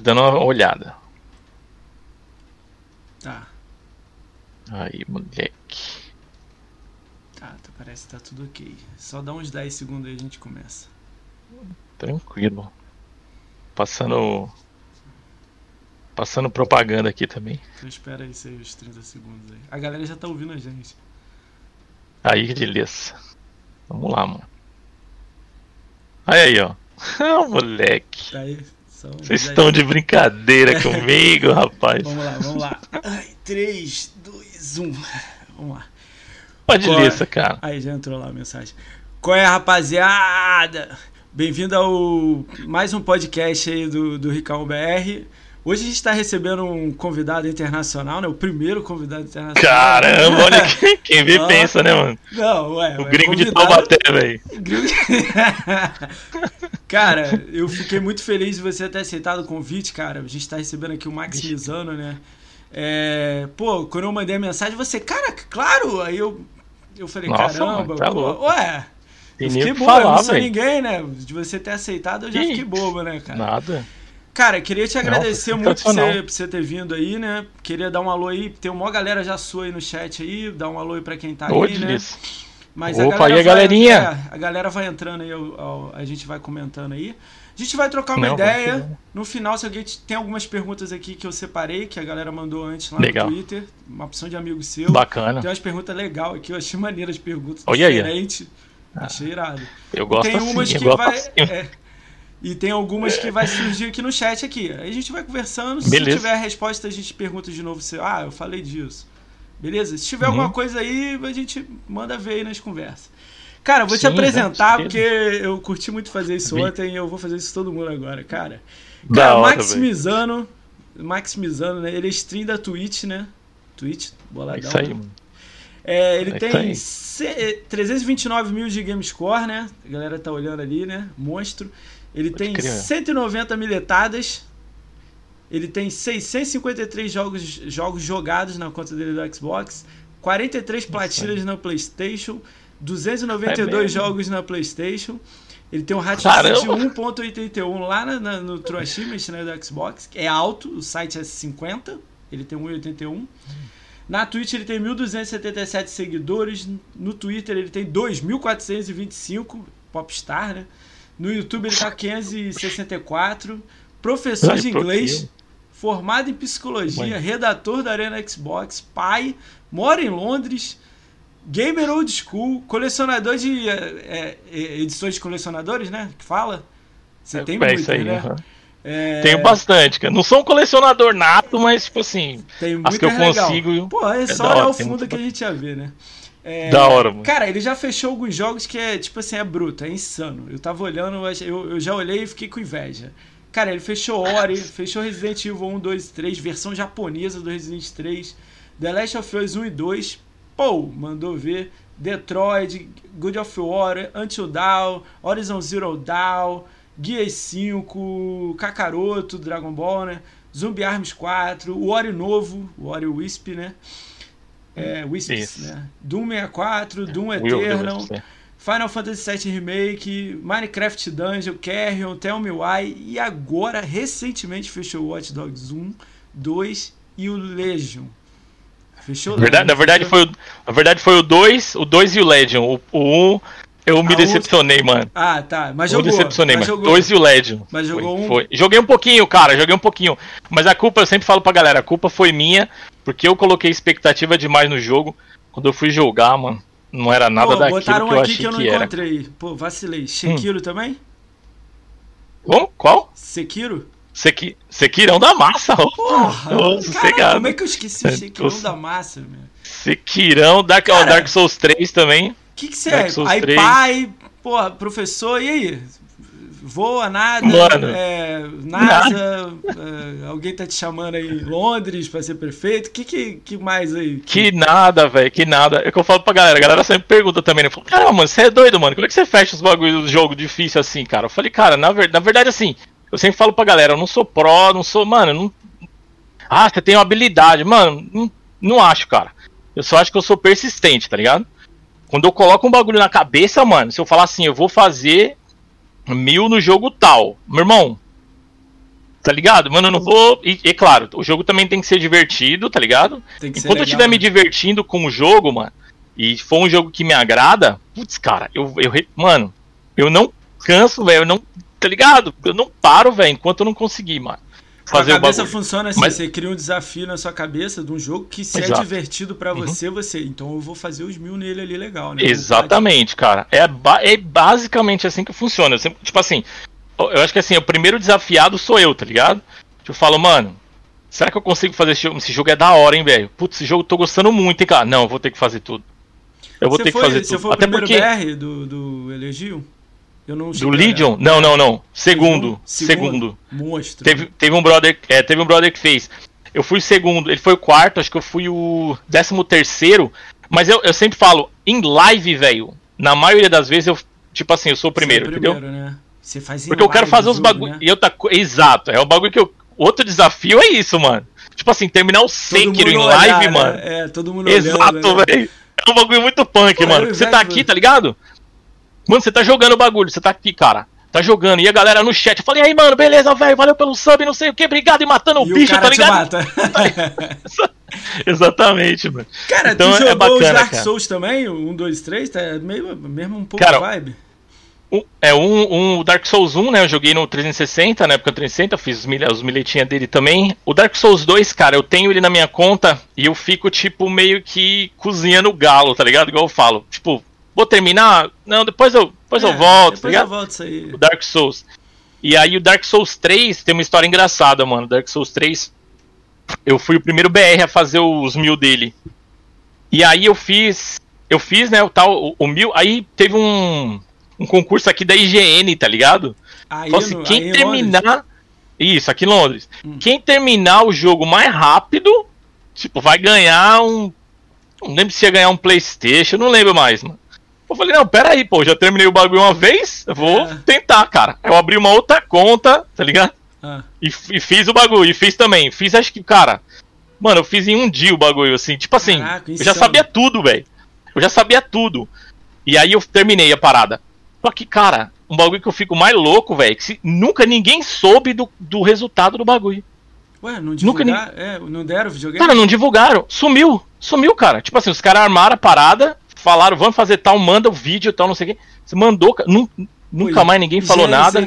dando uma olhada. Tá. Aí, moleque. Tá, tá, parece que tá tudo ok. Só dá uns 10 segundos aí a gente começa. Tranquilo. Passando. Passando propaganda aqui também. Então espera aí ser os 30 segundos aí. A galera já tá ouvindo a gente. Aí, que delícia. Vamos lá, mano. Aí aí, ó. Ah, moleque. Tá aí. Uns Vocês 10 estão de brincadeira comigo, rapaz. Vamos lá, vamos lá. Ai, 3, 2, 1. Vamos lá. Pode Qual é? delícia, cara. Aí já entrou lá a mensagem. Qual é, rapaziada? Bem-vindo ao mais um podcast aí do, do Ricão BR. Hoje a gente está recebendo um convidado internacional, né? O primeiro convidado internacional. Caramba, olha quem, quem vê pensa, né, mano? Não, ué. O ué, gringo de convidado- Taubaté, velho. Gringo- cara, eu fiquei muito feliz de você ter aceitado o convite, cara. A gente tá recebendo aqui o Max né? É, pô, quando eu mandei a mensagem, você, cara, claro! Aí eu, eu falei, Nossa, caramba, mano, tá louco. ué, eu fiquei bobo, eu falar, não sou ninguém, né? De você ter aceitado, eu já Que fiquei bobo, né, cara? Nada. Cara, queria te agradecer Nossa, muito por você, por você ter vindo aí, né? Queria dar um alô aí, tem uma galera já sua aí no chat aí, dar um alô aí pra quem tá aí, né? Mas Opa, a galera a vai- galerinha? é, a galera vai entrando aí, a gente vai comentando aí. A gente vai trocar uma Não, ideia. No final, se alguém tem algumas perguntas aqui que eu separei, que a galera mandou antes lá Legal. no Twitter, uma opção de amigo seu. Bacana. Tem umas perguntas legais aqui, eu achei maneiro as perguntas. Olha aí. diferentes. Achei irado. Eu gosto tem assim, umas eu que gosto vai. assim. é, e tem algumas que vai surgir aqui no chat aqui. Aí a gente vai conversando. Se Beleza. tiver a resposta, a gente pergunta de novo se. Ah, eu falei disso. Beleza? Se tiver Uhum. alguma coisa aí, a gente manda ver aí nas conversas. Cara, eu vou te Sim, apresentar, com porque eu curti muito fazer isso ontem e eu vou fazer isso todo mundo agora, cara. Da Cara, hora, Max velho. Mizano, Max Mizano, né? Ele é stream da Twitch, né? Twitch, É boladão. isso aí, mano. É, ele É tem isso aí. ce- 329 mil de game score, né? A galera tá olhando ali, né? Monstro. Ele Pode tem crer. 190 miletadas. Ele tem 653 jogos, jogos jogados na conta dele do Xbox. 43 platinas na PlayStation. 292 É jogos na PlayStation. Ele tem um ratio de 1.81 lá na, na- no True Achievement né, do Xbox. É alto, o site é 50. Ele tem 1.81. Na Twitch ele tem 1.277 seguidores. No Twitter ele tem 2.425. Popstar, né? No YouTube ele tá 564. Professor de inglês. Formado em psicologia. Redator da Arena Xbox. Pai. Mora em Londres. Gamer old school. Colecionador de é, é, edições de colecionadores, né? Que fala. Você tem é muito, isso aí, né? aham. É, Tenho bastante, cara. Não sou um colecionador nato, mas, tipo assim, Tem as que eu muita legal. consigo. Pô, é é só olhar o fundo que a gente ia ver, né? É, Da hora, mano. Cara, ele já fechou alguns jogos que é, tipo assim, é bruto, é insano. Eu tava olhando, eu, eu já olhei e fiquei com inveja. Cara, ele fechou Ori, fechou Resident Evil 1, 2 e 3, versão japonesa do Resident 3, The Last of Us 1 e 2, pô, mandou ver, Detroit, God of War, Until Dawn, Horizon Zero Dawn, Gears 5, Kakaroto, Dragon Ball, né? Zumbi Arms 4, o Ori novo, o Ori Wisp, né? É, Wisps, Isso. né? Doom 64, Doom Will, Eternal, Will, Final Fantasy VII Remake, Minecraft Dungeon, Carrion, Tell Me Why e agora, recentemente, fechou o Watch Dogs 1, 2 e o Legion. Fechou? Verdade, na, verdade Fechou? foi o, na verdade foi o 2, o 2 e o Legend. O 1 um, eu me o- decepcionei, mano. Ah, tá. Mas Eu jogou. decepcionei, mas mano. jogou. 2 e o Legend. Mas jogou foi, um? foi. Joguei um pouquinho, cara, joguei um pouquinho. Mas a culpa, eu sempre falo pra galera, a culpa foi minha, porque eu coloquei expectativa demais no jogo. Quando eu fui jogar, mano, não era nada Pô, daquilo botaram que eu aqui achei que eu não que era. encontrei. Pô, vacilei. Sekiro também? Como? Qual? Sekiro? Seki... Sekirão da massa, ó. Porra! Ô, sossegado. como é que eu esqueci o É, tô- da massa, meu? Sekirão, Dark, ó, Cara. Dark Souls 3 também. O que que você Dark é? Aí 3. pai, porra, professor, e aí? Voa, nada, é, NASA, é, alguém tá te chamando aí em Londres pra ser prefeito, o que, que, que mais aí? Que nada, velho, que nada. É o que eu falo pra galera. A galera sempre pergunta também, né? Fala, Caramba, mano, você é doido, mano. Como é que você fecha os bagulhos do jogo difícil assim, cara? Eu falei, cara, na, ver... na verdade, assim, eu sempre falo pra galera, eu não sou pró, não sou, mano, não. Ah, você tem uma habilidade. Mano, não, não acho, cara. Eu só acho que eu sou persistente, tá ligado? Quando eu coloco um bagulho na cabeça, mano, se eu falar assim, eu vou fazer mil no jogo tal, meu irmão, Tá ligado? Mano, eu não vou. E, e claro, o jogo também tem que ser divertido, tá ligado? Enquanto legal, eu estiver né? me divertindo com o jogo, mano, e for um jogo que me agrada, putz, cara, eu, eu mano, eu não canso, velho, eu não, tá ligado? Eu não paro, velho, enquanto eu não conseguir, mano. Fazer a cabeça funciona assim, Mas... você cria um desafio na sua cabeça de um jogo que se é Exato. é divertido para uhum. você, você, então eu vou fazer os mil nele ali legal, né? Exatamente, cara. É, ba é basicamente assim que funciona. Eu sempre, tipo assim, eu acho que assim, o primeiro desafiado sou eu, tá ligado? Eu falo, mano, será que eu consigo fazer esse jogo? Esse jogo é da hora, hein, velho? Putz, esse jogo eu tô gostando muito, hein, cara? Não, eu vou ter que fazer tudo. Eu vou você ter foi, que fazer tudo. Você foi Até o primeiro porque... BR do, do Elegio? Eu não do Legion? Não, não, não. Segundo. Segundo. segundo. Monstro. Teve, teve, um brother, é, teve um brother que fez. Eu fui o segundo, ele foi o quarto, acho que eu fui o décimo terceiro. Mas eu, eu sempre falo, em live, velho, na maioria das vezes eu, tipo assim, eu sou o primeiro, Você é o primeiro entendeu? Né? Você faz Porque eu quero fazer os bagulho. Né? Eu tá... Exato, é o bagulho que eu. Outro desafio é isso, mano. Tipo assim, terminar o Sekiro em live, olhar, mano. Né? É, todo mundo Exato, né? velho. É um bagulho muito punk, Pô, mano. Você tá aqui, tá ligado? Mano, você tá jogando o bagulho, você tá aqui, cara. Tá jogando. E a galera no chat. Eu falei, aí, mano, beleza, velho. Valeu pelo sub, não sei o que. Obrigado e matando o bicho, o tá ligado? Exatamente, mano. Cara, então, tu é jogou é bacana, os Dark cara. Souls também? Um, dois, três? Tá meio, mesmo um pouco cara, vibe. Um, é, um, um Dark Souls 1, né? Eu joguei no 360, na época 360, eu fiz os, milha, os milhetinhas dele também. O Dark Souls 2, cara, eu tenho ele na minha conta e eu fico, tipo, meio que cozinhando o galo, tá ligado? Igual eu falo. Tipo, vou terminar? Não, depois eu, depois é, eu volto, depois tá eu volto isso aí. O Dark Souls. E aí o Dark Souls 3 tem uma história engraçada, mano. Dark Souls 3, eu fui o primeiro BR a fazer os mil dele. E aí eu fiz, eu fiz, né, o tal, o, o mil, aí teve um, um concurso aqui da IGN, tá ligado? Aí Falou assim, no, quem terminar... Isso, aqui em Londres. Hum. Quem terminar o jogo mais rápido, tipo, vai ganhar um... Não lembro se ia ganhar um Playstation, não lembro mais, mano. Eu falei, não, pera aí, pô, já terminei o bagulho uma vez, eu vou é. tentar, cara. Eu abri uma outra conta, tá ligado? Ah. E, e, fiz o bagulho, e fiz também. Fiz, acho que, cara, mano, eu fiz em um dia o bagulho, assim, tipo assim, Caraca, eu já sabia tudo, velho. Eu já sabia tudo. E aí eu terminei a parada. Só que, cara, um bagulho que eu fico mais louco, velho, que se, nunca ninguém soube do, do resultado do bagulho. Ué, não divulgaram? Nunca, é, não deram videogame? Cara, não divulgaram. Sumiu. Sumiu, cara. Tipo assim, os caras armaram a parada, falaram, vamos fazer tal, manda o vídeo tal, não sei o quê. Você mandou, nunca mais ninguém falou nada.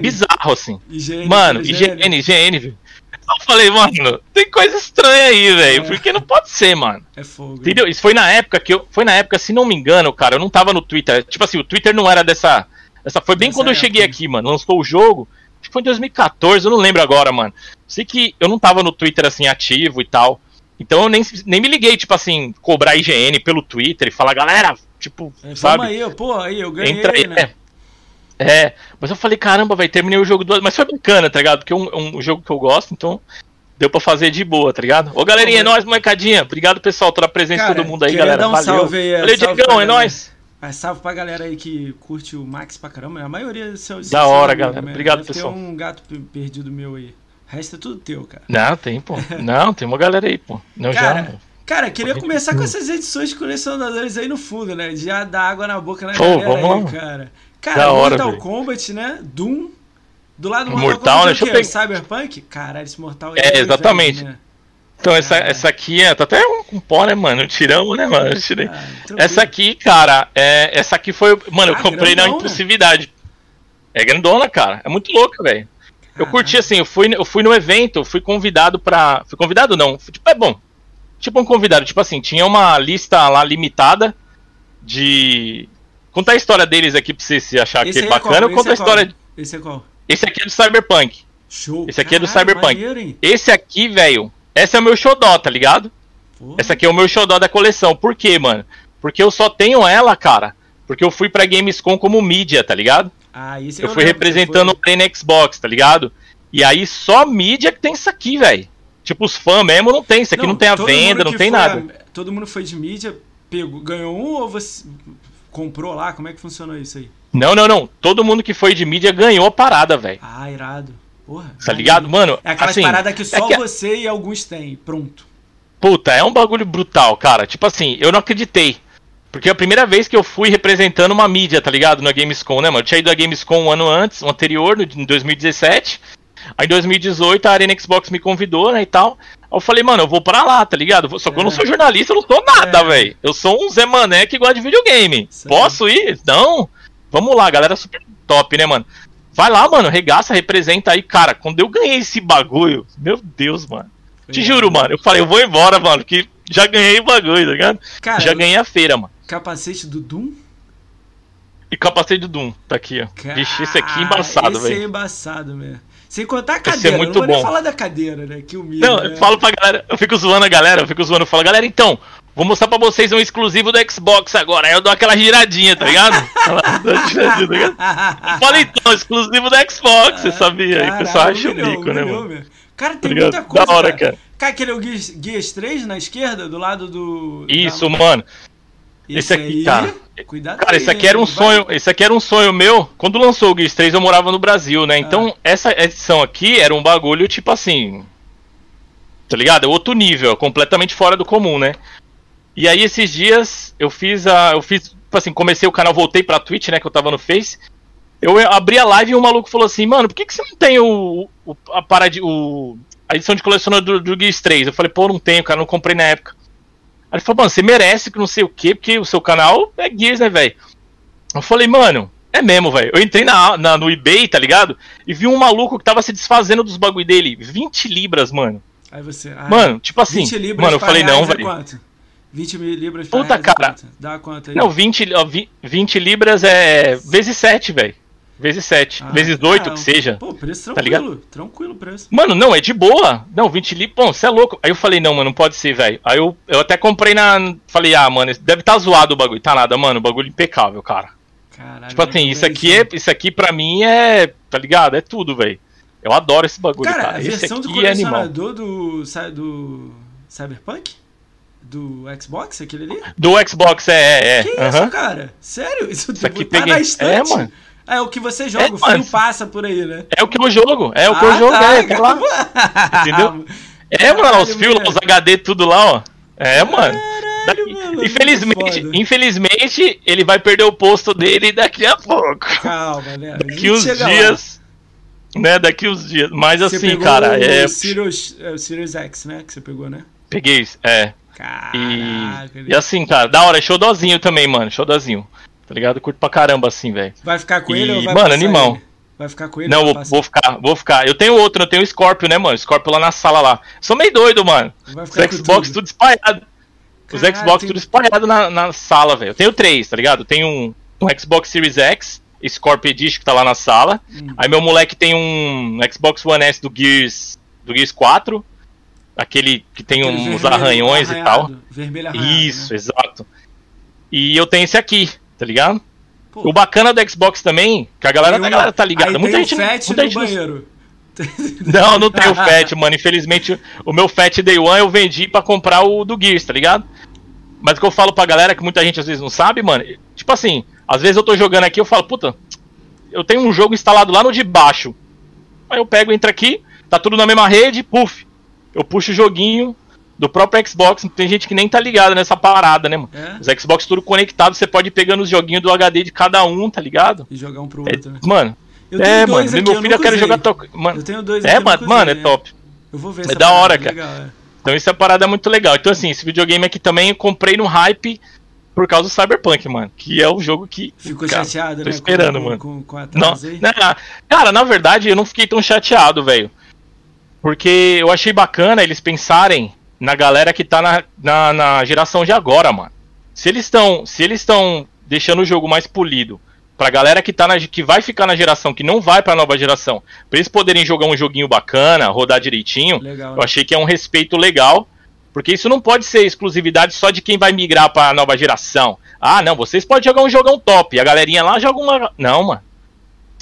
Bizarro, assim. IGN, mano, IGN, IGN, viu? Eu falei, mano, tem coisa estranha aí, velho. É. Porque não pode ser, mano. É fogo. Entendeu? Isso foi na época que eu. Foi na época, se não me engano, cara, eu não tava no Twitter. Tipo assim, o Twitter não era dessa. Essa foi bem Essa quando eu cheguei aqui, mano. Lançou o jogo. Acho que foi em 2014, eu não lembro agora, mano. Sei que eu não tava no Twitter assim ativo e tal. Então eu nem, nem me liguei, tipo assim, cobrar IGN pelo Twitter e falar, galera, tipo, é, sabe? aí, pô, aí, eu ganhei, Entra aí, né? É, é, mas eu falei, caramba, vai terminei o jogo do. Mas foi bacana, tá ligado? Porque é um, um jogo que eu gosto, então deu pra fazer de boa, tá ligado? Ô galerinha, é nóis, molecadinha. Obrigado, pessoal, toda a presença de todo mundo aí, galera. Dar um Valeu. Salve aí, Valeu, Diegão, é nóis. Mas salve pra galera aí que curte o Max pra caramba. A maioria seus. Da hora, galera. Obrigado, pessoal. Tem um gato perdido meu aí. O resto é tudo teu, cara. Não, tem, pô. Não, tem uma galera aí, pô. Não, cara, já. Cara, queria começar com essas edições de colecionadores aí no fundo, né? Já dá água na boca na pô, galera vamos aí, lá. cara. Cara, hora, Mortal véio. Kombat, né? Doom. Do lado do Mortal, Mortal Kombat, né? Deixa eu Cyberpunk? Caralho, esse Mortal é. É, exatamente. Velho, né? Então, essa, essa aqui é. Tá até um, um pó, né, mano? Tiramos, né, mano? Tirei. Ah, essa aqui, cara, é, essa aqui foi. Mano, ah, eu comprei grandona. na impulsividade. É grandona, cara. É muito louca, velho. Eu curti assim, eu fui, eu fui no evento, fui convidado pra. Fui convidado não, tipo, é bom. Tipo um convidado, tipo assim, tinha uma lista lá limitada de. Contar a história deles aqui pra você se achar Esse que é bacana, eu conto a é história. Qual? Esse é qual? Esse aqui é do Cyberpunk. Show. Esse aqui Caralho, é do Cyberpunk. Maneiro, Esse aqui, velho, esse é o meu xodó, tá ligado? Porra. Esse aqui é o meu xodó da coleção. Por quê, mano? Porque eu só tenho ela, cara. Porque eu fui pra Gamescom como mídia, tá ligado? Ah, isso eu, eu fui representando o Play Xbox, tá ligado? E aí só mídia que tem isso aqui, velho. Tipo, os fãs mesmo não tem, isso aqui não, não tem a venda, não tem nada. Todo mundo foi de mídia, pegou, ganhou um ou você comprou lá? Como é que funcionou isso aí? Não, não, não. Todo mundo que foi de mídia ganhou a parada, velho. Ah, irado. Porra. Tá ligado? Mano, é aquela assim, parada que só é que... você e alguns têm, pronto. Puta, é um bagulho brutal, cara. Tipo assim, eu não acreditei. Porque é a primeira vez que eu fui representando uma mídia, tá ligado? Na Gamescom, né, mano? Eu tinha ido à Gamescom um ano antes, o anterior, em 2017. Aí em 2018 a Arena Xbox me convidou, né, e tal. Aí eu falei, mano, eu vou pra lá, tá ligado? Só que é. eu não sou jornalista, eu não sou nada, é. velho. Eu sou um Zé Mané que gosta de videogame. Sim. Posso ir? Não. Vamos lá, galera super top, né, mano? Vai lá, mano, regaça, representa aí. Cara, quando eu ganhei esse bagulho, meu Deus, mano. Te juro, mano. Eu falei, eu vou embora, mano, que já ganhei o bagulho, tá ligado? Cara, já ganhei a feira, mano. Capacete do Doom? E capacete do Doom, tá aqui, ó. Cara, Vixe, esse aqui é embaçado, velho. Esse é embaçado mesmo. Sem contar a cadeira, esse é muito não vou bom. falar da cadeira, né? Que humilde. Não, né? eu falo pra galera, eu fico zoando a galera, eu fico zoando, eu falo, galera, então, vou mostrar pra vocês um exclusivo do Xbox agora. Aí eu dou aquela giradinha, tá ligado? tá Fala então, exclusivo do Xbox, você sabia? Aí o pessoal acha o bico, né, mano? Cara, tem tá muita coisa. Da hora, cara. cara. Cara, aquele é o Gears, Gears 3 na esquerda, do lado do. Isso, da... mano. Esse, esse aqui, aí, cara. Cuidado cara, esse aqui era um sonho. Esse aqui era um sonho meu. Quando lançou o Gears 3, eu morava no Brasil, né? Então, ah. essa edição aqui era um bagulho, tipo assim. Tá ligado? É outro nível, completamente fora do comum, né? E aí, esses dias, eu fiz a. Eu fiz. Tipo assim, comecei o canal, voltei pra Twitch, né? Que eu tava no Face. Eu abri a live e um maluco falou assim, mano, por que, que você não tem o. o a parada. O, a edição de colecionador do, do Gears 3. Eu falei, pô, não tenho, cara, não comprei na época. Aí ele falou, mano, você merece que não sei o quê, porque o seu canal é Gears, né, velho? Eu falei, mano, é mesmo, velho. Eu entrei na, na, no eBay, tá ligado? E vi um maluco que tava se desfazendo dos bagulho dele. 20 libras, mano. Aí você. Ah, mano, tipo assim. mano, eu falei, não, velho. 20 mil libras Puta, cara. Dá quanto aí? Não, 20, 20 libras é vezes 7, velho. Vezes 7. Ah, vezes 8, que seja. Pô, preço tranquilo. Tá tranquilo preço. Mano, não, é de boa. Não, 20 li, pô, você é louco. Aí eu falei, não, mano, não pode ser, velho. Aí eu, eu até comprei na. Falei, ah, mano, deve estar tá zoado o bagulho. Tá nada, mano, o bagulho impecável, cara. Caralho. Tipo assim, isso aqui, é, isso aqui pra mim é. Tá ligado? É tudo, velho. Eu adoro esse bagulho, cara. cara. A versão do é colecionador é do, do Cyberpunk? Do Xbox, aquele ali? Do Xbox, é, é. é. Que uh -huh. isso, cara? Sério? Isso, isso aqui tá peguei... na estante? É, mano. É o que você joga, é, o filho passa por aí, né? É o que eu jogo, é o que ah, eu jogo, tá, é, tá lá. Entendeu? É, mano, os fios, os HD, tudo lá, ó. É, mano. Daqui, infelizmente, infelizmente, ele vai perder o posto dele daqui a pouco. Calma, né? Daqui uns dias. Lá. Né, daqui uns dias. Mas você assim, cara, o é. Sirius, é o Sirius X, né? Que você pegou, né? Peguei, é. Caraca, e, e assim, cara, da hora, showdozinho também, mano, showdozinho. Tá ligado? Curto pra caramba, assim, velho. Vai ficar com e, ele ou vai Mano, animal. Ele? Vai ficar com ele? Não, vou, vou, ficar, vou ficar. Eu tenho outro, eu tenho o Scorpio, né, mano? Scorpio lá na sala lá. Sou meio doido, mano. Os Xbox tudo, tudo espalhado. Os Xbox tem... tudo espalhado na, na sala, velho. Eu tenho três, tá ligado? Eu tenho um, um Xbox Series X, Scorpio Edition que tá lá na sala. Hum. Aí meu moleque tem um Xbox One S do Gears, do Gears 4. Aquele que tem aquele uns arranhões arranhado, e tal. Vermelho arranhado, Isso, né? exato. E eu tenho esse aqui, tá ligado? Pô. O bacana do Xbox também, que a galera, a galera tá ligada. Muita gente, fat muita gente banheiro. Não, não tem o Fat, mano. Infelizmente, o meu Fat Day One eu vendi para comprar o do Gears, tá ligado? Mas o que eu falo pra galera que muita gente às vezes não sabe, mano, tipo assim, às vezes eu tô jogando aqui eu falo, puta, eu tenho um jogo instalado lá no de baixo. Aí eu pego, entro aqui, tá tudo na mesma rede, puf. Eu puxo o joguinho, do próprio Xbox. Tem gente que nem tá ligada nessa parada, né, mano? É? Os Xbox tudo conectado, você pode ir pegando os joguinhos do HD de cada um, tá ligado? E jogar um pro é, outro. Né? Mano. é, mano. Aqui, meu filho eu quero jogar. Mano, eu tenho dois É, mano, mano, é top. Eu vou ver É da hora, cara. Legal, é. Então isso é parada muito legal. Então, assim, esse videogame aqui também eu comprei no hype por causa do Cyberpunk, mano. Que é o jogo que. Ficou cara, chateado, tô né? esperando, com, mano. Com, com não, não, cara, na verdade, eu não fiquei tão chateado, velho. Porque eu achei bacana eles pensarem na galera que tá na, na, na geração de agora, mano. Se eles estão, se eles estão deixando o jogo mais polido, pra galera que tá na, que vai ficar na geração, que não vai pra nova geração, pra eles poderem jogar um joguinho bacana, rodar direitinho, legal, eu né? achei que é um respeito legal, porque isso não pode ser exclusividade só de quem vai migrar pra nova geração. Ah, não, vocês podem jogar um jogão top, a galerinha lá joga uma. Não, mano.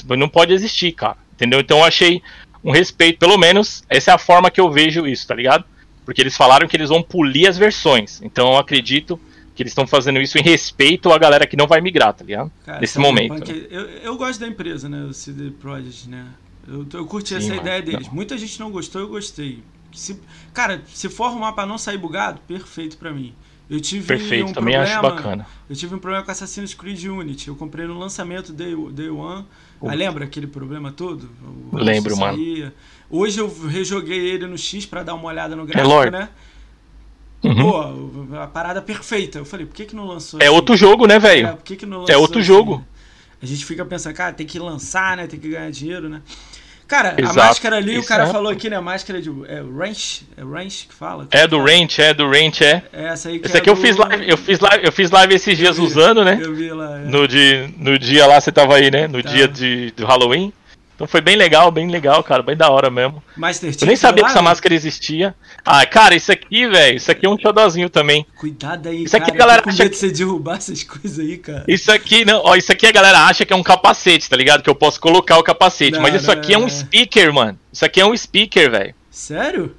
Não pode existir, cara. Entendeu? Então eu achei um respeito, pelo menos, essa é a forma que eu vejo isso, tá ligado? Porque eles falaram que eles vão polir as versões. Então eu acredito que eles estão fazendo isso em respeito à galera que não vai migrar, tá ligado? Cara, Nesse momento. Né? Eu, eu gosto da empresa, né? O CD Projekt, né? Eu, eu curti Sim, essa mano, ideia deles. Não. Muita gente não gostou, eu gostei. Se, cara, se for arrumar pra não sair bugado, perfeito pra mim. Eu tive Perfeito, um também problema, acho bacana. Eu tive um problema com Assassin's Creed Unity. Eu comprei no lançamento Day, Day One. Ah, lembra aquele problema todo? O Lembro, mano. saía. Hoje eu rejoguei ele no X pra dar uma olhada no gráfico, Lord. né? Uhum. Pô, a parada perfeita. Eu falei, por que que não lançou É assim? outro jogo, né, É, velho? por que que não É lançou outro assim? jogo. A gente fica pensando, cara, tem que lançar, né? Tem que ganhar dinheiro, né? Cara, a Exato. máscara ali, o Isso cara é. falou aqui, né? A máscara de. É Ranch? É Ranch que fala? É do Ranch, é do Ranch, é. É essa aí que Esse é aqui eu do- fiz live, eu fiz live, eu fiz live esses dias vi, usando, né? Eu vi lá. é. No dia, no dia lá você tava aí, né? No Tá. dia de, do Halloween. Então foi bem legal, bem legal, cara, bem da hora mesmo. Master Chief Eu nem sabia que essa máscara existia. Ah, cara, isso aqui, velho, isso aqui é um xodozinho também. Cuidado aí, Isso aqui, cara. galera, eu tô com acha que- você derrubar essas coisas aí, cara. Isso aqui, não, ó, isso aqui a galera acha que é um capacete, tá ligado? Que eu posso colocar o capacete. Não, mas isso não, aqui é um speaker, mano. Isso aqui é um speaker, velho. Sério?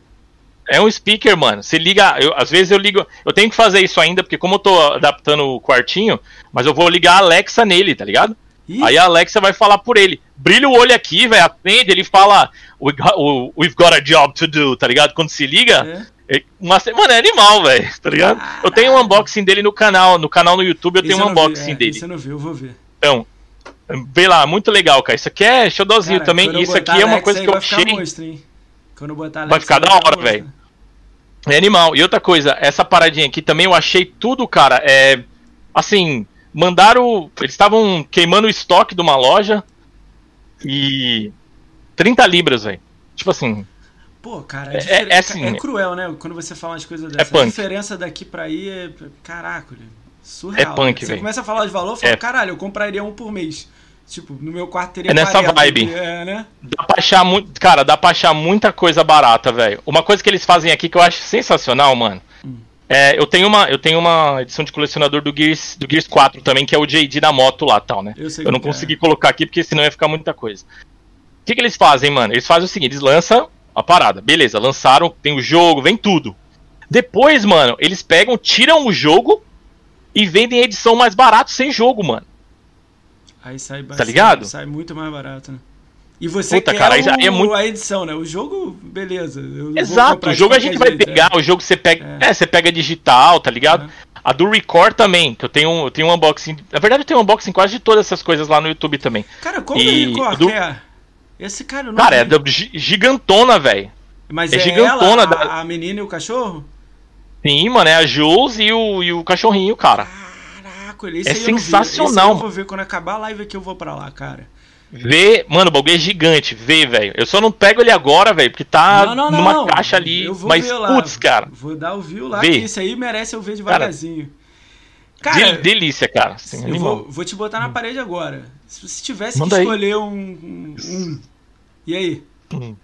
É um speaker, mano. Você liga. Eu, às vezes eu ligo. Eu tenho que fazer isso ainda, porque como eu tô adaptando o quartinho, mas eu vou ligar a Alexa nele, tá ligado? Ih, Aí a Alexa vai falar por ele. Brilha o olho aqui, velho. Atende, ele fala. "We got- We've got a job to do, tá ligado? Quando se liga. é. é uma- mano, é animal, velho, tá ligado? Eu tenho um unboxing dele no canal. No canal no YouTube eu Esse tenho um não vi, unboxing é, dele. Eu não vi, eu vou ver. Então, vê lá, muito legal, cara. Isso aqui é Cara, também. eu isso aqui é uma Alexa coisa que eu vai achei. monstro? Quando eu botar Vai Alexa, ficar da hora, velho. É animal. E outra coisa, essa paradinha aqui também eu achei tudo, cara. É. Assim, mandaram. Eles estavam queimando o estoque de uma loja. E. 30 libras, velho. Tipo assim. Pô, cara, É- a diferen- é assim, é cruel, né? Quando você fala umas coisas dessas. punk. A diferença daqui pra aí é. Caraca, surreal. É punk, Você velho. começa a falar de valor, fala, É. caralho, eu compraria um por mês. Tipo, no meu quarto teria É nessa 40, vibe. É, né? Dá pra achar muito. Cara, dá pra achar muita coisa barata, velho. Uma coisa que eles fazem aqui que eu acho sensacional, mano. É, eu tenho uma, eu tenho uma edição de colecionador do Gears, do Gears 4 também, que é o JD da moto lá, tal, né? Eu sei Eu não é. consegui colocar aqui porque senão ia ficar muita coisa. O que, que eles fazem, mano? Eles fazem o seguinte: eles lançam a parada, beleza, lançaram, tem o jogo, vem tudo. Depois, mano, eles pegam, tiram o jogo e vendem a edição mais barato sem jogo, mano. Aí sai Tá ligado? Sai muito mais barato, né? E você Puta, quer cara, o, é muito- a edição, né? O jogo, beleza. eu Exato, o jogo a gente vai jeito, pegar, é. o jogo você pega, É. é, você pega digital, tá ligado? Uhum. A do Record também, que eu tenho, eu tenho um unboxing. Na verdade, eu tenho um unboxing quase de todas essas coisas lá no YouTube também. Cara, como E que Record do- é? Esse cara não Cara, é gigantona, velho. Mas é é, gigantona ela, da- a, a menina e o cachorro? Sim, mano, é a Jules e o, e o cachorrinho, cara. Caraca, esse É eu sensacional, eu mano. vou ver quando acabar a live aqui, eu vou pra lá, cara. Vê, mano, o bagulho é gigante, vê, velho. Eu só não pego ele agora, velho, porque tá não, não, não, numa caixa ali. Eu vou Mas, putz, cara, Vou dar o view lá, Vê. que esse aí merece eu ver devagarzinho. de- Cara, delícia, cara. Assim, eu vou, vou te botar na parede agora. Se você tivesse Manda que escolher um, um, um- E aí? Hum.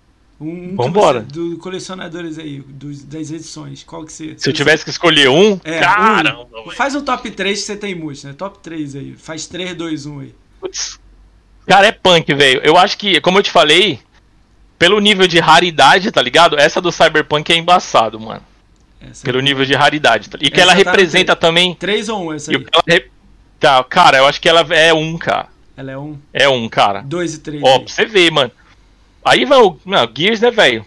Um, um Vambora. você- do colecionadores aí, dos, das edições. Qual que você. Se eu tivesse que escolher um, É, caramba, um. Faz um top 3 que você tem muito, né? Top 3 aí. Faz 3, 2, 1 aí. Putz. Cara, é punk, velho. Eu acho que, como eu te falei, pelo nível de raridade, tá ligado? Essa do Cyberpunk é embaçado, mano. Essa Pelo nível de raridade. tá? E que Essa ela tá representa também. 3 ou 1 essa e aí? que re- Tá, cara, eu acho que ela é um, cara. Ela é 1, É um, cara. 2 e 3. Ó, pra você ver, mano. Aí vai o. Não, Gears, né, velho?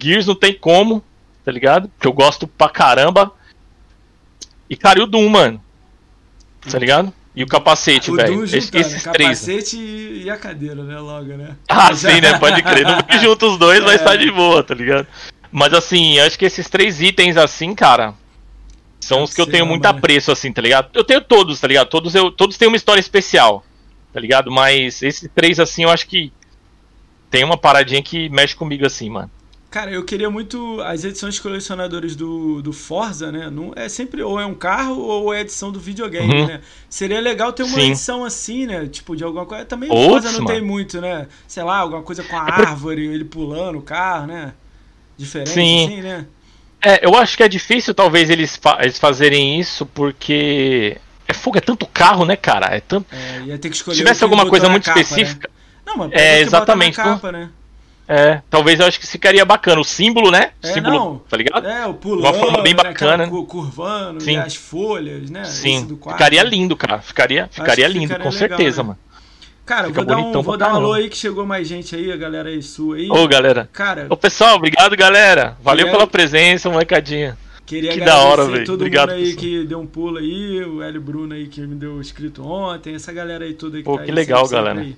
Gears não tem como, tá ligado? Que eu gosto pra caramba. E, cara, e o Doom, mano. Tá ligado? E o capacete, o velho. Esses três. capacete e e a cadeira, né? Logo, né? Ah, sim, né? Pode crer. Não vi junto os dois, mas É. tá de boa, tá ligado? Mas assim, acho que esses três itens assim, cara, são os que eu tenho muito apreço, assim, tá ligado? Eu tenho todos, tá ligado? Todos, eu, todos têm uma história especial, tá ligado? Mas esses três, assim, eu acho que tem uma paradinha que mexe comigo, assim, mano. Cara, eu queria muito as edições colecionadores do, do Forza, né? Não, é sempre ou é um carro ou é edição do videogame, Uhum. né? Seria legal ter uma Sim. edição assim, né? Tipo, de alguma coisa. Também Forza não mano. tem muito, né? Sei lá, alguma coisa com a É por- árvore, ele pulando o carro, né? Diferente Sim. assim, né? É, eu acho que é difícil, talvez, eles, fa- eles fazerem isso, porque. É fogo, é tanto carro, né, cara? É tanto. É, ia ter que escolher Se tivesse alguma coisa muito capa, né? específica. Não, mas É, exatamente, capa, né? É, talvez eu acho que ficaria bacana. O símbolo, né? É, símbolo, não. tá ligado? É, o pulando, Uma forma bem né, bacana. cu- curvando, Sim. as folhas, né? Sim, ficaria lindo, cara. Ficaria, ficaria lindo, ficaria com legal, certeza, né? mano. Cara, Fica vou dar um, vou dar um alô aí que chegou mais gente aí, a galera aí sua aí. Ô, galera. Cara, Ô, pessoal, obrigado, galera. Valeu aí? pela presença, molecadinha. Queria que da hora, velho. todo Obrigado, mundo aí pessoal. que deu um pulo aí, o Hélio Bruno aí que me deu inscrito ontem, essa galera aí toda que Pô, tá que aí, legal, sempre, galera.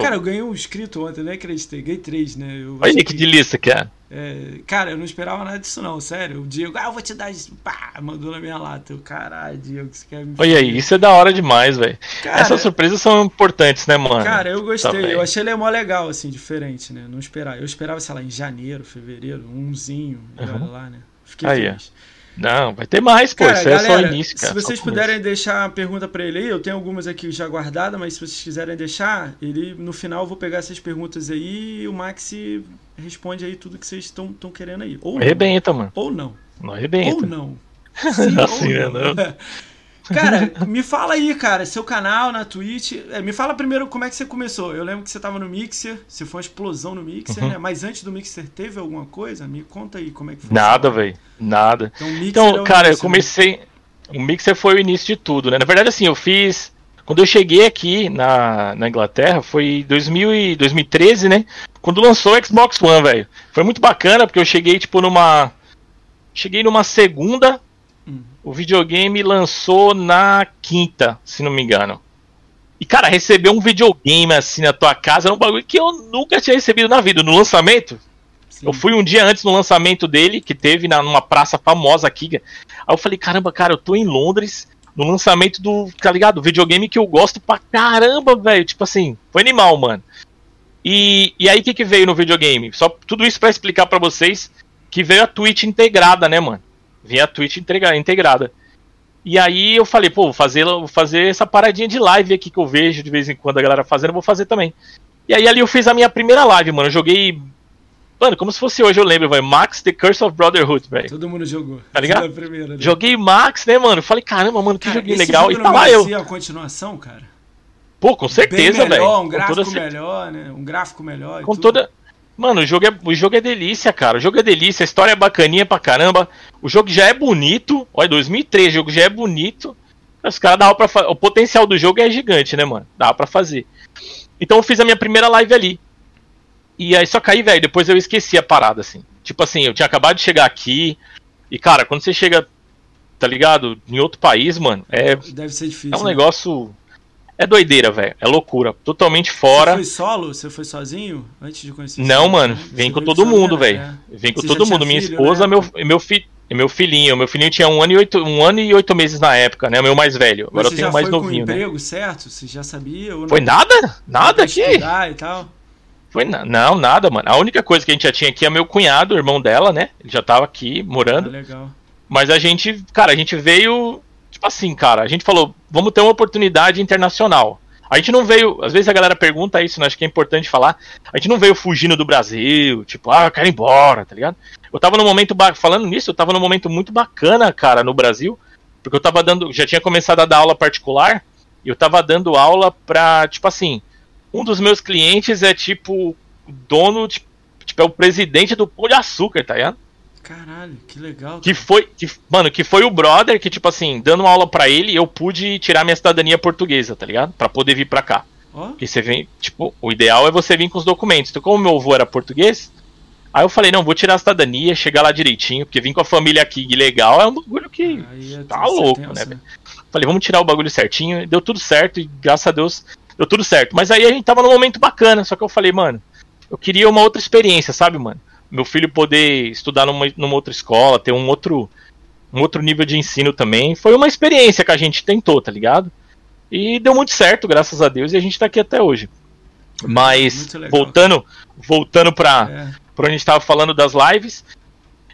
Cara, eu ganhei um inscrito ontem, nem acreditei. Ganhei três, né? Eu Olha aí que delícia que é. é, cara, eu não esperava nada disso, não, sério. O Diego, ah, eu vou te dar isso. Pá, mandou na minha lata. Eu, caralho, Diego, você quer me Olha aí, isso é da hora demais, velho. Essas surpresas são importantes, né, mano? Cara, eu gostei. Também. eu achei ele mó legal, assim, diferente, né? Não esperava. Eu esperava, sei lá, em janeiro, fevereiro, umzinho, e Uhum. olha lá, né? Fiquei Aí, feliz. Não, vai ter mais, pô. Cara, Isso é só galera, início, cara. se vocês puderem deixar uma pergunta pra ele aí, eu tenho algumas aqui já guardadas, mas se vocês quiserem deixar, ele no final eu vou pegar essas perguntas aí e o Max responde aí tudo que vocês estão querendo aí. Ou não. Arrebenta, mano. Ou não. Não Ou arrebenta. não. Sim, Assim, ou né, não. Cara, me fala aí, cara, seu canal na Twitch. é, me fala primeiro como é que você começou. Eu lembro que você tava no Mixer, você foi uma explosão no Mixer, Uhum. né? Mas antes do Mixer teve alguma coisa? Me conta aí como é que foi. Nada, velho. Nada. Então, é Então, o cara, eu início, né? comecei. O Mixer foi o início de tudo, né? Na verdade, assim, eu fiz. Quando eu cheguei aqui na, na Inglaterra, foi 2000 e 2013, né? Quando lançou o Xbox One, velho. Foi muito bacana, porque eu cheguei, tipo, numa. Cheguei numa segunda. Hum. O videogame lançou na quinta, se não me engano. E, cara, receber um videogame assim na tua casa era um bagulho que eu nunca tinha recebido na vida. No lançamento, Sim. eu fui um dia antes no lançamento dele, que teve na, numa praça famosa aqui. Aí eu falei, caramba, cara, eu tô em Londres no lançamento do, tá ligado? Videogame que eu gosto pra caramba, velho. Tipo assim, foi animal, mano. E, e aí o que, que veio no videogame? Só tudo isso pra explicar pra vocês que veio a Twitch integrada, né, mano? Vinha a Twitch integra- integrada. E aí eu falei, pô, vou fazer, vou fazer essa paradinha de live aqui que eu vejo de vez em quando a galera fazendo, vou fazer também. E aí ali eu fiz a minha primeira live, mano. Eu joguei. Mano, como se fosse hoje, eu lembro, velho. Max The Curse of Brotherhood, velho. Todo mundo jogou. Tá ligado? Primeira, né? Joguei Max, né, mano? Falei, caramba, mano, que Cara, joguinho legal. jogo E tá lá eu. a continuação, cara. Pô, com certeza, velho. um gráfico certeza. melhor, né? Um gráfico melhor. Com tudo. toda. Mano, o jogo, é, o jogo é delícia, cara. O jogo é delícia, a história é bacaninha pra caramba. O jogo já é bonito. Olha, 2003, o jogo já é bonito. Os caras davam pra fa- O potencial do jogo é gigante, né, mano? Dava pra fazer. Então eu fiz a minha primeira live ali. E aí só caí, velho. Depois eu esqueci a parada, assim. Tipo assim, eu tinha acabado de chegar aqui. E, cara, quando você chega, tá ligado? Em outro país, mano, é, Deve ser difícil. é um né? negócio. É doideira, velho. É loucura. Totalmente Você fora. foi solo? Você foi sozinho? Antes de conhecer Não, você? mano, Você vem com todo mundo, velho. Vem com Você todo mundo. Minha filho, esposa, né? meu, meu, fi, meu filhinho. Meu filhinho tinha um ano, e oito, um ano e oito meses na época, né? O meu mais velho. Agora Você eu tenho já mais foi novinho, com né? emprego, certo? Você já sabia ou não? Foi nada? Nada aqui? e tal? Foi na- não, nada, mano. A única coisa que a gente já tinha aqui é meu cunhado, o irmão dela, né? Ele já tava aqui Ah, morando. legal. Mas a gente, cara, a gente veio, tipo assim, cara, a gente falou, vamos ter uma oportunidade internacional. A gente não veio, às vezes a galera pergunta isso, né, acho que é importante falar. A gente não veio fugindo do Brasil, tipo, ah, eu quero ir embora, tá ligado? Eu tava num momento, falando nisso, eu tava num momento muito bacana, cara, no Brasil, porque eu tava dando, já tinha começado a dar aula particular, e eu tava dando aula pra, tipo assim, um dos meus clientes é tipo, dono, tipo, tipo, é o presidente do Pão de Açúcar, tá ligado? Caralho, que legal. Que foi, que, mano, que foi o brother que, tipo assim, dando uma aula pra ele, eu pude tirar minha cidadania portuguesa, tá ligado? Pra poder vir pra cá. Ó, Porque você vem, tipo, o ideal é você vir com os documentos. Então, como meu avô era português, aí eu falei, não, vou tirar a cidadania, chegar lá direitinho, porque vir com a família aqui legal é um bagulho que. é tá louco, tenso, né, velho? Falei, vamos tirar o bagulho certinho. Deu tudo certo, e graças a Deus deu tudo certo. Mas aí a gente tava num momento bacana, só que eu falei, mano, eu queria uma outra experiência, sabe, mano? Meu filho poder estudar numa, numa outra escola, ter um outro, um outro nível de ensino também. Foi uma experiência que a gente tentou, tá ligado? E deu muito certo, graças a Deus, e a gente tá aqui até hoje. Mas, voltando, voltando pra, É. por onde a gente tava falando das lives.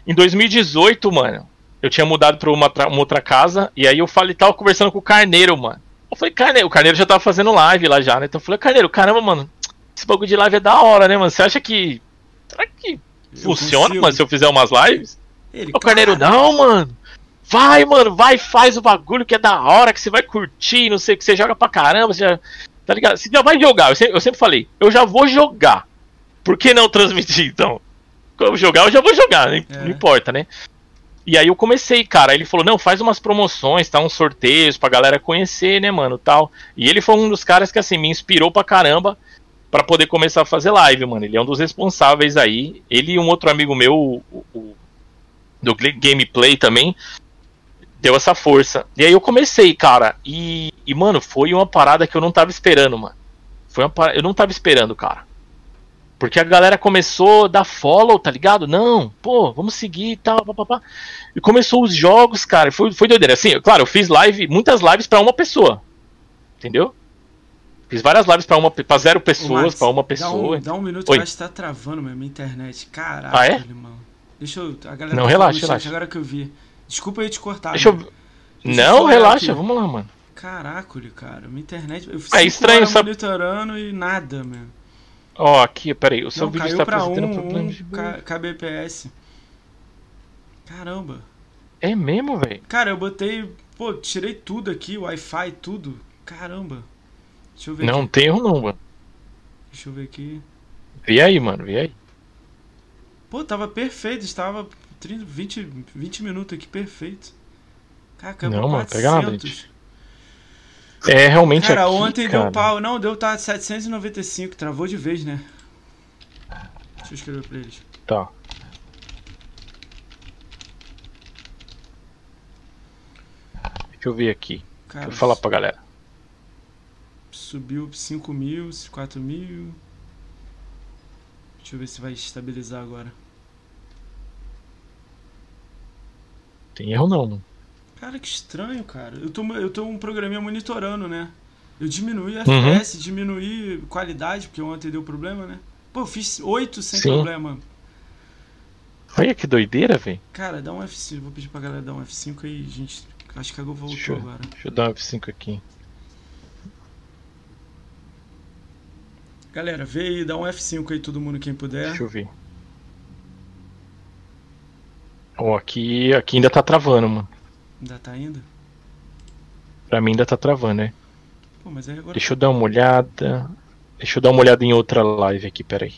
Em 2018, mano, eu tinha mudado pra uma, uma outra casa, e aí eu falei, tava conversando com o Carneiro, mano. Eu falei, Carneiro, o Carneiro já tava fazendo live lá já, né? Então eu falei, Carneiro, caramba, mano, esse bagulho de live é da hora, né, mano? Você acha que. Será que funciona, consigo. mano, se eu fizer umas lives? Ele, O Carneiro, não, mano. Vai, mano, vai, faz o bagulho que é da hora, que você vai curtir, não sei o que, você joga pra caramba, você já. Tá ligado? Você já vai jogar, eu sempre, eu sempre falei, eu já vou jogar. Por que não transmitir, então? Quando eu jogar, eu já vou jogar, É. não importa, né? E aí eu comecei, cara. Ele falou, não, faz umas promoções, tá? Uns sorteios pra galera conhecer, né, mano, tal. E ele foi um dos caras que, assim, me inspirou pra caramba pra poder começar a fazer live, mano. Ele é um dos responsáveis aí. Ele e um outro amigo meu, o, o, do gameplay também, deu essa força. E aí eu comecei, cara, e, e mano, foi uma parada que eu não tava esperando, mano. Foi uma parada, eu não tava esperando, cara. Porque a galera começou a dar follow, tá ligado? Não, pô, vamos seguir e tal, papapá. E começou os jogos, cara, foi, foi doideira. Assim, claro, eu fiz live, muitas lives para uma pessoa. Entendeu? Fiz várias lives pra, uma, pra zero pessoas, para uma pessoa. Dá um, dá um minuto, Oi. eu que tá travando mesmo minha internet. Caraca, ah, é? mano. Deixa eu. A galera não, tá relaxa, relaxa. Agora que eu vi. Desculpa aí te cortar. Deixa eu. Deixa não, relaxa, aqui. vamos lá, mano. Caraca, cara, minha internet. Eu é estranho, sabe? monitorando e nada, mano. Ó, oh, aqui, peraí, o seu não, vídeo está apresentando um, problema de... kbps. Caramba. É mesmo, velho? Cara, eu botei. Pô, tirei tudo aqui, Wi-Fi, tudo. Caramba. Deixa eu ver. Não aqui. tem erro, não, mano. Deixa eu ver aqui. Vê aí, mano, vê aí. Pô, tava perfeito, estava 30, 20, 20 minutos aqui, perfeito. Caraca, não, mano, pega nada, gente. É, realmente Cara, aqui, ontem cara... deu pau. Não, deu tá 795, travou de vez, né? Deixa eu escrever pra eles. Tá. Deixa eu ver aqui. Cara, Deixa eu falar pra galera. Subiu 5 mil, 4 mil. Deixa eu ver se vai estabilizar agora. Tem erro não. Cara, que estranho, cara. Eu tô, eu tô um programinha monitorando, né? Eu diminuí a uhum. FPS, diminuí qualidade, porque ontem deu problema, né? Pô, eu fiz 8 sem Sim. problema. Olha que doideira, velho. Cara, dá um F5. Vou pedir pra galera dar um F5 aí, gente. Acho que a Go voltou deixa eu, agora. Deixa eu dar um F5 aqui. Galera, vê aí, dá um F5 aí todo mundo quem puder. Deixa eu ver. Ó, oh, aqui, aqui ainda tá travando, mano. Ainda tá indo? Pra mim ainda tá travando, né? Pô, mas aí agora... Deixa eu dar uma olhada. Deixa eu dar uma olhada em outra live aqui, peraí.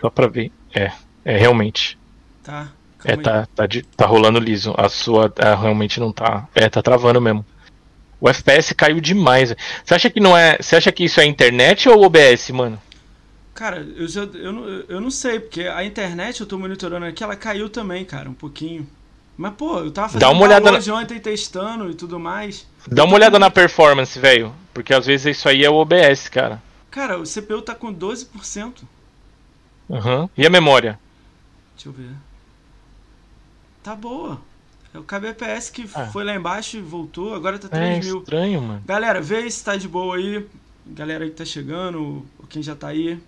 Só pra ver. É, é realmente. Tá. É, tá, tá, de, tá rolando liso. A sua a, realmente não tá. É, tá travando mesmo. O FPS caiu demais. Você acha que não é. Você acha que isso é internet ou OBS, mano? Cara, eu, já, eu, não, eu não sei, porque a internet eu tô monitorando aqui, ela caiu também, cara, um pouquinho. Mas, pô, eu tava fazendo Dá uma olhada na... ontem testando e tudo mais. Dá uma olhada com... na performance, velho. Porque às vezes isso aí é o OBS, cara. Cara, o CPU tá com 12%. Aham. Uhum. E a memória? Deixa eu ver. Tá boa. É o KBPS que ah. foi lá embaixo e voltou, agora tá 3 é mil. estranho, mano. Galera, vê se tá de boa aí. Galera aí que tá chegando, quem já tá aí.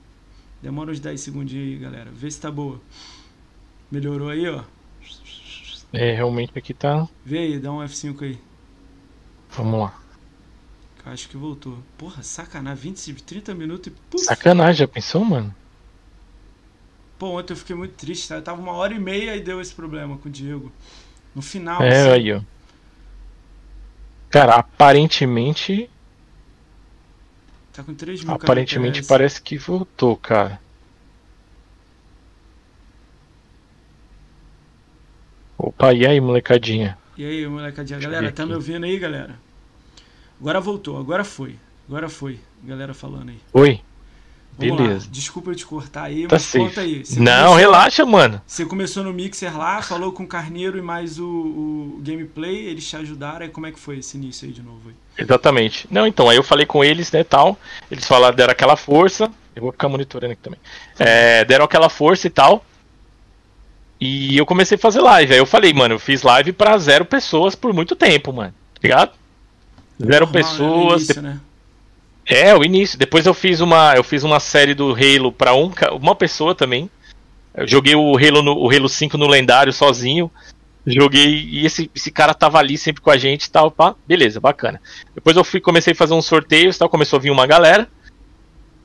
Demora uns 10 segundinhos aí, galera. Vê se tá boa. Melhorou aí, ó. É, realmente aqui tá. Vê aí, dá um F5 aí. Vamos lá. Acho que voltou. Porra, sacanagem, 20, 30 minutos e. Puf. Sacanagem, já pensou, mano? Pô, ontem eu fiquei muito triste, tá? Eu tava uma hora e meia e deu esse problema com o Diego. No final. É, assim... aí, ó. Cara, aparentemente. Tá com 3 mil Aparentemente parece que voltou, cara. Opa, e aí, molecadinha? E aí, molecadinha? Deixa galera, tá me ouvindo aí, galera? Agora voltou, agora foi. Agora foi. Galera falando aí. Oi. Vamos Beleza. Lá. Desculpa eu te cortar aí, tá mas safe. conta aí. Você Não, começou, relaxa, mano. Você começou no Mixer lá, falou com o Carneiro e mais o, o, gameplay, eles te ajudaram. Aí como é que foi esse início aí de novo? Aí? Exatamente. Não, então, aí eu falei com eles, né, tal. Eles falaram, deram aquela força. Eu vou ficar monitorando aqui também. É, deram aquela força e tal. E eu comecei a fazer live. Aí eu falei, mano, eu fiz live pra zero pessoas por muito tempo, mano. Tá ligado? Zero Normal, pessoas. Início, né? É, o início. Depois eu fiz uma, eu fiz uma série do Halo pra um, uma pessoa também. Eu joguei o Halo, no, o Halo 5 no lendário sozinho. Joguei e esse, esse cara tava ali sempre com a gente e tal, pá. Beleza, bacana. Depois eu fui, comecei a fazer uns sorteios tal, começou a vir uma galera.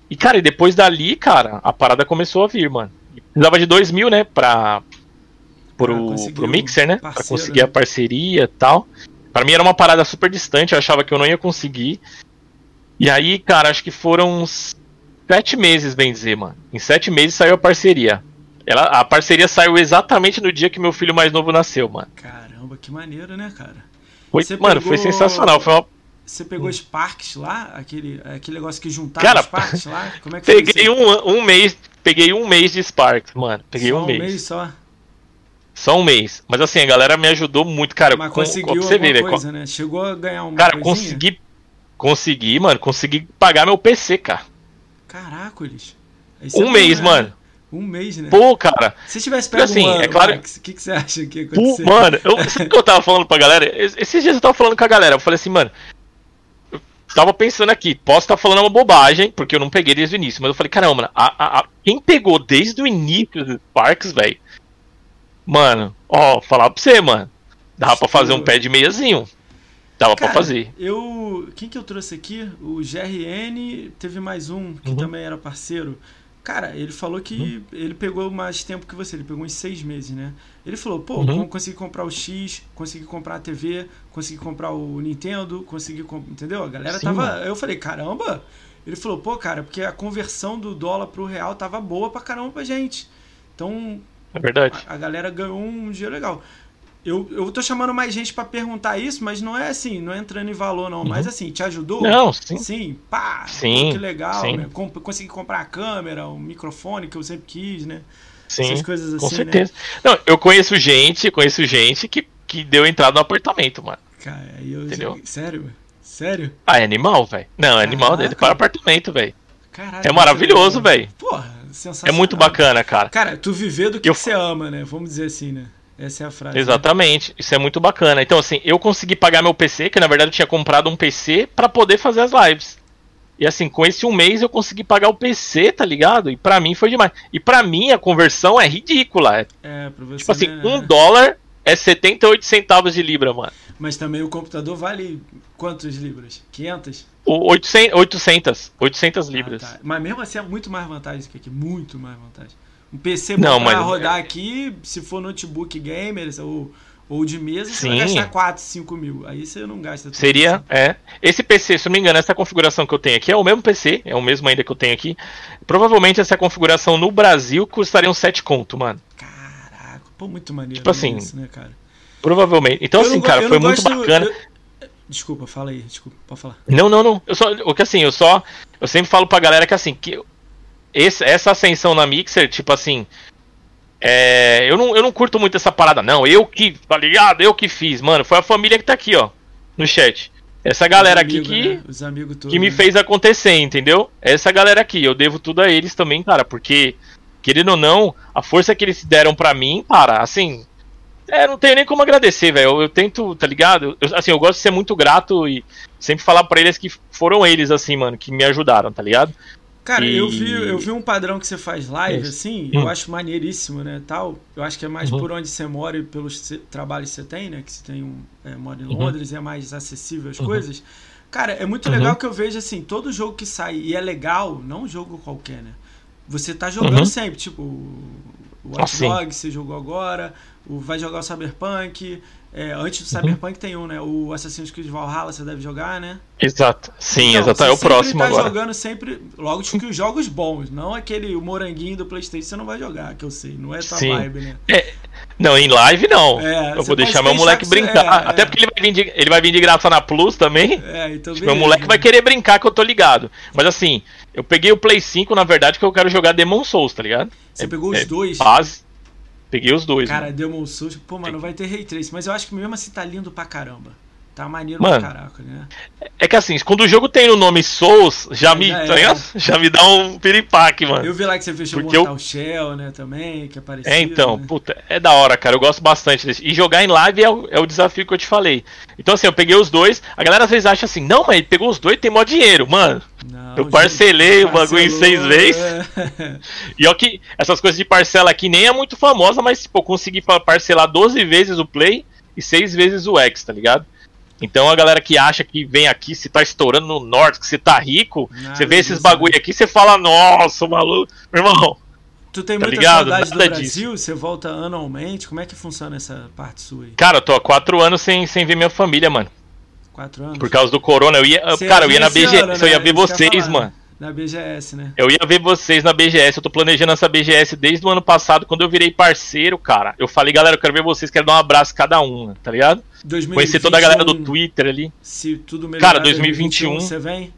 E, cara, e depois dali, cara, a parada começou a vir, mano. Precisava de 2 mil, né, pra. Pro, pro Mixer, né? Parceiro, pra conseguir né? a parceria e tal. Pra mim era uma parada super distante, eu achava que eu não ia conseguir. E aí, cara, acho que foram uns sete meses, bem dizer, mano. Em sete meses saiu a parceria. Ela, a parceria saiu exatamente no dia que meu filho mais novo nasceu, mano. Caramba, que maneiro, né, cara? Foi, mano, pegou... foi sensacional. Foi uma... Você pegou Sparks lá? Aquele, aquele negócio que juntava cara, Sparks lá? Como é que peguei um, um mês, peguei um mês de Sparks, mano. Peguei só um mês. Um mês só. Só um mês. Mas assim, a galera me ajudou muito, cara. Mas com, conseguiu você alguma ver, coisa, né? Chegou a ganhar uma Cara, coisinha? consegui. Consegui, mano. Consegui pagar meu PC, cara. Caracoles. É Um bom, mês, né? mano. Um mês, né? Pô, cara. Se tivesse pego assim, um ano, é claro- o que, que você acha que ia Pô, acontecer? mano, eu, sabe o que eu tava falando pra galera? Es- Esses dias eu tava falando com a galera. Eu falei assim, mano. Eu tava pensando aqui, posso estar falando uma bobagem, porque eu não peguei desde o início. Mas eu falei, caramba, mano, a, a- a- quem pegou desde o início dos parques, velho. Mano, ó, falar pra você, mano. Dava pra fazer um pé de meiazinho. Dava pra Cara, fazer. Eu. Quem que eu trouxe aqui? O GRN teve mais um que Uhum. também era parceiro. Cara, ele falou que ele pegou mais tempo que você, ele pegou uns seis meses, né? Ele falou, pô, Uhum. como consegui comprar o X, consegui comprar a TV, consegui comprar o Nintendo, consegui comprar. Entendeu? A galera Sim, tava. mano. Eu falei, caramba! Ele falou, pô, cara, porque a conversão do dólar pro real tava boa pra caramba pra gente. Então, É verdade. a galera ganhou um dinheiro legal. Eu, eu tô chamando mais gente pra perguntar isso, mas não é assim, não é entrando em valor, não. Mas assim, te ajudou? Uhum. Não, sim. Sim, pá! Sim, pô, que legal, sim. né? Com- consegui comprar a câmera, o microfone que eu sempre quis, né? Sim. Essas coisas assim, Com certeza. Não, eu conheço gente, conheço gente que, que deu entrada no apartamento, mano. né? Cara, aí eu. Entendeu? Sério? Sério? Ah, é animal, velho. Não, é animal dele para apartamento, velho. Caralho. É maravilhoso, velho. Porra, É sensacional. muito bacana, cara. Cara, tu viver do que, Eu- que você ama, né? Vamos dizer assim, né? Essa é a frase. né? Exatamente. Isso é muito bacana. Então, assim, eu consegui pagar meu PC, que na verdade eu tinha comprado um PC pra poder fazer as lives. E assim, com esse um mês eu consegui pagar o PC, tá ligado? E pra mim foi demais. E pra mim a conversão é ridícula. É, É, pra você. tipo assim, né? um dólar é 78 centavos de libra, mano. Mas também o computador vale quantas libras? 500? O 800, 800, 800 libras. Ah, tá. Mas mesmo assim é muito mais vantagem que aqui, muito mais vantagem. Um PC Não, bom pra mas- rodar aqui, se for notebook gamer ou, ou de mesa, você vai Sim. gastar 4, 5 mil. Aí você não gasta tudo Seria, isso. é. Esse PC, se eu não me engano, essa configuração que eu tenho aqui é o mesmo PC, é o mesmo ainda que eu tenho aqui. Provavelmente essa configuração no Brasil custaria uns 7 conto, mano. Caraca, pô, muito maneiro Tipo assim, isso, né, cara? Provavelmente. Então, Eu assim, não go- cara, foi não muito bacana. eu- Desculpa, fala aí, desculpa, pode falar. Não, não, não. Eu só, o que assim, eu só, eu sempre falo pra galera que assim, que esse, essa ascensão na Mixer, tipo assim, é, eu não, eu não curto muito essa parada, não. Eu que, tá ligado? Eu que fiz, mano. Foi a família que tá aqui, ó, no chat. Essa galera Os aqui amigos, que né? Os amigos todos. que me né? fez acontecer, entendeu? Essa galera aqui, eu devo tudo a eles também, cara, porque querendo ou não, a força que eles deram pra mim, cara, assim, é, não tenho nem como agradecer, velho. Eu, eu tento, tá ligado? Eu, assim, eu gosto de ser muito grato e sempre falar pra eles que foram eles, assim, mano, que me ajudaram, tá ligado? Cara, E- eu, vi, eu vi um padrão que você faz live, Isso. assim, Hum. eu acho maneiríssimo, né, tal. Eu acho que é mais Uhum. por onde você mora e pelos trabalhos que você tem, né, que você tem um, é, mora em Uhum. Londres, é mais acessível as Uhum. coisas. Cara, é muito Uhum. legal que eu vejo, assim, todo jogo que sai e é legal, não um jogo qualquer, né, você tá jogando Uhum. sempre, tipo, o Ah, Watch sim. Dogs você jogou agora, o, vai jogar o Cyberpunk, é, antes do Uhum. Cyberpunk tem um, né, o Assassin's Creed Valhalla você deve jogar, né. Exato. Sim, Então, exato. você É o sempre próximo tá agora. jogando sempre, logo que os jogos bons, não aquele o moranguinho do Playstation você não vai jogar, que eu sei, não é tua Sim. vibe, né? Não, em live não. É, eu você vou deixar meu moleque que você- brincar. é, Até é. porque ele vai, vir de, ele vai vir de graça na Plus também. É, então meu moleque vai querer brincar que eu tô ligado. Mas assim, eu peguei o Play 5, na verdade, que eu quero jogar Demon Souls, tá ligado? Você é- pegou os é dois? Base. Peguei os dois. Cara, mano. Demon Souls, pô, mano, vai ter Ray Trace, mas eu acho que mesmo assim tá lindo pra caramba. Tá maneiro Mano, pra caraca, né? É que assim, quando o jogo tem o nome Souls, já me, Já é. tá ligado? já me dá um piripaque, mano. Eu vi lá que você fechou Porque Mortal Shell, né, também, que é parecido. É, então, né? puta, é da hora, cara. Eu gosto bastante desse. E jogar em live é o, é o desafio que eu te falei. Então, assim, eu peguei os dois. A galera às vezes acha assim, não, mas ele pegou os dois e tem mó dinheiro. Mano, Não, eu parcelei o bagulho em seis vezes. é. E ó que essas coisas de parcela aqui nem é muito famosa, mas tipo, eu consegui pa- parcelar 12 vezes o Play e 6 vezes o X, tá ligado? Então a galera que acha que vem aqui, se tá estourando no norte, que você tá rico, Nada você vê esses disso, bagulho né? aqui, você fala, nossa, maluco, meu irmão. Tu tem Tá muita ligado? saudade do Nada Brasil? Você volta anualmente? Como é que funciona essa parte sua aí? Cara, eu tô há 4 anos sem, sem ver minha família, mano. Quatro anos? Por causa do corona, eu ia. Você cara, eu ia na BGS, ano, eu ia né? ver vocês, mano. Na BGS, né? Eu ia ver vocês na BGS, eu tô planejando essa BGS desde o ano passado, quando eu virei parceiro, cara. Eu falei, galera, eu quero ver vocês, quero dar um abraço cada um, tá ligado? 2021, Conhecer toda a galera do Twitter ali. Se tudo melhorar, Cara, 2021, você vem?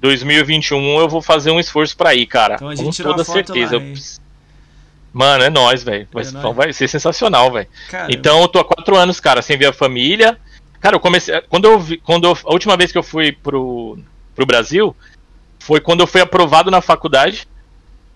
2021 eu vou fazer um esforço pra ir, cara. Então a gente com toda foto certeza. lá? Mano, é nóis, velho. Vai, É vai ser sensacional, velho. Então eu tô há quatro anos, cara, sem ver a família. Cara, eu comecei. Quando eu vi. Quando eu- a última vez que eu fui pro, pro Brasil foi quando eu fui aprovado na faculdade.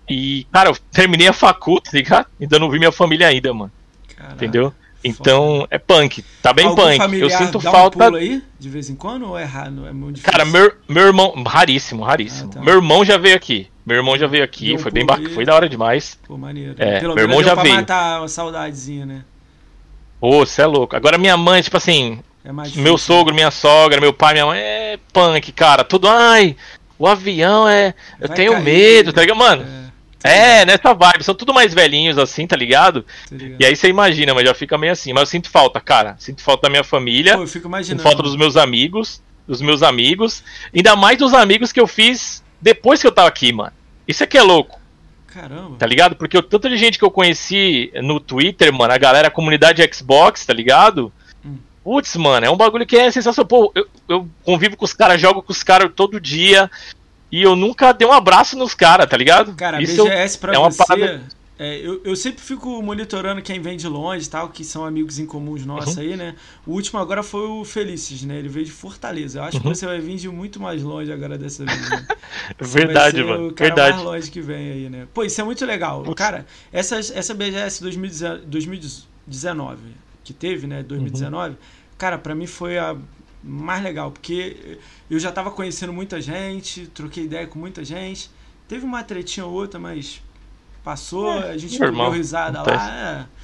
E, cara, eu terminei a facu, tá ligado? Ainda não vi minha família ainda, mano. caralho. Entendeu? Então é punk. Tá bem Algum punk. Eu sinto dá falta. um pulo aí, de vez em quando, ou é raro? É muito difícil? Cara, meu, meu irmão. Raríssimo, raríssimo. Ah, tá. Meu irmão já veio aqui. Meu irmão já veio aqui, Deu foi bem bacana. Foi da hora demais. Pô, maneiro. É, Pelo meu irmão já pra veio. matar uma saudadezinha, né? Ô, você é louco. Agora minha mãe, tipo assim, É meu difícil. sogro, minha sogra, meu pai, minha mãe é punk, cara. Tudo, ai, o avião é. Eu Vai tenho cair, medo, tá ligado? Mano, É, é, nessa vibe. São tudo mais velhinhos assim, tá ligado? tá ligado? E aí você imagina, mas já fica meio assim. Mas eu sinto falta, cara. Sinto falta da minha família. Pô, eu fico Sinto imaginando. falta dos meus amigos. Dos meus amigos. Ainda mais dos amigos que eu fiz depois que eu tava aqui, mano. Isso aqui é louco. Caramba. tá ligado? Porque o tanto de gente que eu conheci no Twitter, mano, a galera, a comunidade Xbox, tá ligado? Putz, mano, é um bagulho que é sensacional. Pô, eu, eu convivo com os caras, jogo com os caras todo dia. E eu nunca dei um abraço nos caras, tá ligado? Cara, Isso BGS pra é uma você. parada- é, eu, eu sempre fico monitorando quem vem de longe e tal, que são amigos em comuns nossos Uhum. aí, né? O último agora foi o Felices, né? Ele veio de Fortaleza. Eu acho que Uhum. você vai vir de muito mais longe agora dessa vez. Né? Verdade, mano. O cara Verdade. mais longe que vem aí, né? Pô, isso é muito legal. Putz. Cara, essa, essa BGS 2019, 2019 que teve, né? 2019, cara, pra mim foi a mais legal, porque eu já tava conhecendo muita gente, troquei ideia com muita gente. Teve uma tretinha ou outra, mas passou, É, a gente deu risada acontece. lá. é.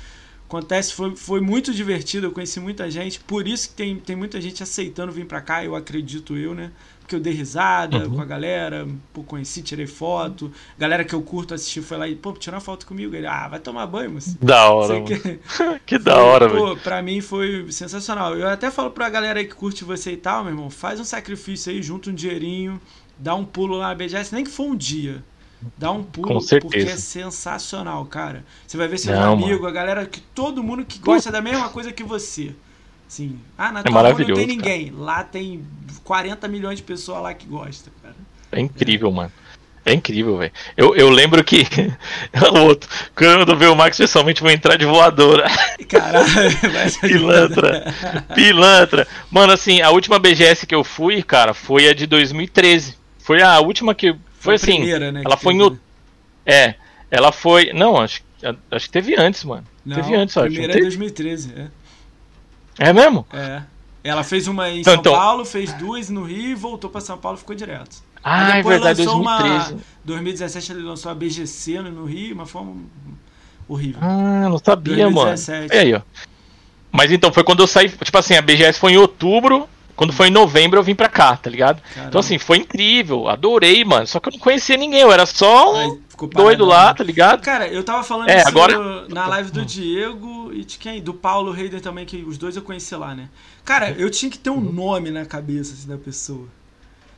Acontece, foi, foi muito divertido, eu conheci muita gente, por isso que tem, tem muita gente aceitando vir pra cá, eu acredito eu, né? Porque eu dei risada Uhum. com a galera, pô, conheci, tirei foto. Galera que eu curto assistir foi lá e, pô, tirar uma foto comigo. Ele, ah, vai tomar banho, moço. Da hora, mano. que- Que da hora, velho. Pô, pra mim foi sensacional. Eu até falo pra galera aí que curte você e tal, meu irmão, faz um sacrifício aí, junta um dinheirinho, dá um pulo lá na BGS, nem que for um dia. Dá um pulo, porque é sensacional, cara. Você vai ver seus Não, amigos, a galera, que todo mundo que gosta da mesma coisa que você. Assim, ah, na É tua rua não maravilhoso, tem ninguém. Lá tem 40 milhões de pessoas lá que gostam, cara. É incrível, mano. É incrível, velho. Eu, eu lembro que. o outro. Quando eu ver o Max pessoalmente, vou entrar de voadora. Caralho, Pilantra. Pilantra. Mano, assim, a última BGS que eu fui, cara, foi a de 2013. Foi a última que. Foi, a assim. primeira, né, ela foi teve, no. né? É. Ela foi. Não, acho, acho que teve antes, mano. Não, teve antes, acho. primeira é teve? 2013, é. É mesmo? É. Ela fez uma em Então, São então- Paulo, fez duas no Rio, voltou pra São Paulo e ficou direto. Ah, é verdade, lançou 2013. Uma... 2017 ele lançou a BGC no Rio, uma forma horrível. Ah, não sabia, 2017. mano. E aí, ó. Mas então, foi quando eu saí. Tipo assim, a BGS foi em outubro. Quando foi em novembro eu vim pra cá, tá ligado? Caramba. Então, assim, foi incrível. Adorei, mano. Só que eu não conhecia ninguém. Eu era só um ficou doido lá, tá ligado? Cara, eu tava falando É, isso agora- no- na live do Diego e de quem? Do Paulo Reider também, que os dois eu conheci lá, né? Cara, eu tinha que ter um nome na cabeça assim, da pessoa.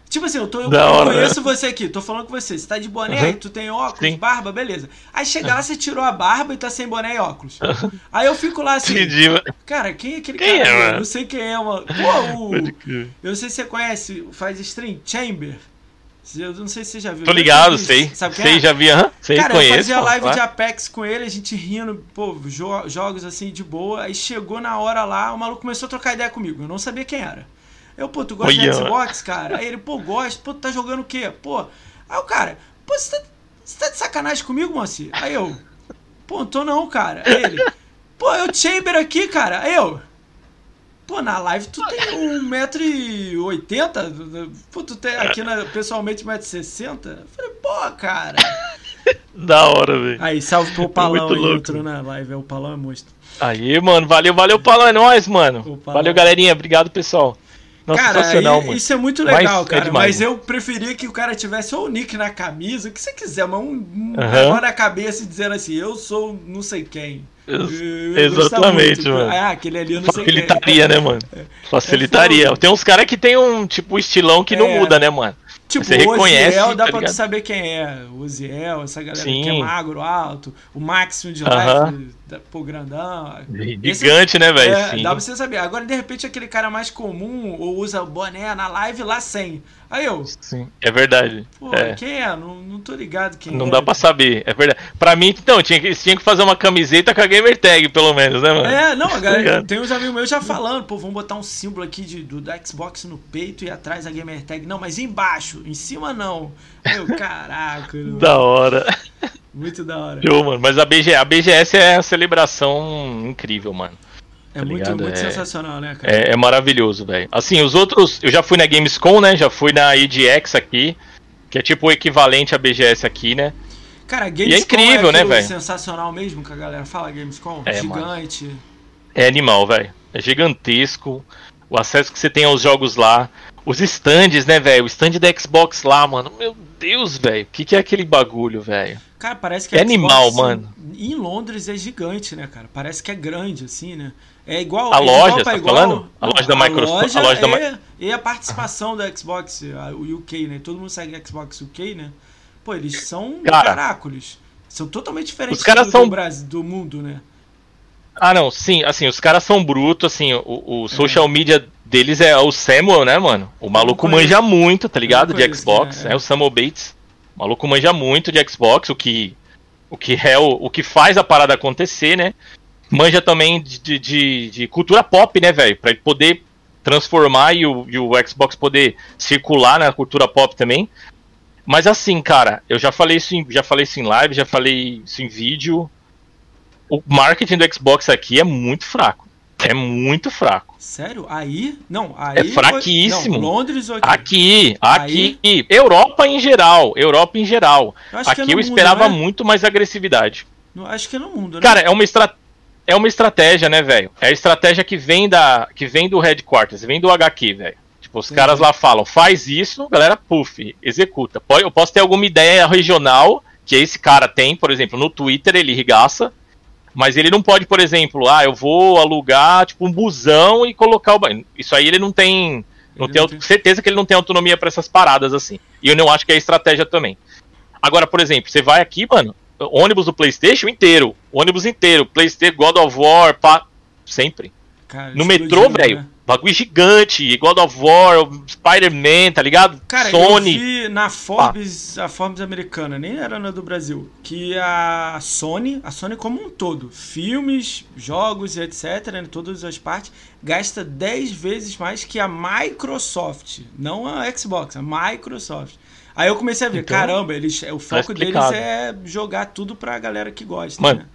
Tipo assim, eu, tô, eu, hora, conheço você aqui, tô falando com você. Você tá de boné, Uhum. tu tem óculos, Sim. barba, beleza. Aí chega lá, você tirou a barba e tá sem boné e óculos. Aí eu fico lá assim, Entendi, cara, quem é aquele Quem cara? é, mano? Eu não sei quem é, mano. Pô, o. Eu não sei se você conhece, faz stream, Chamber. Eu não sei se você já viu. Tô ligado, sei. Sabe sei, é? já vi, aham. Sei, Cara, conheço. eu fazia live claro. de Apex com ele, a gente rindo, pô, jo- jogos assim de boa. Aí chegou na hora lá, o maluco começou a trocar ideia comigo. Eu não sabia quem era. Eu, pô, tu gosta de Olha. Xbox, cara? Aí ele, pô, gosto. Pô, tu tá jogando o quê? Pô. Aí o cara, pô, você tá, você tá de sacanagem comigo, moço? Aí eu, pô, não tô não, cara. Aí ele, pô, eu Chamber aqui, cara. Aí eu. Pô, na live tu tem 1,80m? Pô, tu tem aqui na, pessoalmente 1,60m? Eu falei, pô, cara. Da hora, velho. Aí, salve pro Palão muito aí, entrou na live. É, o Palão é monstro. Aí, mano, valeu, valeu, Palão, é nóis, mano. Palão. Valeu, galerinha, obrigado, pessoal. Nossa, cara, mano. isso é muito Mas legal, é cara. demais, mas mano. eu preferia que o cara tivesse ou o nick na camisa, o que você quiser, mas um, um negócio na cabeça e dizendo assim, eu sou não sei quem. Eu- Exatamente, mano. Ah, aquele ali eu não sei quem. Facilitaria, né, mano? Facilitaria. foda. Tem uns caras que tem um, tipo, estilão que não É. muda, né, mano? Tipo, Você o Oziel dá tá pra tu saber quem é. O Oziel, essa galera que é Sim. magro, alto, o Máximo de live, da- pô, grandão. Gigante, né, velho? É, Sim. dá pra você saber. Agora, de repente, aquele cara mais comum ou usa boné na live lá sem. Aí eu. Sim, é verdade. Pô, é. quem é? Não, não tô ligado quem Não é. dá pra saber, é verdade. Pra mim, então, tinha que, tinha que fazer uma camiseta com a gamer tag, pelo menos, né, mano? É, não, a galera, tem uns amigos meus já falando, pô, vamos botar um símbolo aqui de, do, do Xbox no peito e atrás a gamer tag. Não, mas embaixo, em cima não. Meu, caraca, mano. Da hora. muito da hora. Show, mano. Mas a, BG, a BGS é uma celebração incrível, mano. É tá muito, ligado? muito É- sensacional, né, cara? É, é maravilhoso, velho. Assim, os outros. Eu já fui na Gamescom, né? Já fui na EDX aqui. Que é tipo o equivalente à BGS aqui, né? Cara, Gamescom incrível, né, aquilo velho? sensacional mesmo que a galera fala, Gamescom? É, Gigante. É animal, velho. É gigantesco. O acesso que você tem aos jogos lá. Os stands, né, velho? O stand da Xbox lá, mano. Meu Deus, velho. O que, que é aquele bagulho, velho? Cara, parece que É Xbox, animal, mano. Em Londres é gigante, né, cara? Parece que é grande, assim, né? É igual. A é loja, igual tá igual. falando? A loja da Microsoft- loja a loja da é- E a participação da Xbox, o UK, né? Todo mundo segue Xbox UK, né? Pô, eles são Cara, caracoles. São totalmente diferentes os caras do, são- do Brasil, do mundo, né? Ah, não, sim, assim, os caras são brutos, assim, o, o É. social media deles é o Samuel, né, mano? O maluco manja muito, tá ligado? De Xbox, é, é, é. o Samuel Bates. O maluco manja muito de Xbox, o que, o que é o, o que faz a parada acontecer, né? Manja também de, de, de- cultura pop, né, velho? Pra ele poder transformar e o, e o Xbox poder circular na cultura pop também. Mas assim, cara, eu já falei isso em, já falei isso em live, já falei isso em vídeo. O marketing do Xbox aqui é muito fraco. É muito fraco. Sério? Aí? Não, aí. É fraquíssimo. Não, Londres ou aqui? Aqui, aqui. Europa em geral. Europa em geral. Eu é Aqui eu mundo, esperava não é? muito mais agressividade. Acho que é no mundo, né? Cara, é uma estratégia. É uma estratégia, né, velho? É a estratégia que vem da que vem do headquarters, vem do HQ, velho. Tipo, os Entendi. caras lá falam, faz isso, galera, puff, executa. Eu posso ter alguma ideia regional que esse cara tem, por exemplo, no Twitter ele regaça, mas ele não pode, por exemplo, ah, eu vou alugar tipo um busão e colocar o ba- isso aí ele não tem, não Ele tem, certeza que ele não tem autonomia pra essas paradas assim. E eu não acho que é estratégia também. Agora, por exemplo, você vai aqui, mano, ônibus do PlayStation inteiro, ônibus inteiro, PlayStation, God of War, pá, sempre. Cara, No metrô, velho, né? bagulho gigante, God of War, Spider-Man, tá ligado? Cara, Sony. eu vi na Forbes, a Forbes americana, nem era na do Brasil, que a Sony, a Sony como um todo, filmes, jogos e etc, né, todas as partes, gasta 10 vezes mais que a Microsoft, não a Xbox, a Microsoft. Aí eu comecei a ver, Então, caramba, eles, o foco deles explicado. é jogar tudo pra galera que gosta, Mano, né?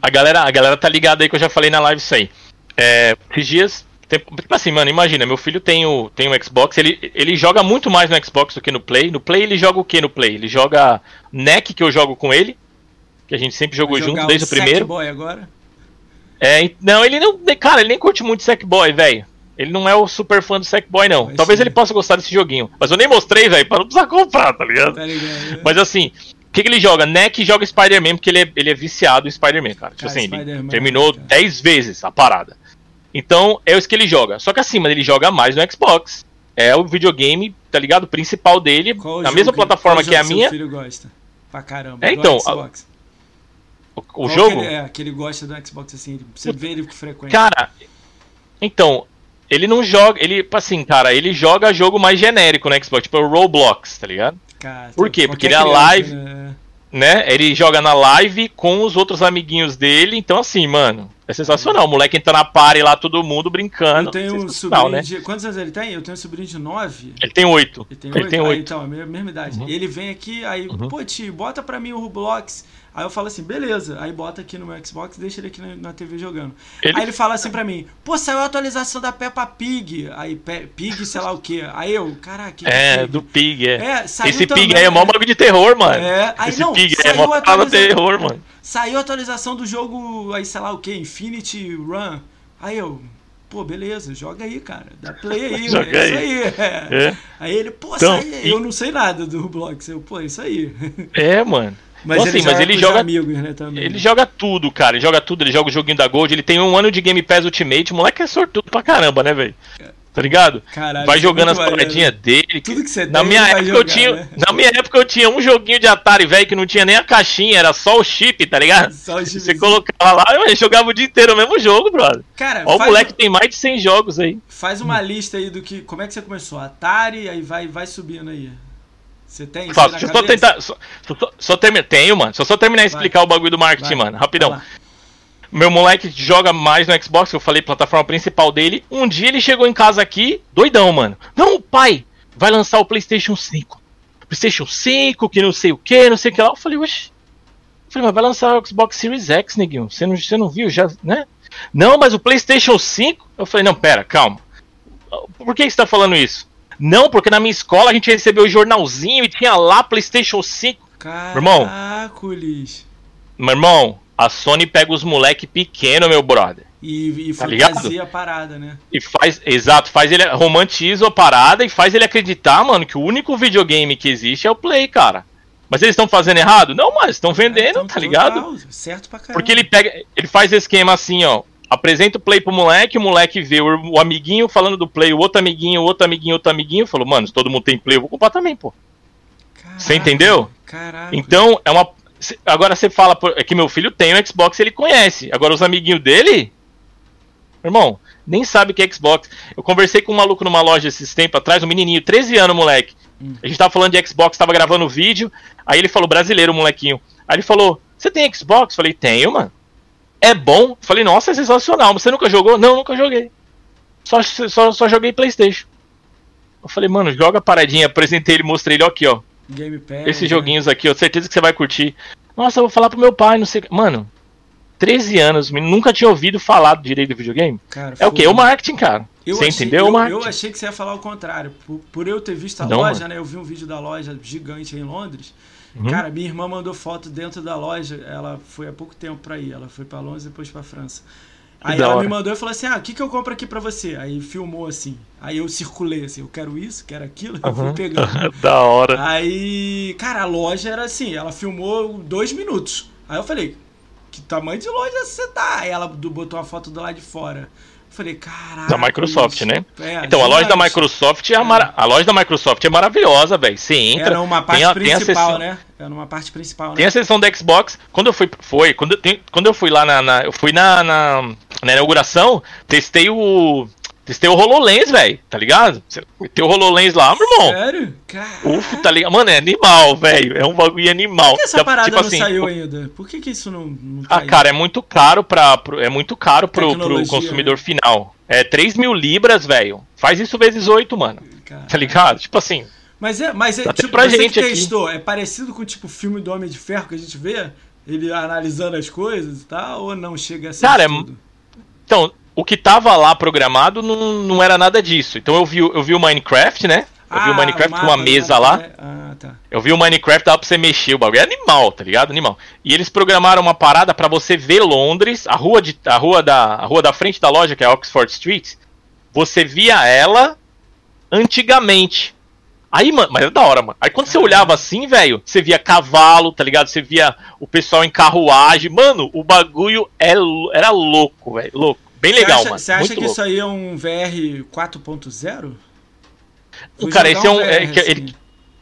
A galera, a galera tá ligada aí que eu já falei na live isso aí. É, esses dias. Tipo assim, mano, imagina, meu filho tem o, tem o Xbox, ele, ele joga muito mais no Xbox do que no Play. No Play ele joga o que no Play? Ele joga NEC, que eu jogo com ele, que a gente sempre jogou junto desde o primeiro. Sackboy agora. É, não, ele não. Cara, ele nem curte muito Sackboy, velho. Ele não é o super fã do Sackboy, não. Talvez ele possa gostar desse joguinho. Mas eu nem mostrei, velho, pra não precisar comprar, tá ligado? Tá ligado? Mas assim, o que, que ele joga? NEC joga Spider-Man, porque ele é, ele é viciado em Spider-Man, cara. Tipo Cara, assim, ele terminou cara. 10 vezes a parada. Então, é isso que ele joga. Só que assim, mano, ele joga mais no Xbox. É o videogame, tá ligado? O principal dele, Qual na mesma plataforma qual que é a minha. Seu filho gosta pra caramba. É, então, Xbox. O, o Qual jogo. Que ele, é, que ele gosta do Xbox assim, você vê ele com frequência. Cara, então, ele não joga. Ele, assim, cara, ele joga jogo mais genérico no Xbox, tipo o Roblox, tá ligado? Cara, por quê? Porque ele é live. né? Né? Ele joga na live com os outros amiguinhos dele. Então, assim, mano, é sensacional. O moleque entra na party lá, todo mundo brincando. Eu tenho um sensacional, sobrinho né? de. Quantos anos ele tem? Eu tenho um sobrinho de 9. Ele tem oito. Ele tem Ele oito? tem Aí, oito. então, a mesma, mesma idade. Uhum. Ele vem aqui, aí, Uhum. pô, tio, bota pra mim o Roblox. Aí eu falo assim, beleza. Aí bota aqui no meu Xbox e deixa ele aqui na, na TV jogando. Ele- Aí ele fala assim pra mim, pô, saiu a atualização da Peppa Pig. Aí, Pe- Pig, sei lá o quê. Aí eu, caraca, É, do Pig, é. É, Esse também, Pig aí é mó bagulho de terror, mano. É, aí Esse não, Pig é mó atualização- terror, mano. Saiu a atualização do jogo, aí sei lá o que, Infinity Run. Aí eu, pô, beleza, joga aí, cara. Dá play aí, Joga é aí. isso aí. É. É. Aí ele, pô, Então, sai, e- eu não sei nada do Roblox. Eu, pô, é isso aí. É, mano. Mas Então, ele joga mas ele joga- amigos, né, também. Ele joga tudo, cara. Ele joga tudo. Ele joga o joguinho da Gold. Ele tem um ano de Game Pass Ultimate. O moleque é sortudo pra caramba, né, velho? Tá ligado? Caralho, vai é jogando as paradinhas dele. Tudo que você Na tem, minha época eu jogar, tinha, né? na minha época eu tinha um joguinho de Atari, velho, que não tinha nem a caixinha, era só o chip, tá ligado? Só o Você chipzinho. colocava lá, eu jogava o dia inteiro o mesmo jogo, brother. Cara, Ó, o faz, moleque tem mais de 100 jogos aí. faz uma lista aí do que. Como é que você começou? Atari, aí vai, vai subindo aí. Você tem? isso na deixa eu só tentar. Só, só, só termi- Tenho, mano. Só só terminar de explicar o bagulho do marketing, Vai, mano. Rapidão. Meu moleque joga mais no Xbox, eu falei, plataforma principal dele. Um dia ele chegou em casa aqui, doidão, mano. Não, pai, vai lançar o PlayStation 5. PlayStation 5, que não sei o que, não sei o que lá. Eu falei, oxe. Eu falei, mas vai lançar o Xbox Series X, neguinho. Você não, você não viu já, né? Não, mas o PlayStation 5. Eu falei, não, pera, calma. Por que você tá falando isso? Não, porque na minha escola a gente recebeu o jornalzinho e tinha lá PlayStation 5. Irmão. Caracoles. Meu irmão, a Sony pega os moleque pequeno, meu brother. E, e Tá fantasia a parada, né? E faz, exato, faz ele romantiza a parada e faz ele acreditar, mano, que o único videogame que existe é o Play, cara. Mas eles estão fazendo errado? Não, mas estão vendendo, Então, tá ligado? certo pra caramba. Porque ele pega, ele faz esquema assim, ó. Apresenta o Play pro moleque, o moleque vê o, o amiguinho falando do Play, o outro amiguinho, o outro amiguinho, outro amiguinho, falou, mano, se todo mundo tem Play, eu vou comprar também, pô. Caraca, Você entendeu? Caraca. Então, é uma. Agora você fala, é que meu filho tem o Xbox, ele conhece. Agora os amiguinhos dele. Irmão, nem sabe o que é Xbox. Eu conversei com um maluco numa loja esses tempos atrás, um menininho, 13 anos, moleque. Hum. A gente tava falando de Xbox, tava gravando vídeo. Aí ele falou, brasileiro, molequinho. Aí ele falou: Você tem Xbox? Falei, tenho, mano. É bom? Falei, nossa, é sensacional. Você nunca jogou? Não, nunca joguei. Só, só, só joguei Playstation. Eu falei, mano, joga a paradinha. Apresentei ele, mostrei ele, ó, aqui, ó. Game Pass, Esses né? joguinhos aqui, eu certeza que você vai curtir. Nossa, eu vou falar pro meu pai, não sei. Mano, 13 anos, nunca tinha ouvido falar direito do videogame. Cara, É o quê? foda. O marketing, cara. Eu você achei, entendeu? Eu, o marketing. eu achei que você ia falar o contrário. Por, por eu ter visto a Não, loja, mano. né? Eu vi um vídeo da loja gigante aí em Londres. Uhum. Cara, minha irmã mandou foto dentro da loja. Ela foi há pouco tempo pra ir. Ela foi pra Londres e depois pra França. Aí ela hora. me mandou e falou assim: Ah, o que, que eu compro aqui pra você? Aí filmou assim. Aí eu circulei assim: Eu quero isso, quero aquilo. Eu fui Uhum. pegando. da hora. Aí, cara, a loja era assim, ela filmou dois minutos. Aí eu falei, que tamanho de loja você tá? Aí ela botou uma foto do lado de fora. Falei, caralho. Da Microsoft, né? É, Então, a loja da. Microsoft é, a mara- a loja da Microsoft é maravilhosa, velho. Você entra, Era uma parte tem a- tem a principal, seção- né? Era uma parte principal, né? tem a seção da Xbox. Quando eu fui, foi, quando eu, tem- quando eu fui lá na, na- eu fui na, na, na inauguração, testei o testei o HoloLens, velho, tá ligado? Tem o HoloLens lá, meu irmão. Sério? Cara. Uf, tá ligado? Mano, é animal, velho. É um bagulho animal. Por que essa Tá- parada tipo não assim, saiu ainda? Por que, que isso não, não tá Ah, aí? cara, é muito caro para é muito caro pro, pro consumidor né? final. É 3 mil libras, velho. Faz isso vezes 8, mano. Tá ligado? Tipo assim. Mas é, mas é tipo, pra você gente que aqui. testou, é parecido com o tipo filme do Homem de Ferro que a gente vê? Ele analisando as coisas e tal, ou não chega a ser Cara, é? Então, o que tava lá programado não, não era nada disso. Então eu vi, o- eu vi o Minecraft, né? Eu vi o Minecraft com mapa uma do mesa lá. Minecraft, Ah, tá. Eu vi o Minecraft, dava pra você mexer o bagulho. É animal, tá ligado? Animal. E eles programaram uma parada pra você ver Londres, a rua, de, a, rua da, a rua da frente da loja, que é Oxford Street. Você via ela antigamente. Aí, mano, mas é da hora, mano. Aí quando você olhava assim, velho, você via cavalo, tá ligado? Você via o pessoal em carruagem. Mano, o bagulho é, era louco, velho. Louco. Bem legal, acha- mano. Você acha Muito que louco. isso aí é um VR 4.0? Vou Cara, esse é um. é VR, que- assim. ele,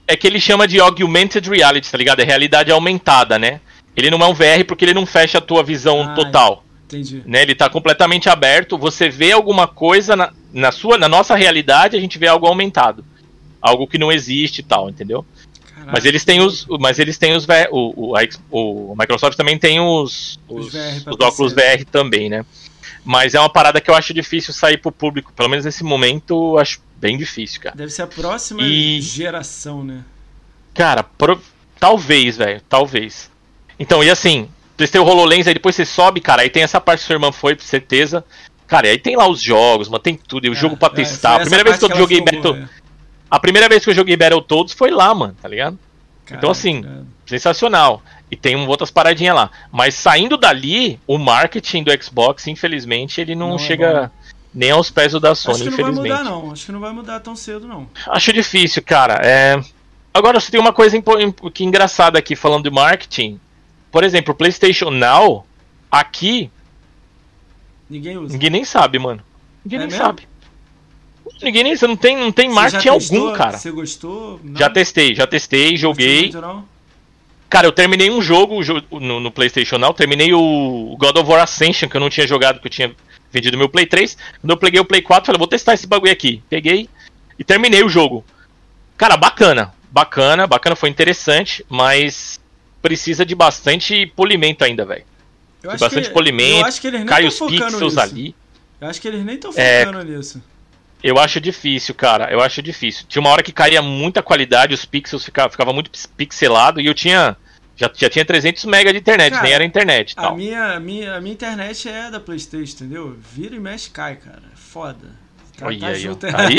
é que ele chama de augmented reality, tá ligado? É realidade aumentada, né? Ele não é um VR porque ele não fecha a tua visão Ah, total. Entendi. Né? Ele tá completamente aberto. Você vê alguma coisa na, na sua, na nossa realidade, a gente vê algo aumentado. Algo que não existe e tal, entendeu? Caraca. Mas eles têm os. Mas eles têm os VR. O, o, a o Microsoft também tem os. Os Os, VR os óculos. VR também, né? Mas é uma parada que eu acho difícil sair pro público. Pelo menos nesse momento, eu acho bem difícil, cara. Deve ser a próxima E- geração, né? Cara, pro- talvez, velho, talvez. Então, e assim, testei o HoloLens, aí depois você sobe, cara, aí tem essa parte que sua irmã foi, com certeza. Cara, aí tem lá os jogos, mano, tem tudo, e o É, jogo pra é, testar. A primeira vez que eu joguei Battle, é. a primeira vez que eu joguei Battletoads foi lá, mano, tá ligado? Então, assim. Sensacional. E tem um- outras paradinhas lá. Mas saindo dali, o marketing do Xbox, infelizmente, ele não, Não é chega nem aos pés do da Sony, Acho que não vai infelizmente. mudar, não. Acho que não vai mudar tão cedo, não. Acho difícil, cara. É... Agora, você tem uma coisa que engraçada aqui falando de marketing. Por exemplo, o PlayStation Now, aqui, Ninguém usa. ninguém nem sabe, mano. Ninguém É nem mesmo? sabe. Ninguém nem. Você não tem, não tem marketing algum, cara. Você gostou? Não? Já testei, já testei, joguei. Cara, eu terminei um jogo no, no, PlayStation Now, terminei o God of War Ascension, que eu não tinha jogado, que eu tinha vendido meu Play 3. Quando eu peguei o Play 4, falei, vou testar esse bagulho aqui. Peguei e terminei o jogo. Cara, bacana, bacana, bacana, foi interessante, mas precisa de bastante polimento ainda, velho. Bastante que, polimento, cai os pixels nisso. ali. Eu acho que eles nem estão é, focando é, nisso. Eu acho difícil, cara. Eu acho difícil. Tinha uma hora que caía muita qualidade, os pixels ficavam ficava muito pixelado e eu tinha já, já tinha 300 MB de internet, cara, nem era internet. A minha, a, minha, a minha internet é da PlayStation, entendeu? Vira e mexe cai, cara. Foda. Olha tá aí, junto aí,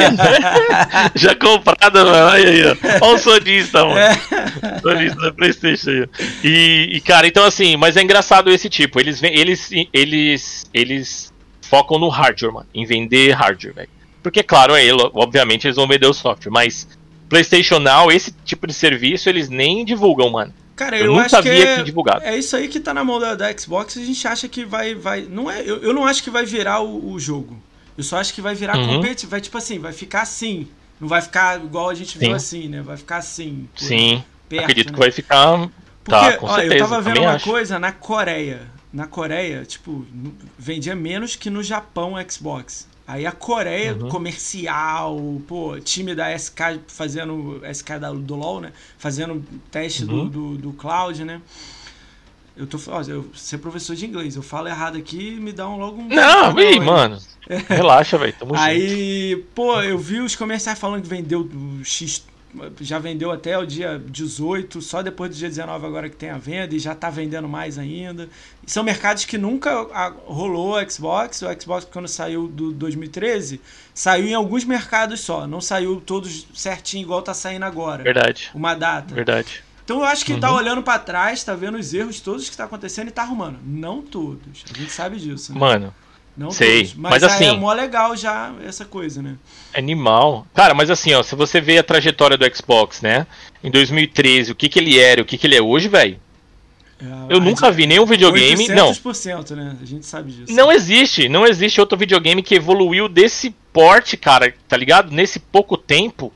Já comprado, mano. Olha aí, ó. Olha o sonista, mano. É. Sonista da Playstation aí. E, e, cara, então assim, mas é engraçado esse tipo. Eles, eles, eles, eles focam no hardware, mano. Em vender hardware, velho. Porque, claro, é, obviamente eles vão vender o software, mas PlayStation Now, esse tipo de serviço, eles nem divulgam, mano. Cara, eu, eu nunca vi é, aqui divulgado. É isso aí que tá na mão da, da Xbox, a gente acha que vai. vai não é, eu, eu não acho que vai virar o, o jogo. Eu só acho que vai virar uhum. competitivo. Vai tipo assim, vai ficar assim. Não vai ficar igual a gente Sim. viu assim, né? Vai ficar assim. Sim. Perto, Acredito né? que vai ficar. Tá, Porque, tá, com ó, certeza, eu tava vendo uma acho. coisa na Coreia. Na Coreia, tipo, vendia menos que no Japão Xbox. Aí a Coreia, uhum. comercial, pô, time da SK fazendo. SK da, do LoL, né? Fazendo teste uhum. do, do, do cloud, né? Eu tô ó, eu ser professor de inglês, eu falo errado aqui me dá um logo um. Não, vem, mano. É. Relaxa, velho. Aí, junto. pô, eu vi os comerciais falando que vendeu X. Já vendeu até o dia 18, só depois do dia 19 agora que tem a venda e já tá vendendo mais ainda. São mercados que nunca rolou o Xbox. O Xbox, quando saiu do 2013, saiu em alguns mercados só. Não saiu todos certinho, igual tá saindo agora. Verdade. Uma data. Verdade. Então eu acho que tá uhum. tá olhando para trás, tá vendo os erros todos que tá acontecendo e tá arrumando. Não todos. A gente sabe disso. Né? Mano. Não sei, todos. Mas, mas assim. É mó legal já essa coisa, né? Animal. Cara, mas assim, ó, se você vê a trajetória do Xbox, né? Em 2013, o que que ele era, o que que ele é hoje, velho? É, eu nunca vi nenhum videogame. 800%, não. né? A gente sabe disso. Não existe, não existe outro videogame que evoluiu desse porte, cara, tá ligado? Nesse pouco tempo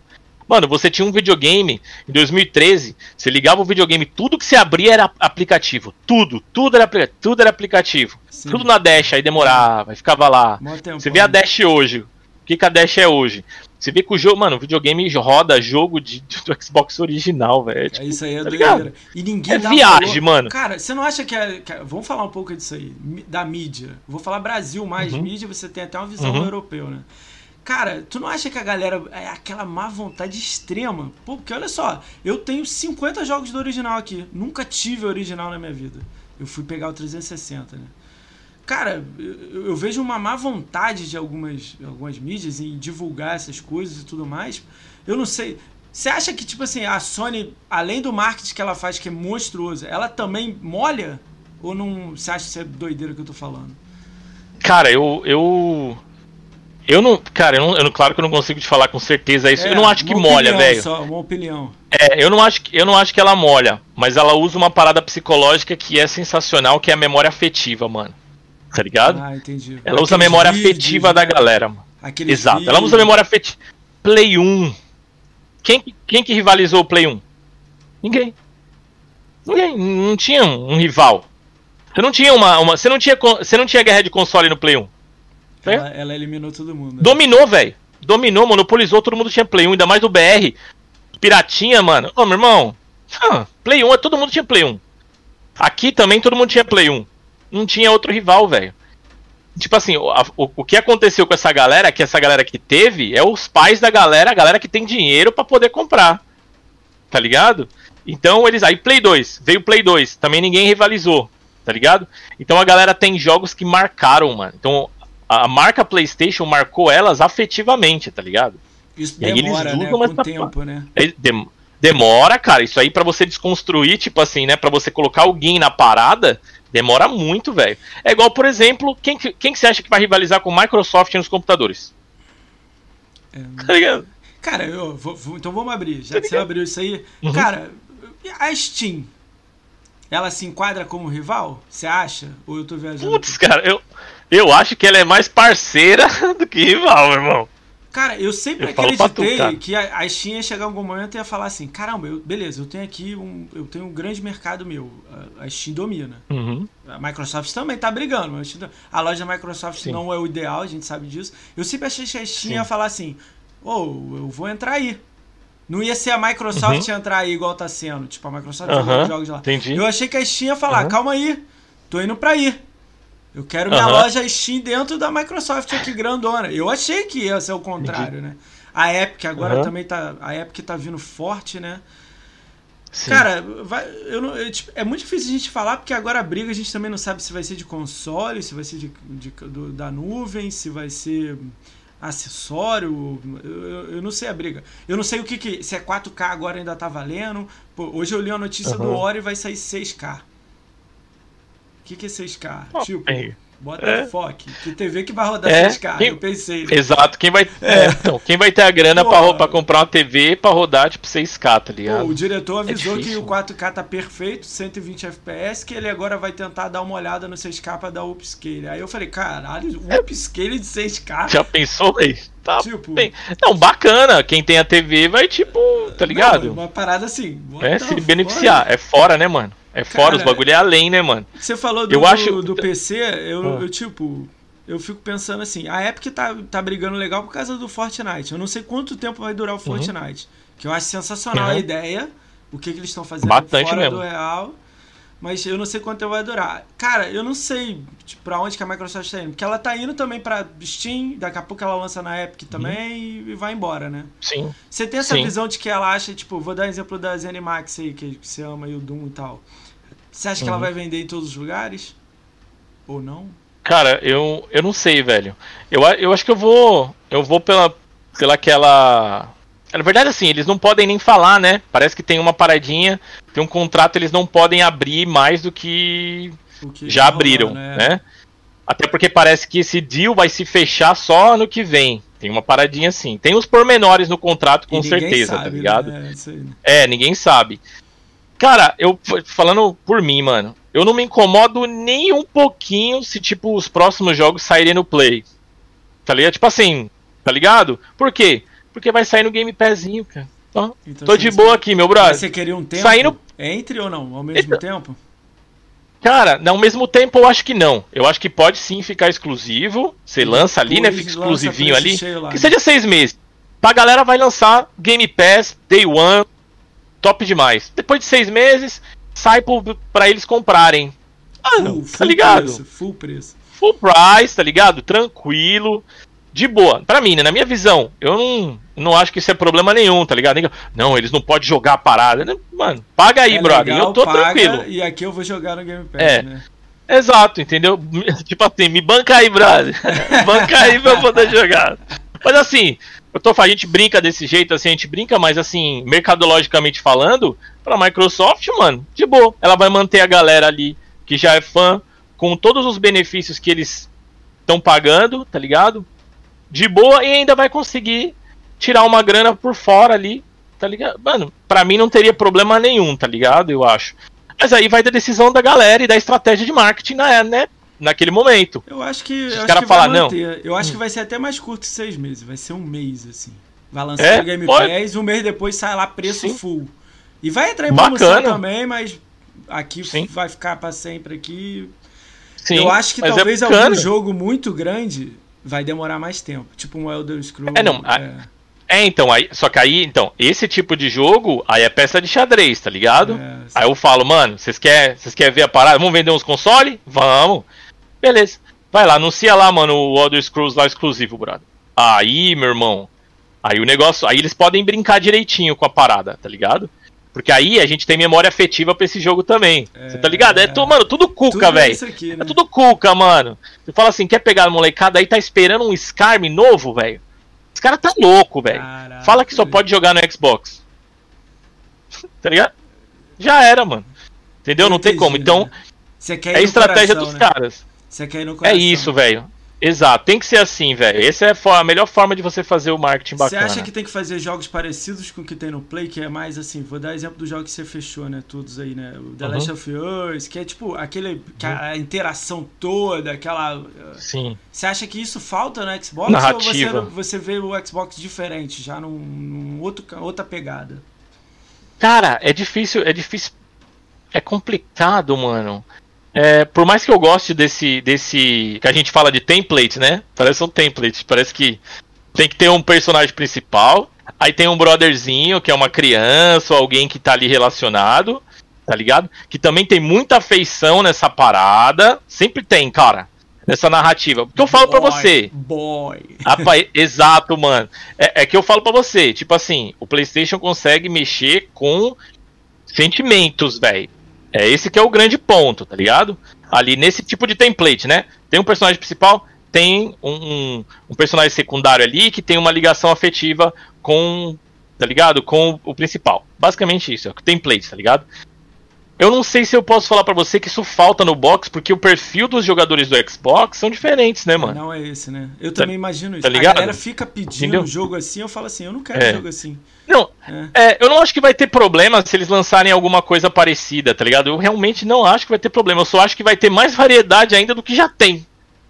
Mano, você tinha um videogame em 2013, você ligava o videogame, tudo que você abria era aplicativo. Tudo, tudo era, tudo era aplicativo. Sim. Tudo na Dash, aí demorava, aí ficava lá. Tempo, você vê a Dash hoje. O que, que a Dash é hoje? Você vê que o jogo, mano, o videogame roda jogo de, do Xbox original, velho. É, tipo, é, isso aí, é tá doideira. E ninguém é viagem, valor. mano. Cara, você não acha que é, que é, Vamos falar um pouco disso aí, da mídia. Vou falar Brasil mais uhum. mídia, você tem até uma visão uhum. europeu, né? Cara, tu não acha que a galera é aquela má vontade extrema? Pô, porque olha só, eu tenho 50 jogos do original aqui. Nunca tive original na minha vida. Eu fui pegar o 360, né? Cara, eu, eu vejo uma má vontade de algumas, algumas mídias em divulgar essas coisas e tudo mais. Eu não sei. Você acha que, tipo assim, a Sony, além do marketing que ela faz, que é monstruoso, ela também molha? Ou não. Você acha que isso é doideira que eu tô falando? Cara, eu. eu eu não, cara, eu não, eu, claro que eu não consigo te falar com certeza isso. É, eu não acho que molha, velho. Só uma opinião. É, eu não acho que eu não acho que ela molha, mas ela usa uma parada psicológica que é sensacional, que é a memória afetiva, mano. Tá ligado? Ah, entendi. Ela Aqueles usa a memória vídeos, afetiva da galera, mano. Aqueles Exato. Vídeos. Ela usa a memória afetiva. Play 1. Quem, quem que rivalizou o Play 1? Ninguém. Ninguém. Não tinha um rival. Você não tinha uma, uma você não tinha você não tinha guerra de console no Play 1. Ela, ela, eliminou todo mundo. Dominou, velho. Dominou, monopolizou, todo mundo tinha Play 1, ainda mais do BR. Piratinha, mano. Ô, meu irmão. Play 1, todo mundo tinha Play 1. Aqui também todo mundo tinha Play 1. Não tinha outro rival, velho. Tipo assim, o, o, o, que aconteceu com essa galera, que essa galera que teve, é os pais da galera, a galera que tem dinheiro para poder comprar. Tá ligado? Então eles. Aí Play 2, veio Play 2, também ninguém rivalizou, tá ligado? Então a galera tem jogos que marcaram, mano. Então a marca PlayStation marcou elas afetivamente, tá ligado? Isso demora, eles usam né? Com tempo, né? Demora, cara. Isso aí para você desconstruir, tipo assim, né? Para você colocar alguém na parada, demora muito, velho. É igual, por exemplo, quem, quem que você acha que vai rivalizar com Microsoft nos computadores? É... Tá ligado? Cara, eu vou, vou, então vamos abrir. Já tá que você abriu isso aí. Uhum. Cara, a Steam, ela se enquadra como rival? Você acha? Ou eu tô viajando? Putz, cara, eu, eu acho que ela é mais parceira do que rival, meu irmão. Cara, eu sempre Eu tu, acreditei cara. que a, a Steam ia chegar em algum momento e ia falar assim, caramba, eu- beleza, eu tenho aqui um. Eu tenho um grande mercado meu. A, a Steam domina. Uhum. A Microsoft também tá brigando, mas a Steam- a loja da Microsoft Sim. não é o ideal, a gente sabe disso. Eu sempre achei que a Steam Sim. ia falar assim, ô, eu vou entrar aí. Não ia ser a Microsoft entrar aí igual tá sendo. Tipo, a Microsoft Uhum. jogos lá. Entendi. Eu achei que a Steam ia falar, Uhum. calma aí, tô indo pra aí. Eu quero minha Aham. loja Steam dentro da Microsoft aqui grandona. Eu achei que ia ser o contrário, né? A Epic agora Aham. também tá. A Epic tá vindo forte, né? Sim. Cara, vai, eu não, eu, tipo, é muito difícil a gente falar, porque agora a briga a gente também não sabe se vai ser de console, se vai ser de, de- do- da nuvem, se vai ser acessório. Eu, eu- não sei a briga. Eu não sei o que, que. Se é 4K agora ainda tá valendo. Pô, hoje eu li a notícia do Aham. Ori e vai sair 6K. O que, que é 6K? Pô, tipo, bem, bota é. Que TV que vai rodar É, 6K? quem- Eu pensei. né? Exato, quem vai, é, então, quem vai ter a grana pra, Pô. pra comprar uma TV pra rodar, tipo, 6K, tá ligado? Pô, o diretor avisou que o 4K tá perfeito, 120 FPS, que ele agora vai tentar dar uma olhada no 6K pra dar upscale. Aí eu falei, caralho, upscale de 6K? Já pensou, velho? Tá Tipo- bem. Não, bacana. Quem tem a TV vai, tipo, tá ligado? Não, uma parada assim. é, se beneficiar. É fora, né, mano? É fora, os Cara, bagulho é além, né, mano? Você falou do, Eu acho- do PC, eu, Ah. eu, tipo. Eu fico pensando assim, a Epic tá, tá brigando legal por causa do Fortnite. Eu não sei quanto tempo vai durar o Fortnite. Que eu acho sensacional Uhum. a ideia, o que, que eles estão fazendo Bastante fora mesmo. do real. Mas eu não sei quanto tempo vai durar. Cara, eu não sei tipo, pra onde que a Microsoft tá indo. Porque ela tá indo também pra Steam, daqui a pouco ela lança na Epic também e, e vai embora, né? Sim. Você tem essa Sim. visão de que ela acha, tipo, vou dar exemplo da ZeniMax aí, que você ama aí o Doom e tal. Você acha que ela Uhum. vai vender em todos os lugares? Ou não? Cara, eu, eu não sei, velho. Eu, eu acho que eu vou. Eu vou pela. Pela aquela. Na verdade, assim, eles não podem nem falar, né? Parece que tem uma paradinha, tem um contrato, eles não podem abrir mais do que O que já tá abriram, rolando, é. né? Até porque parece que esse deal vai se fechar só ano que vem. Tem uma paradinha assim. Tem os pormenores no contrato, com certeza, sabe, tá ligado? né? É, ninguém sabe. Cara, eu falando por mim, mano, eu não me incomodo nem um pouquinho se, tipo, os próximos jogos saírem no Play. Tá ligado? Tipo assim, tá ligado? Por quê? Porque vai sair no Game Passinho, cara. Ó, Então, tô de boa aqui, meu brother. você queria um tempo Saindo- entre ou não? Ao mesmo Então- tempo? Cara, ao mesmo tempo eu acho que não. Eu acho que pode sim ficar exclusivo. Você lança ali, né? Fica exclusivinho ali. lá, Que né? seja seis meses. Pra galera vai lançar Game Pass, Day One, top demais. Depois de seis meses, sai pro, pra eles comprarem. Ah, não, Full, tá full ligado? preço, full preço. Full price, tá ligado? Tranquilo. De boa. Pra mim, né? Na minha visão, eu não, não acho que isso é problema nenhum, tá ligado? Não, eles não podem jogar a parada. Mano, paga aí, É brother. legal, eu tô paga, tranquilo. E aqui eu vou jogar no Game Pass, É. né? Exato, entendeu? Tipo assim, me banca aí, brother. banca aí pra eu poder jogar. Mas assim, eu tô a gente brinca desse jeito, assim, a gente brinca, mas assim, mercadologicamente falando, pra Microsoft, mano, de boa. Ela vai manter a galera ali que já é fã, com todos os benefícios que eles estão pagando, tá ligado? De boa e ainda vai conseguir tirar uma grana por fora ali, tá ligado? Mano, pra mim não teria problema nenhum, tá ligado? Eu acho. Mas aí vai da decisão da galera e da estratégia de marketing na, né, naquele momento. Eu acho que, eu os acho caras que vai falar, não. Eu acho que vai ser até mais curto que seis meses. Vai ser um mês, assim. Vai lançar É? no Game Pode. Pass, um mês depois sai lá preço Sim. full. E vai entrar em promoção Bacana. também, mas aqui Sim. vai ficar pra sempre aqui. Sim, eu acho que é talvez bacana. algum jogo muito grande vai demorar mais tempo. Tipo um Elder Scrolls. É, não, a- É, então, aí, só que aí, então, esse tipo de jogo, aí é peça de xadrez, tá ligado? É, Aí eu falo, mano, vocês querem vocês quer ver a parada? Vamos vender uns consoles? Vamos. Beleza. Vai lá, anuncia lá, mano, o Elder Scrolls lá exclusivo, brother. Aí, meu irmão. Aí o negócio. Aí eles podem brincar direitinho com a parada, tá ligado? Porque aí a gente tem memória afetiva pra esse jogo também. Você tá ligado? É, tu, mano, tudo cuca, velho. aqui, né? É tudo cuca, mano. Você fala assim, quer pegar a molecada aí, tá esperando um Skyrim novo, velho? Esse cara tá louco, velho. Fala que só pode jogar no Xbox. tá ligado? Já era, mano. Entendeu? Não tem como. Então, né? É a estratégia coração, dos né? caras. Você quer ir no É coração. isso, velho. Exato, tem que ser assim, velho. Essa é a melhor forma de você fazer o marketing bacana. Você acha que tem que fazer jogos parecidos com o que tem no Play, que é mais assim, vou dar exemplo dos jogos que você fechou, né? Todos aí, né? O The uhum. Last of Us, que é tipo aquele. a interação toda, aquela. Uh, Sim. Você acha que isso falta no Xbox? Narrativa. Ou você, você vê o Xbox diferente, já num, num outro, outra pegada? Cara, é difícil, é difícil. É complicado, mano. É, por mais que eu goste desse, desse. que a gente fala de template, né? Parece um template. Parece que tem que ter um personagem principal. Aí tem um brotherzinho, que é uma criança ou alguém que tá ali relacionado. Tá ligado? Que também tem muita afeição nessa parada. Sempre tem, cara. Nessa narrativa. Porque eu falo pra você. Boy. exato, mano. É, é que eu falo pra você. Tipo assim, o PlayStation consegue mexer com sentimentos, velho. É esse que é o grande ponto, tá ligado? Ali nesse tipo de template, né? Tem um personagem principal, tem um, um, um personagem secundário ali que tem uma ligação afetiva com, tá ligado? Com o principal. Basicamente isso, é o template, tá ligado? Eu não sei se eu posso falar para você que isso falta no box, porque o perfil dos jogadores do Xbox são diferentes, né, mano? Não é esse, né? Eu tá, também imagino isso. Tá ligado? A galera fica pedindo um jogo assim, eu falo assim, eu não quero é. um jogo assim. Não, é. É, eu não acho que vai ter problema se eles lançarem alguma coisa parecida, tá ligado? Eu realmente não acho que vai ter problema. Eu só acho que vai ter mais variedade ainda do que já tem,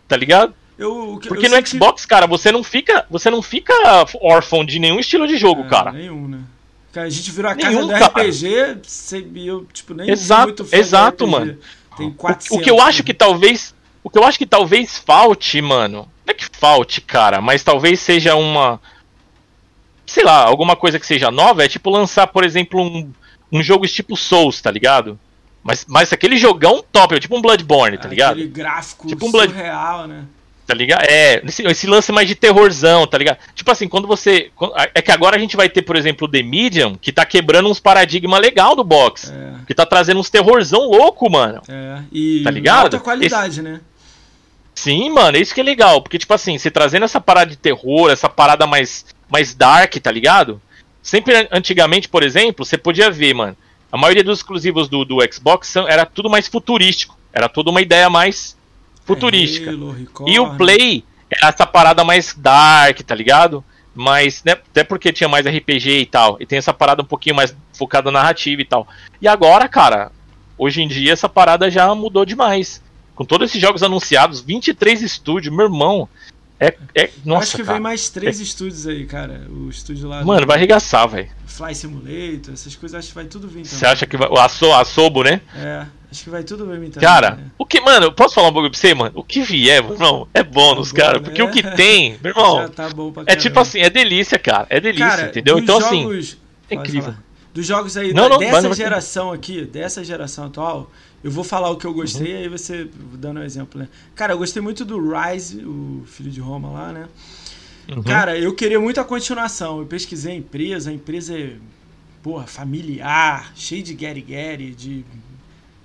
tá ligado? Eu, Porque no Xbox, cara, você não fica, você não fica órfão de nenhum estilo de jogo, é, cara. Nenhum, né? A gente virou a casa Nenhum, do RPG, eu, tipo, nem exato, muito fã Exato, mano. Tem 400, o, o que eu acho que talvez, o que eu acho que talvez falte, mano, não é que falte, cara, mas talvez seja uma sei lá, alguma coisa que seja nova, é tipo lançar, por exemplo, um, um jogo tipo Souls, tá ligado? Mas, mas aquele jogão top, é tipo um Bloodborne, tá ligado? Aquele gráfico tipo um Blood... surreal, né? Tá ligado? É, esse, esse, lance mais de terrorzão, tá ligado? Tipo assim, quando você. É que agora a gente vai ter, por exemplo, o The Medium, que tá quebrando uns paradigmas legal do box. É. Que tá trazendo uns terrorzão louco, mano. É, e tá ligado? alta qualidade, esse... né? Sim, mano, é isso que é legal. Porque, tipo assim, você trazendo essa parada de terror, essa parada mais, mais dark, tá ligado? Sempre antigamente, por exemplo, você podia ver, mano. A maioria dos exclusivos do, do Xbox era tudo mais futurístico. Era tudo uma ideia mais futurística. Halo, e o Play era essa parada mais dark, tá ligado? Mas, né, até porque tinha mais RPG e tal. E tem essa parada um pouquinho mais focada na narrativa e tal. E agora, cara, hoje em dia essa parada já mudou demais. Com todos esses jogos anunciados, 23 estúdios, meu irmão. É, é, nossa, acho que cara, vem mais três é... estúdios aí, cara. O estúdio lá. Mano, do... vai arregaçar, velho. Fly Simulator, essas coisas, acho que vai tudo vir. Você acha que vai. O Asso, Assobo, né? É. Acho que vai tudo bem também. Cara, né? o que, mano, posso falar um pouco pra você, mano? O que vier, meu irmão, é bônus, tá cara. Né? Porque o que tem, meu irmão. Tá é tipo assim, é delícia, cara. É delícia, cara, entendeu? Então, assim, jogos... assim. É incrível. Falar. Dos jogos aí, não, da, não, dessa geração aqui, dessa geração atual, eu vou falar o que eu gostei, uhum. aí você dando um exemplo, né? Cara, eu gostei muito do Rise, o filho de Roma lá, né? Uhum. Cara, eu queria muito a continuação. Eu pesquisei a empresa, a empresa é, porra, familiar, cheio de Gary Gary, de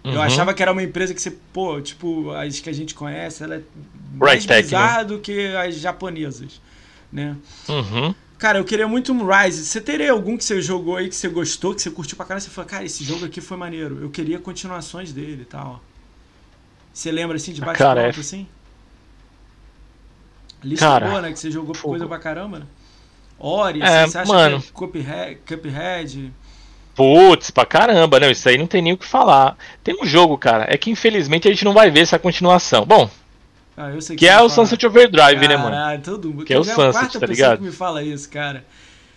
Uhum. Eu achava que era uma empresa que você, pô, tipo, as que a gente conhece, ela é mais right bizarra né? do que as japonesas, né? Uhum. Cara, eu queria muito um Rise. Você teria algum que você jogou aí que você gostou, que você curtiu pra caralho? Você falou, cara, esse jogo aqui foi maneiro. Eu queria continuações dele e tal. Você lembra assim de bate cara, é... assim? Lista cara, boa, né? Que você jogou coisa pra caramba, né? Ori, é, assim, você acha mano. que é Cuphead, Cuphead Putz, pra caramba, não, isso aí não tem nem o que falar. Tem um jogo, cara, é que infelizmente a gente não vai ver essa continuação. Bom, ah, que, que é o Sunset Overdrive, Caralho, né, mano? Todo Que é o é Sunset, tá ligado? que me fala isso, cara.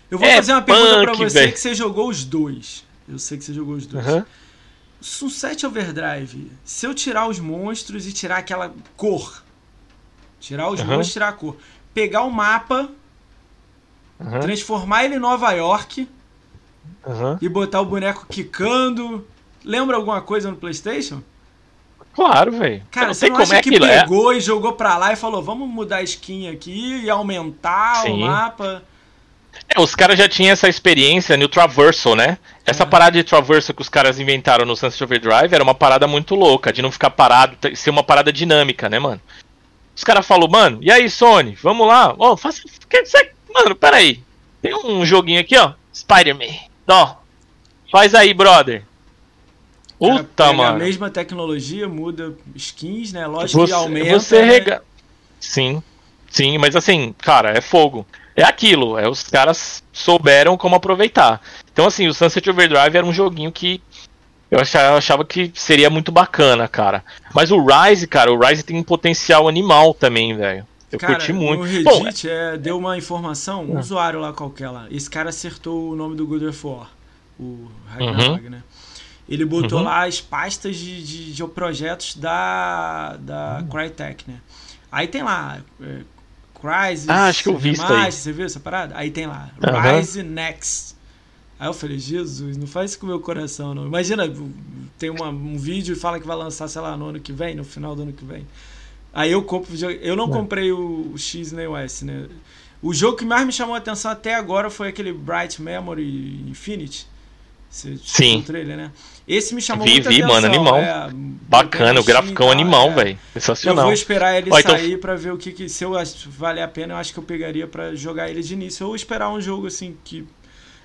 Eu vou é fazer uma pergunta pra você véio. que você jogou os dois. Eu sei que você jogou os dois. Uhum. Sunset Overdrive, se eu tirar os monstros e tirar aquela cor, tirar os uhum. monstros e tirar a cor, pegar o mapa, uhum. transformar ele em Nova York. E botar o boneco quicando. Lembra alguma coisa no PlayStation? Claro, velho. Cara, você não acha é que é. pegou é. e jogou pra lá e falou, vamos mudar a skin aqui e aumentar Sim. o mapa? É, os caras já tinham essa experiência no Traversal, né? Essa é. parada de Traversal que os caras inventaram no Sunset Overdrive era uma parada muito louca, de não ficar parado, ser uma parada dinâmica, né, mano? Os caras falaram, mano, e aí, Sony, vamos lá? Ó, oh, faça. Mano, peraí. Tem um joguinho aqui, ó. Spider-Man. Ó, faz aí, brother. Puta, mano. A mesma tecnologia, muda skins, né? Lógico você, que aumenta. Você né? rega... Sim, sim, mas assim, cara, é fogo. É aquilo, é os caras souberam como aproveitar. Então, assim, o Sunset Overdrive era um joguinho que eu achava, eu achava, que seria muito bacana, cara. Mas o Rise, cara, o Rise tem um potencial animal também, velho. Eu cara, curti muito. No Reddit Bom, é, deu uma informação, um é. usuário lá qualquer lá. Esse cara acertou o nome do God of War, o Ragnarok, uhum. né? Ele botou uhum. lá as pastas de, de, de, projetos da, da uhum. Crytek, né? Aí tem lá é, Crysis, ah, acho que eu vi isso aí. Você viu essa parada? Aí tem lá Rise Next. Aí eu falei, Jesus, não faz isso com o meu coração, não. Imagina, tem uma, um vídeo e fala que vai lançar, sei lá, no ano que vem, no final do ano que vem. Aí eu compro Eu não, não. comprei o, o, X nem o S, né? O jogo que mais me chamou a atenção até agora foi aquele Bright Memory Infinity. Você Sim. o trailer, né? Esse me chamou vi, muita vi, atenção. mano, animal. É, Bacana, o gráfico animal, é. velho. Sensacional. Eu vou esperar ele Ó, então sair então... pra ver o que, que se eu valer a pena, eu acho que eu pegaria para jogar ele de início. Ou esperar um jogo assim que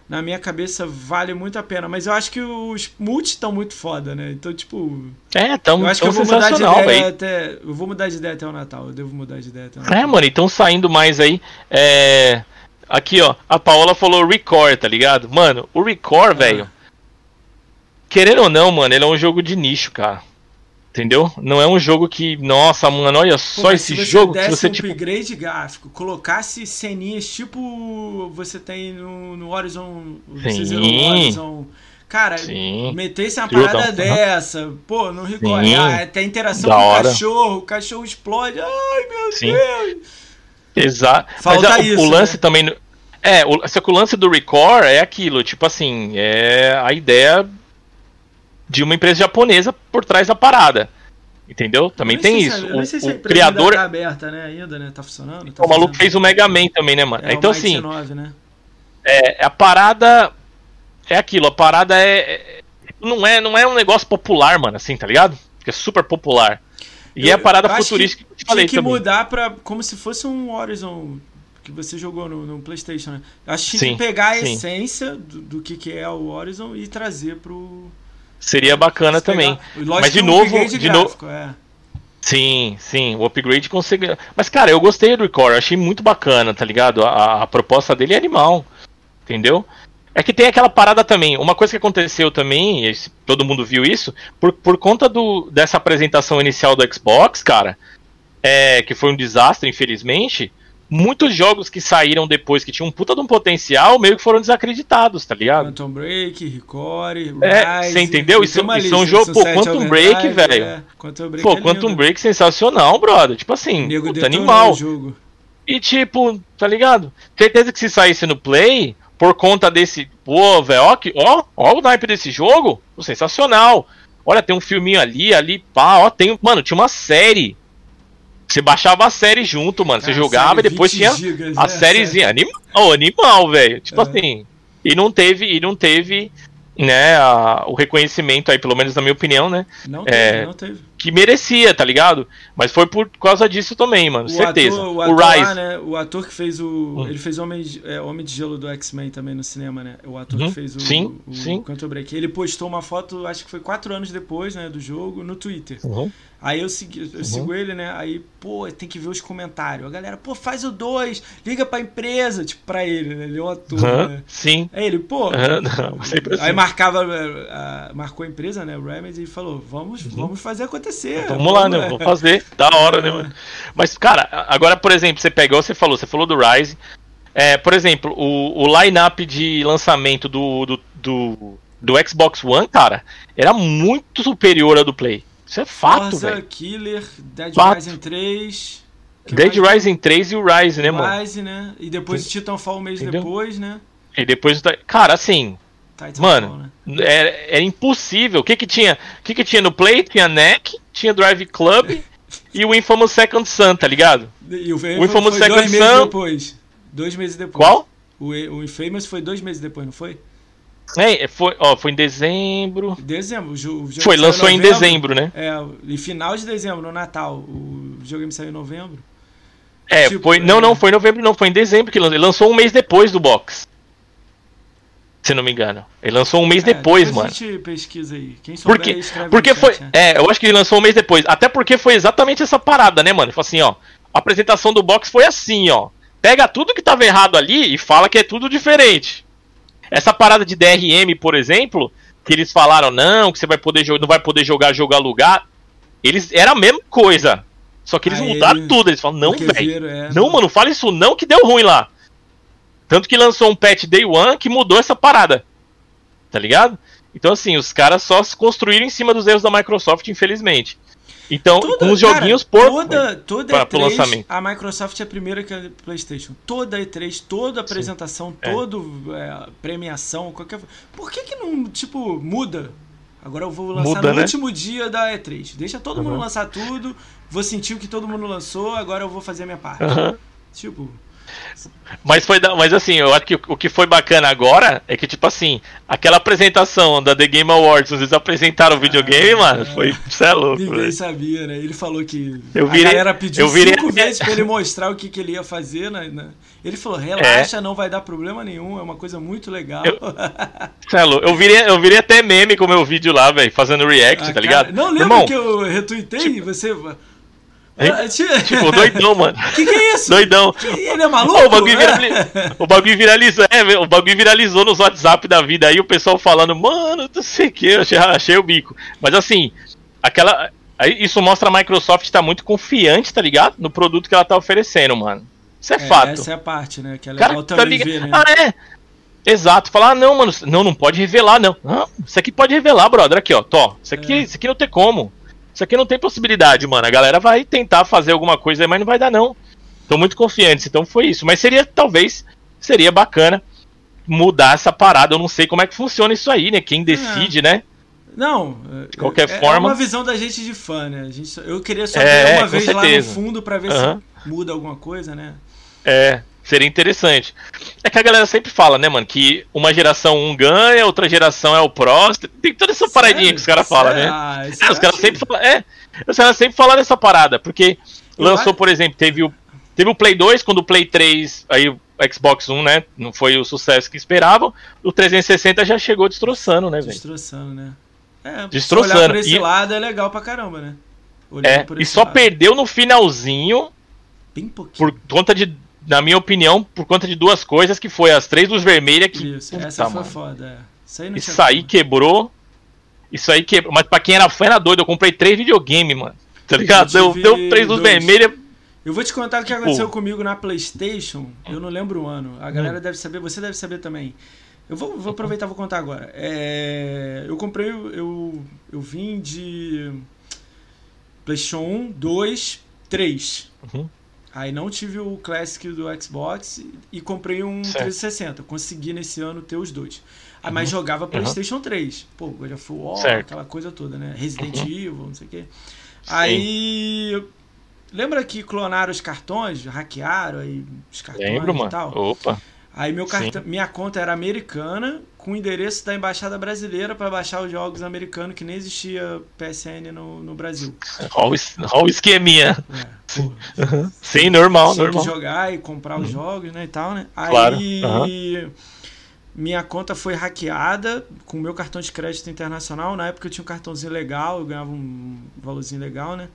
na minha cabeça vale muito a pena. Mas eu acho que os multi estão muito foda, né? Então, tipo. É, tão, eu acho que eu vou mudar de ideia véio. até. Eu vou mudar de ideia até o Natal. Eu devo mudar de ideia até o Natal. É, mano, então saindo mais aí. É. Aqui, ó. A Paola falou Record, tá ligado? Mano, o Record, ah. velho. Querendo ou não, mano, ele é um jogo de nicho, cara. Entendeu? Não é um jogo que, nossa, mano, olha só Pô, esse se jogo que você um tipo upgrade gráfico, colocasse ceninhas tipo você tem no, no Horizon, você zerou no Horizon. Cara, Sim. metesse uma parada dessa, pô, não recorre. Ah, tem interação da com o cachorro, o cachorro explode. Ai, meu Sim. Deus. Exato. Falta Mas, isso, o, o lance né? também. É, o, só que o lance do Record é aquilo, tipo assim, é a ideia de uma empresa japonesa por trás da parada. Entendeu? Também tem isso. o, se o criador tá aberta, né, ainda, né? Tá funcionando? Tá o maluco fez o Mega Man também, né, mano? É, então assim, 9, né? é, a parada é aquilo, a parada é, é, não é não é um negócio popular, mano, assim, tá ligado? Que é super popular. E eu, é a parada futurística que, que eu falei Tem que também. mudar para como se fosse um Horizon que você jogou no, no PlayStation, né? Acho que sim, pegar a sim. essência do, do que, que é o Horizon e trazer pro Seria bacana também. Mas de novo, de novo. É. Sim, sim, o upgrade consegue. Mas cara, eu gostei do Record, achei muito bacana, tá ligado? A, a, proposta dele é animal, entendeu? É que tem aquela parada também. Uma coisa que aconteceu também, todo mundo viu isso, por, por conta do, dessa apresentação inicial do Xbox, cara, é, que foi um desastre, infelizmente muitos jogos que saíram depois que tinham um puta de um potencial meio que foram desacreditados, tá ligado? Quantum Break, Recore, é, Você entendeu? Isso, isso é um jogo, pô, Quantum Break, velho. É. Quantum Break pô, é Quantum Break sensacional, brother. Tipo assim, puta animal. E tipo, tá ligado? Certeza que se saísse no Play, por conta desse. Pô, velho, ó, ó, ó o naipe desse jogo. Pô, sensacional. Olha, tem um filminho ali, ali, pá, ó, tem. Mano, tinha uma série você baixava a série junto, mano. Você jogava e depois tinha gigas, a né? sériezinha. Animal, animal, velho. Tipo é. assim. E não teve, e não teve, né, a, o reconhecimento aí, pelo menos na minha opinião, né? Não teve, é, não teve. Que merecia, tá ligado? Mas foi por causa disso também, mano. O certeza. Ator, o, ator o Rise. Lá, né, o ator que fez o. Hum. Ele fez Homem, é, Homem de Gelo do X-Men também no cinema, né? O ator uhum. que fez o, sim, o, sim. Canto Break. Ele postou uma foto, acho que foi quatro anos depois, né, do jogo, no Twitter. Uhum. Aí eu, segui, eu uhum. sigo ele, né? Aí, pô, tem que ver os comentários. A galera, pô, faz o 2, liga pra empresa, tipo, pra ele, né? Ele é um ator, uhum. né? Sim. Aí ele, pô. Uhum. Não, aí assim. marcava, uh, marcou a empresa, né? O Remedy, e falou: vamos, uhum. vamos fazer acontecer. Vamos, vamos lá, né? Vamos fazer. Da hora, né, mano? Mas, cara, agora, por exemplo, você pegou, você falou, você falou do Rise. É, por exemplo, o, o line-up de lançamento do, do, do, do Xbox One, cara, era muito superior ao do Play. Isso é fato, velho. Killer, Dead fato. Rising 3. Dead mais... Rising 3 e o Rise, né, mano? Rise, né? E depois Tem... Titanfall um mês Entendeu? depois, né? E depois. Cara, assim. Titanfall, mano, né? era, era impossível. O que que tinha? O que que tinha no Play? Tinha NEC, tinha Drive Club e o Infamous Second Sun, tá ligado? E o, o Infamous Second dois Sun. Meses depois. Dois meses depois. Qual? O, o Infamous foi dois meses depois, não foi? É, foi, ó, foi em dezembro. Dezembro. Foi, lançou em, em dezembro, né? É, em final de dezembro, no Natal. O videogame saiu em novembro. É, tipo, foi. Não, é... não, foi em novembro, não, foi em dezembro que lançou. Ele lançou um mês depois do box. Se não me engano. Ele lançou um mês é, depois, depois mano. A gente pesquisa aí. Quem souber, porque, porque foi. Chat, né? É, eu acho que ele lançou um mês depois. Até porque foi exatamente essa parada, né, mano? Ele falou assim, ó. a apresentação do box foi assim, ó. Pega tudo que tava errado ali e fala que é tudo diferente. Essa parada de DRM, por exemplo, que eles falaram não, que você vai poder não vai poder jogar jogo alugar, eles era a mesma coisa. Só que eles Aí mudaram tudo. Eles falam, não, velho. É, não, mano, fala isso não que deu ruim lá. Tanto que lançou um patch Day One que mudou essa parada. Tá ligado? Então, assim, os caras só se construíram em cima dos erros da Microsoft, infelizmente. Então, toda, com os joguinhos cara, por toda, toda pra, E3, lançamento. a Microsoft é a primeira que a PlayStation. Toda E3, toda apresentação, Sim. É. toda é, premiação, qualquer. Por que que não, tipo, muda? Agora eu vou lançar muda, no né? último dia da E3. Deixa todo uhum. mundo lançar tudo. Vou sentir o que todo mundo lançou, agora eu vou fazer a minha parte. Uhum. Tipo, mas foi mas assim, eu acho que o que foi bacana agora é que, tipo assim, aquela apresentação da The Game Awards, eles apresentaram o videogame, ah, mano, foi. Isso é louco. Ninguém véio. sabia, né? Ele falou que eu virei, a galera pediu eu virei, cinco vezes pra ele mostrar o que, que ele ia fazer, né? né? Ele falou, relaxa, é. não vai dar problema nenhum, é uma coisa muito legal. Eu, é eu, virei, eu virei até meme com o meu vídeo lá, velho, fazendo react, ah, tá cara, ligado? Não lembro que eu retuitei, tipo, você é, tipo, doidão, mano. Que que é isso? Doidão. Que, ele é maluco? o, bagulho é. o bagulho viralizou. É, o bagulho viralizou nos WhatsApp da vida aí, o pessoal falando, mano, não sei o que, eu achei, achei o bico. Mas assim, aquela. Isso mostra a Microsoft tá muito confiante, tá ligado? No produto que ela tá oferecendo, mano. Isso é, é fato. Essa é a parte, né? Que é legal Cara, tá também tá ver, né? Ah, é. Exato, falar, ah, não, mano, não, não pode revelar, não. Não, isso aqui pode revelar, brother. Aqui, ó, tó. Isso aqui, é. isso aqui não tem como. Isso aqui não tem possibilidade, mano. A galera vai tentar fazer alguma coisa, mas não vai dar, não. Tô muito confiante, então foi isso. Mas seria, talvez, seria bacana mudar essa parada. Eu não sei como é que funciona isso aí, né? Quem decide, é. né? Não, de qualquer é, forma. É uma visão da gente de fã, né? A gente, eu queria só é, ver uma vez certeza. lá no fundo para ver uhum. se muda alguma coisa, né? É, Seria interessante. É que a galera sempre fala, né, mano, que uma geração um ganha, outra geração é o próximo. Tem toda essa paradinha que os caras falam, né? Ah, é, os caras sempre falam. É, os caras sempre falaram essa parada, porque lançou, por exemplo, teve o, teve o Play 2, quando o Play 3, aí o Xbox One, né, não foi o sucesso que esperavam, o 360 já chegou destroçando, né, velho? Destroçando, né? É, destroçando. olhar por esse e... lado é legal pra caramba, né? é, e só lado. perdeu no finalzinho. Bem pouquinho. Por conta de na minha opinião, por conta de duas coisas, que foi as três luzes vermelhas que. Isso, puta, essa foi mano. foda, é. Isso aí, isso aí quebrou. Isso aí quebrou. Mas pra quem era fã era doido, eu comprei três videogames, mano. Tá ligado? Deu, deu três luzes vermelhas. Eu vou te contar o que aconteceu Pô. comigo na PlayStation. Eu não lembro o ano. A galera hum. deve saber, você deve saber também. Eu vou, vou aproveitar e vou contar agora. É, eu comprei, eu, eu vim de PlayStation 1, 2, 3. Uhum. Aí não tive o Classic do Xbox e comprei um certo. 360. Consegui nesse ano ter os dois. Uhum. Mas jogava PlayStation uhum. 3. Pô, God of War, aquela coisa toda, né? Resident uhum. Evil, não sei o quê. Sim. Aí. Lembra que clonaram os cartões? Hackearam aí os cartões Lembro, e mano. tal? Opa. Aí meu cartão, minha conta era americana, com o endereço da embaixada brasileira para baixar os jogos americanos, que nem existia PSN no, no Brasil. Olha o esqueminha. É, uhum. Sim, normal, tinha normal. que jogar e comprar os uhum. jogos, né, e tal, né? Claro. Aí uhum. minha conta foi hackeada com o meu cartão de crédito internacional. Na época eu tinha um cartãozinho legal, eu ganhava um valorzinho legal, né?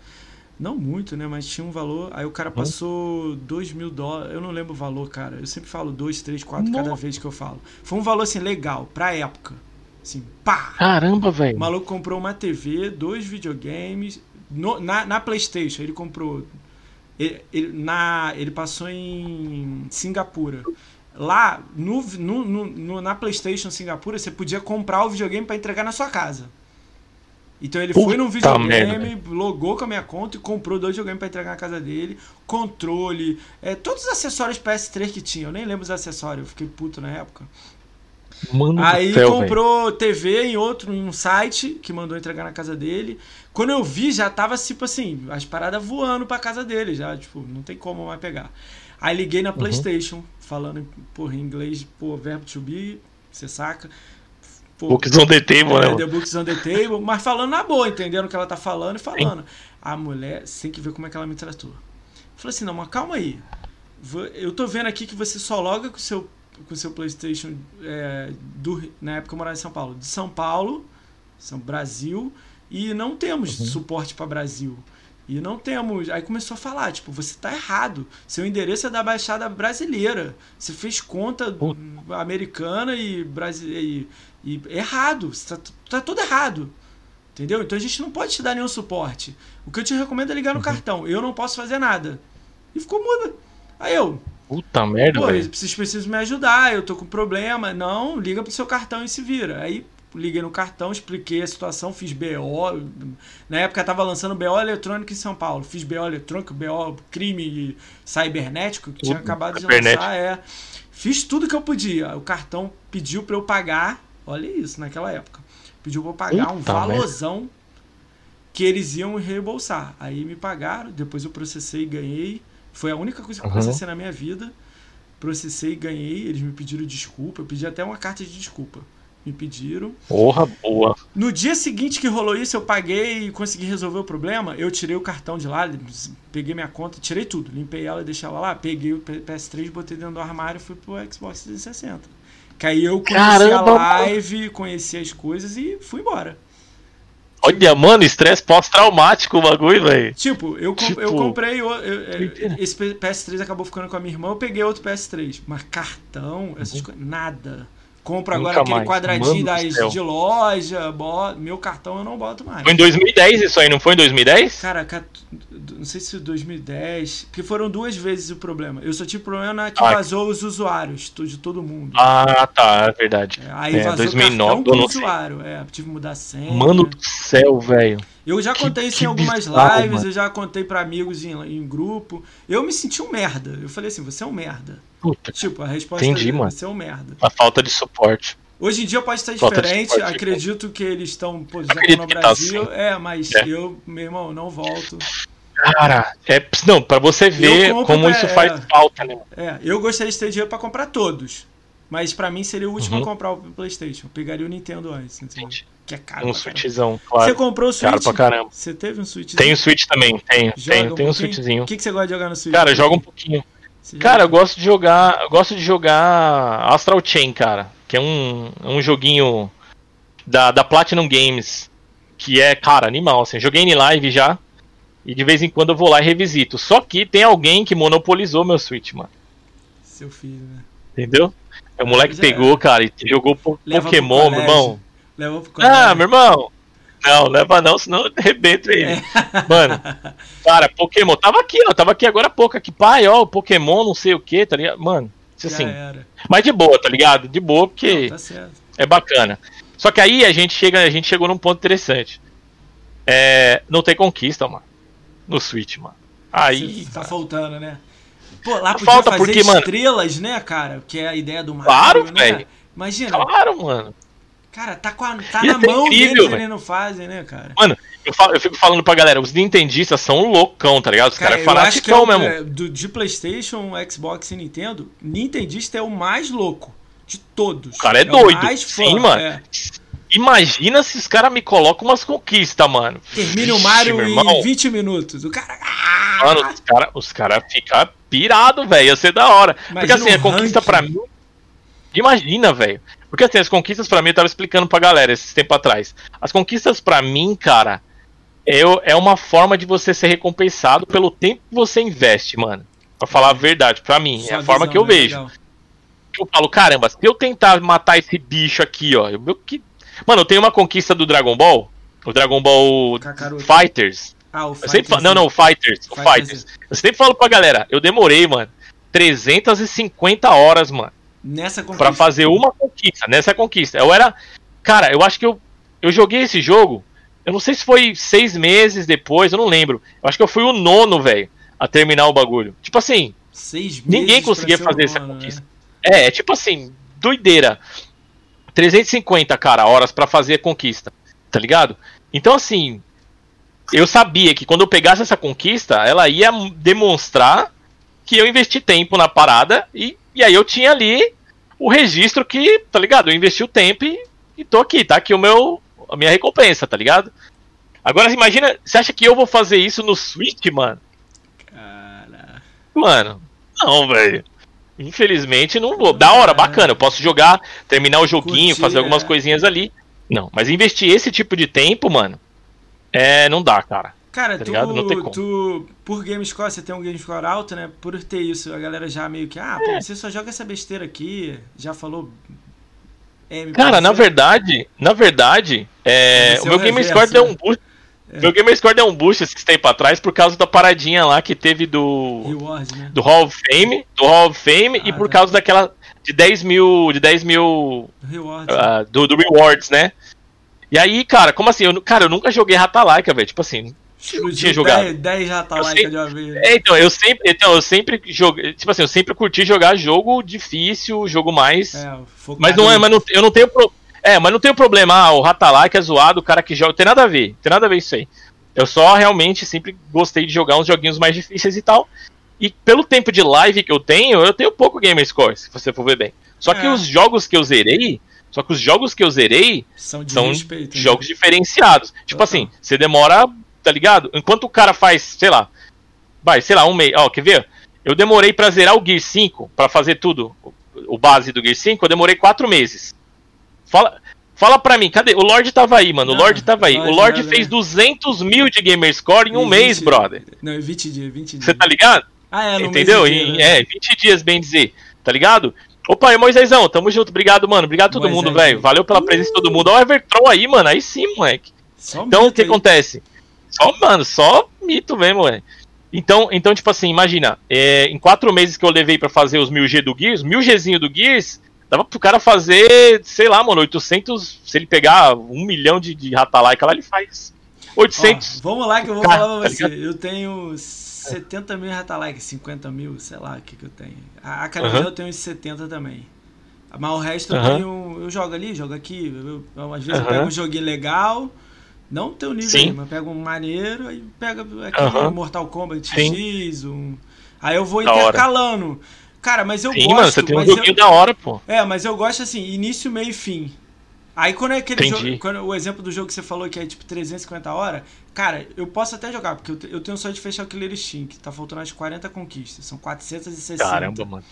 Não muito, né? Mas tinha um valor. Aí o cara uhum. passou 2 mil dólares. Eu não lembro o valor, cara. Eu sempre falo 2, 3, 4 cada vez que eu falo. Foi um valor assim, legal, pra época. Assim, pá! Caramba, velho. O maluco comprou uma TV, dois videogames. No, na, na PlayStation, ele comprou. Ele, ele, na, ele passou em Singapura. Lá, no, no, no, na PlayStation Singapura, você podia comprar o videogame para entregar na sua casa. Então ele Puta foi num videogame, merda. logou com a minha conta e comprou dois videogames para entregar na casa dele, controle, é, todos os acessórios PS3 que tinha. Eu nem lembro os acessórios, eu fiquei puto na época. Mano Aí céu, comprou véio. TV em outro, em um site que mandou entregar na casa dele. Quando eu vi, já tava tipo assim, as paradas voando pra casa dele, já, tipo, não tem como mais pegar. Aí liguei na uhum. PlayStation, falando porra, em inglês, pô, verbo to be, você saca? Pô, books on the table, é, né? The Books on the table, mas falando na boa, entendendo o que ela tá falando e falando. Sim. A mulher, tem que ver como é que ela me tratou. Falei assim, não, mas calma aí. Eu tô vendo aqui que você só loga com o seu, com o seu Playstation é, do, na época eu morava em São Paulo. De São Paulo, São Brasil, e não temos uhum. suporte para Brasil. E não temos. Aí começou a falar, tipo, você tá errado. Seu endereço é da Baixada Brasileira. Você fez conta Puta. americana e, brasileira e, e errado. Você tá, tudo errado. Entendeu? Então a gente não pode te dar nenhum suporte. O que eu te recomendo é ligar no Uhum. cartão. Eu não posso fazer nada. E ficou muda. Aí eu, Puta merda, pô, velho. vocês precisam me ajudar, eu tô com problema. Não, liga pro seu cartão e se vira. Aí liguei no cartão, expliquei a situação, fiz BO. Na época tava lançando BO eletrônico em São Paulo. Fiz BO eletrônico, BO crime cibernético, que tinha acabado de lançar. É. Fiz tudo que eu podia. O cartão pediu pra eu pagar. Olha isso, naquela época. Pediu pra eu pagar um Puta merda. valorzão que eles iam reembolsar. Aí me pagaram, depois eu processei e ganhei. Foi a única coisa que eu Uhum. processei na minha vida. Processei e ganhei. Eles me pediram desculpa. Eu pedi até uma carta de desculpa. Me pediram. Porra, boa. No dia seguinte que rolou isso, eu paguei e consegui resolver o problema. Eu tirei o cartão de lá, peguei minha conta, tirei tudo. Limpei ela e deixei ela lá. Peguei o P- PS3, botei dentro do armário e fui pro Xbox 360. Que aí eu conheci Caramba, a live, conheci as coisas e fui embora. Olha, mano, estresse pós-traumático o bagulho, velho. Tipo, eu, Tipo, eu comprei. o- eu- eu- esse P- PS3 acabou ficando com a minha irmã, eu peguei outro PS3. Mas cartão, essas coisas. Nada. Compro. Nunca agora aquele mais. quadradinho Mano do das, de loja, meu cartão eu não boto mais. Foi em 2010 isso aí, não foi em 2010? Cara, não sei se 2010. Porque foram duas vezes o problema. Eu só tive problema na que Ah. vazou os usuários de todo mundo. Ah, tá, é verdade. É, aí é, vazou 2009, cartão sei. usuário. É, tive que mudar a senha. Mano do céu, velho. Eu já contei isso em algumas bizarro, lives, mano. eu já contei pra amigos em, em grupo. Eu me senti um merda. Eu falei assim, você é um merda. Puta, Tipo, a resposta Entendi, é mano. você é um merda. a falta de suporte. Hoje em dia pode estar Falta diferente, suporte, acredito que eles estão, pô, já Acredito estão no tá Brasil. assim. é, mas É. eu, meu irmão, não volto. Cara, é. Não, pra você ver compro, como é, isso faz é. falta, né? É, eu gostaria de ter dinheiro pra comprar todos. Mas pra mim seria o último Uhum. a comprar o PlayStation. Eu pegaria o Nintendo antes, entendeu? Gente, Que é caro. Um. Switchzão, Você claro. comprou o Switch? Caro pra caramba. Você teve um Switch? Tem o Switch também, tenho, tem um pouquinho? Switchzinho. O que, que você gosta de jogar no Switch? Cara, joga um pouquinho. Você Cara, eu gosto de jogar. Eu gosto de jogar Astral Chain, cara. Que é um, é um joguinho da, da Platinum Games. Que é, cara, animal, assim. Joguei em live já. E de vez em quando eu vou lá e revisito. Só que tem alguém que monopolizou meu Switch, mano. Seu filho, né? Entendeu? O moleque Já pegou, cara, e jogou Leva Pokémon, meu irmão. Levou pro Ah, meu irmão. Não, leva não, senão eu arrebento ele. É. Mano, cara, Pokémon. Tava aqui, ó. Tava aqui agora há pouco. Aqui, pai, ó, Pokémon, não sei o que, tá ligado? Mano, assim. Mas de boa, tá ligado? De boa, porque Não, tá é bacana. Só que aí a gente chega, a gente chegou num ponto interessante. É, não tem conquista, mano. No Switch, mano. Aí. Tá faltando, né? Pô, lá podia Falta fazer porque, mano- estrelas, né, cara? Que é a ideia do Mario, Claro, né? velho. Imagina, Claro, mano. Cara, tá, com a, tá na ser mão incrível, deles, eles não fazem, né, cara? Mano, eu, falo- eu fico falando pra galera, os nintendistas são loucão, tá ligado? Os caras Cara, é é fanaticão o, mesmo. é, do, de Playstation, Xbox e Nintendo, Nintendista é o mais louco de todos. O cara é o doido. mais fã, Sim, mano. é. Imagina se os caras me colocam umas conquistas, mano. Termina o Mario em irmão. 20 minutos. O cara. Ah! Mano, os caras os cara ficam pirados, velho. Ia ser da hora. Porque Imagina assim, o a conquista ranking. pra mim. Imagina, velho. Porque assim, as conquistas pra mim, eu tava explicando pra galera esses tempo atrás. As conquistas pra mim, cara, é, é uma forma de você ser recompensado pelo tempo que você investe, mano. Pra falar a verdade, pra mim. é a forma visão, que eu né? vejo. Legal. Eu falo, caramba, se eu tentar matar esse bicho aqui, ó. Eu, eu que... Mano, eu tenho uma conquista do Dragon Ball. O Dragon Ball Kakaroto. Fighters. Ah, o Eu sempre falo, Fighters, não, não, o Fighters, o Fighters. Fighters. Eu sempre falo pra galera, eu demorei, mano, 350 horas, mano, Nessa conquista. pra fazer uma conquista, nessa conquista. Eu era, cara, eu acho que eu, eu joguei esse jogo, eu não sei se foi seis meses depois, eu não lembro. Eu acho que eu fui o nono, velho, a terminar o bagulho. Tipo assim, Seis Ninguém meses pra conseguia fazer essa dono, conquista. né? é, é tipo assim, doideira. 350, cara, horas pra fazer a conquista, tá ligado? Então, assim, eu sabia que quando eu pegasse essa conquista, ela ia demonstrar que eu investi tempo na parada e, e aí eu tinha ali o registro que, tá ligado? Eu investi o tempo e, e tô aqui, tá aqui o meu, a minha recompensa, tá ligado? Agora, imagina, você acha que eu vou fazer isso no Switch, mano? Cara. Mano, não, velho. Infelizmente não vou. Da hora, bacana. Eu posso jogar, terminar o joguinho, Curtir, fazer algumas é. coisinhas ali. Não, mas investir esse tipo de tempo, mano, é, não dá, cara. Cara, Tá tu, tu, por GameScore, você tem um GameScore alto, né? Por ter isso, a galera já meio que, ah, pô, você só joga essa besteira aqui, já falou. É, Cara, na verdade, na verdade, é, ser o meu o Game reverso, Score deu né? um boost. Meu Game Score deu um boost esse tempo atrás por causa da paradinha lá que teve do, Reward, né? do Hall of Fame, do Hall of Fame e Ah, por tá. causa daquela de 10 mil, de 10 mil Reward. ah, do, do rewards, né? E aí, cara, como assim? Eu, cara, eu nunca joguei Ratalaika, velho. Tipo assim, Explodiu tinha jogado. 10, 10 Eu Ratalaika sei- de uma vez. É, então, eu sempre, então, eu sempre joguei, tipo assim, eu sempre curti jogar jogo difícil, jogo mais É, Mas não é, mas não- eu não tenho pro... É, mas não tenho problema, ah, o Ratalike é zoado, o cara que joga, tem nada a ver, tem nada a ver isso aí. Eu só realmente sempre gostei de jogar uns joguinhos mais difíceis e tal. E pelo tempo de live que eu tenho, eu tenho pouco gamer score, se você for ver bem. Só que É. os jogos que eu zerei, só que os jogos que eu zerei São de são respeito. né? jogos diferenciados. Tipo Total. assim, você demora, tá ligado? Enquanto o cara faz, sei lá, vai, sei lá, um mês. Ó, quer ver? Eu demorei pra zerar o Gear 5, pra fazer tudo, o- base do Gear 5, eu demorei quatro meses. Fala, fala pra mim, cadê? O Lorde tava aí, mano. O Lorde tava aí. o Lorde fez né? 200 mil de gamer score em um mês, 20 brother. Não, é 20 dias, 20 dias. Você tá ligado? Ah, é, no Entendeu? inteiro, Em, né? é, 20 dias, bem dizer. Tá ligado? Opa, e Moisésão, tamo junto. Obrigado, mano. Obrigado a todo Moisés. mundo, velho. Valeu pela presença de todo mundo. Ó, o Evertron aí, mano. Aí sim, moleque. Só Então, o que aí. acontece? Só, mano, só mito mesmo, velho. Então, então, tipo assim, imagina, é, em quatro meses que eu levei pra fazer os 1000G do Gears, 1000Gzinho do Gears, dava pro cara fazer, sei lá, mano, 800, se ele pegar um milhão de, de Ratalaika lá, ele faz Ó, 800. vamos lá que eu vou Cara, falar pra tá você. Eu tenho 70 mil Ratalike, 50 mil, sei lá o que, que eu tenho. A, a Canadá Aham. eu tenho uns 70 também. Mas o resto eu Aham. tenho. Eu jogo ali, jogo aqui. Eu, eu- às vezes eu Aham. pego um joguinho legal. Não tem o nível Sim. aí, mas pego um maneiro, aí pega Aham. Mortal Kombat Sim. X, um. Aí eu vou Da hora. intercalando. Cara, mas eu Sim, gosto. mano, você tem um mas eu- joguinho da hora, pô. é, mas eu gosto assim, início, meio e fim. Aí quando é aquele Entendi. jogo, quando, o exemplo do jogo que você falou que é tipo 350 horas, cara, eu posso até jogar, porque eu, eu tenho só de fechar o Killer que tá faltando as 40 conquistas, são 460. Caramba, mano.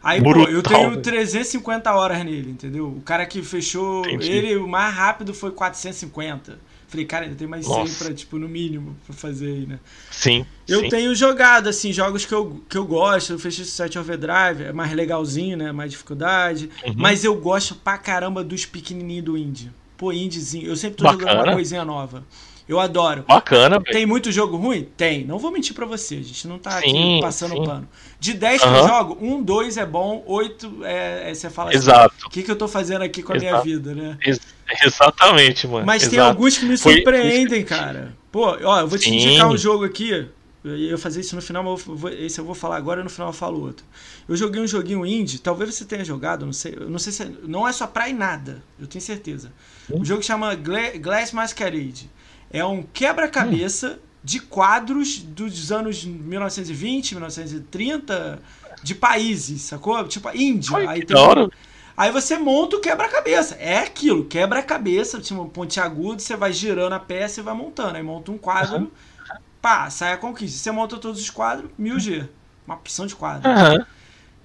Aí, pô, brutal, eu tenho velho. 350 horas nele, entendeu? O cara que fechou Entendi. ele, o mais rápido foi 450. Falei, cara, ainda tem mais 100 Nossa. pra, tipo, no mínimo, pra fazer aí, né? Sim. Eu sim. tenho jogado, assim, jogos que eu, que eu gosto. Fechei Set Overdrive, é mais legalzinho, né? Mais dificuldade. Uhum. Mas eu gosto pra caramba dos pequenininhos do indie. Pô, indiezinho. Eu sempre tô jogando Bacana. uma coisinha nova. Eu adoro. Bacana. Tem muito jogo ruim? Tem. Não vou mentir pra você. A gente não tá aqui Sim, passando sim. pano. De 10 que eu jogo, um, dois é bom, oito é, é- você fala assim. Exato. O que, que eu tô fazendo aqui com a minha Exato. vida, né? Ex- exatamente, mano. Mas tem Exato. alguns que me Foi- surpreendem, cara. Pô, ó, eu vou te Sim. indicar um jogo aqui. Eu ia fazer isso no final, mas eu vou- esse eu vou falar agora e no final eu falo outro. Eu joguei um joguinho indie, talvez você tenha jogado, não sei. Não sei se é- não é só praia e nada, eu tenho certeza. Hum. O jogo chama Gla- Glass Masquerade. É um quebra-cabeça de quadros dos anos 1920, 1930, de países, sacou? Tipo, Índia. Ai, Aí tem. Aí você monta o quebra-cabeça. É aquilo, quebra-cabeça, tipo, um pontiagudo, você vai girando a peça e vai montando. Aí monta um quadro, pá, sai a conquista. Você monta todos os quadros, 1000G. Uma opção de quadro. Aham.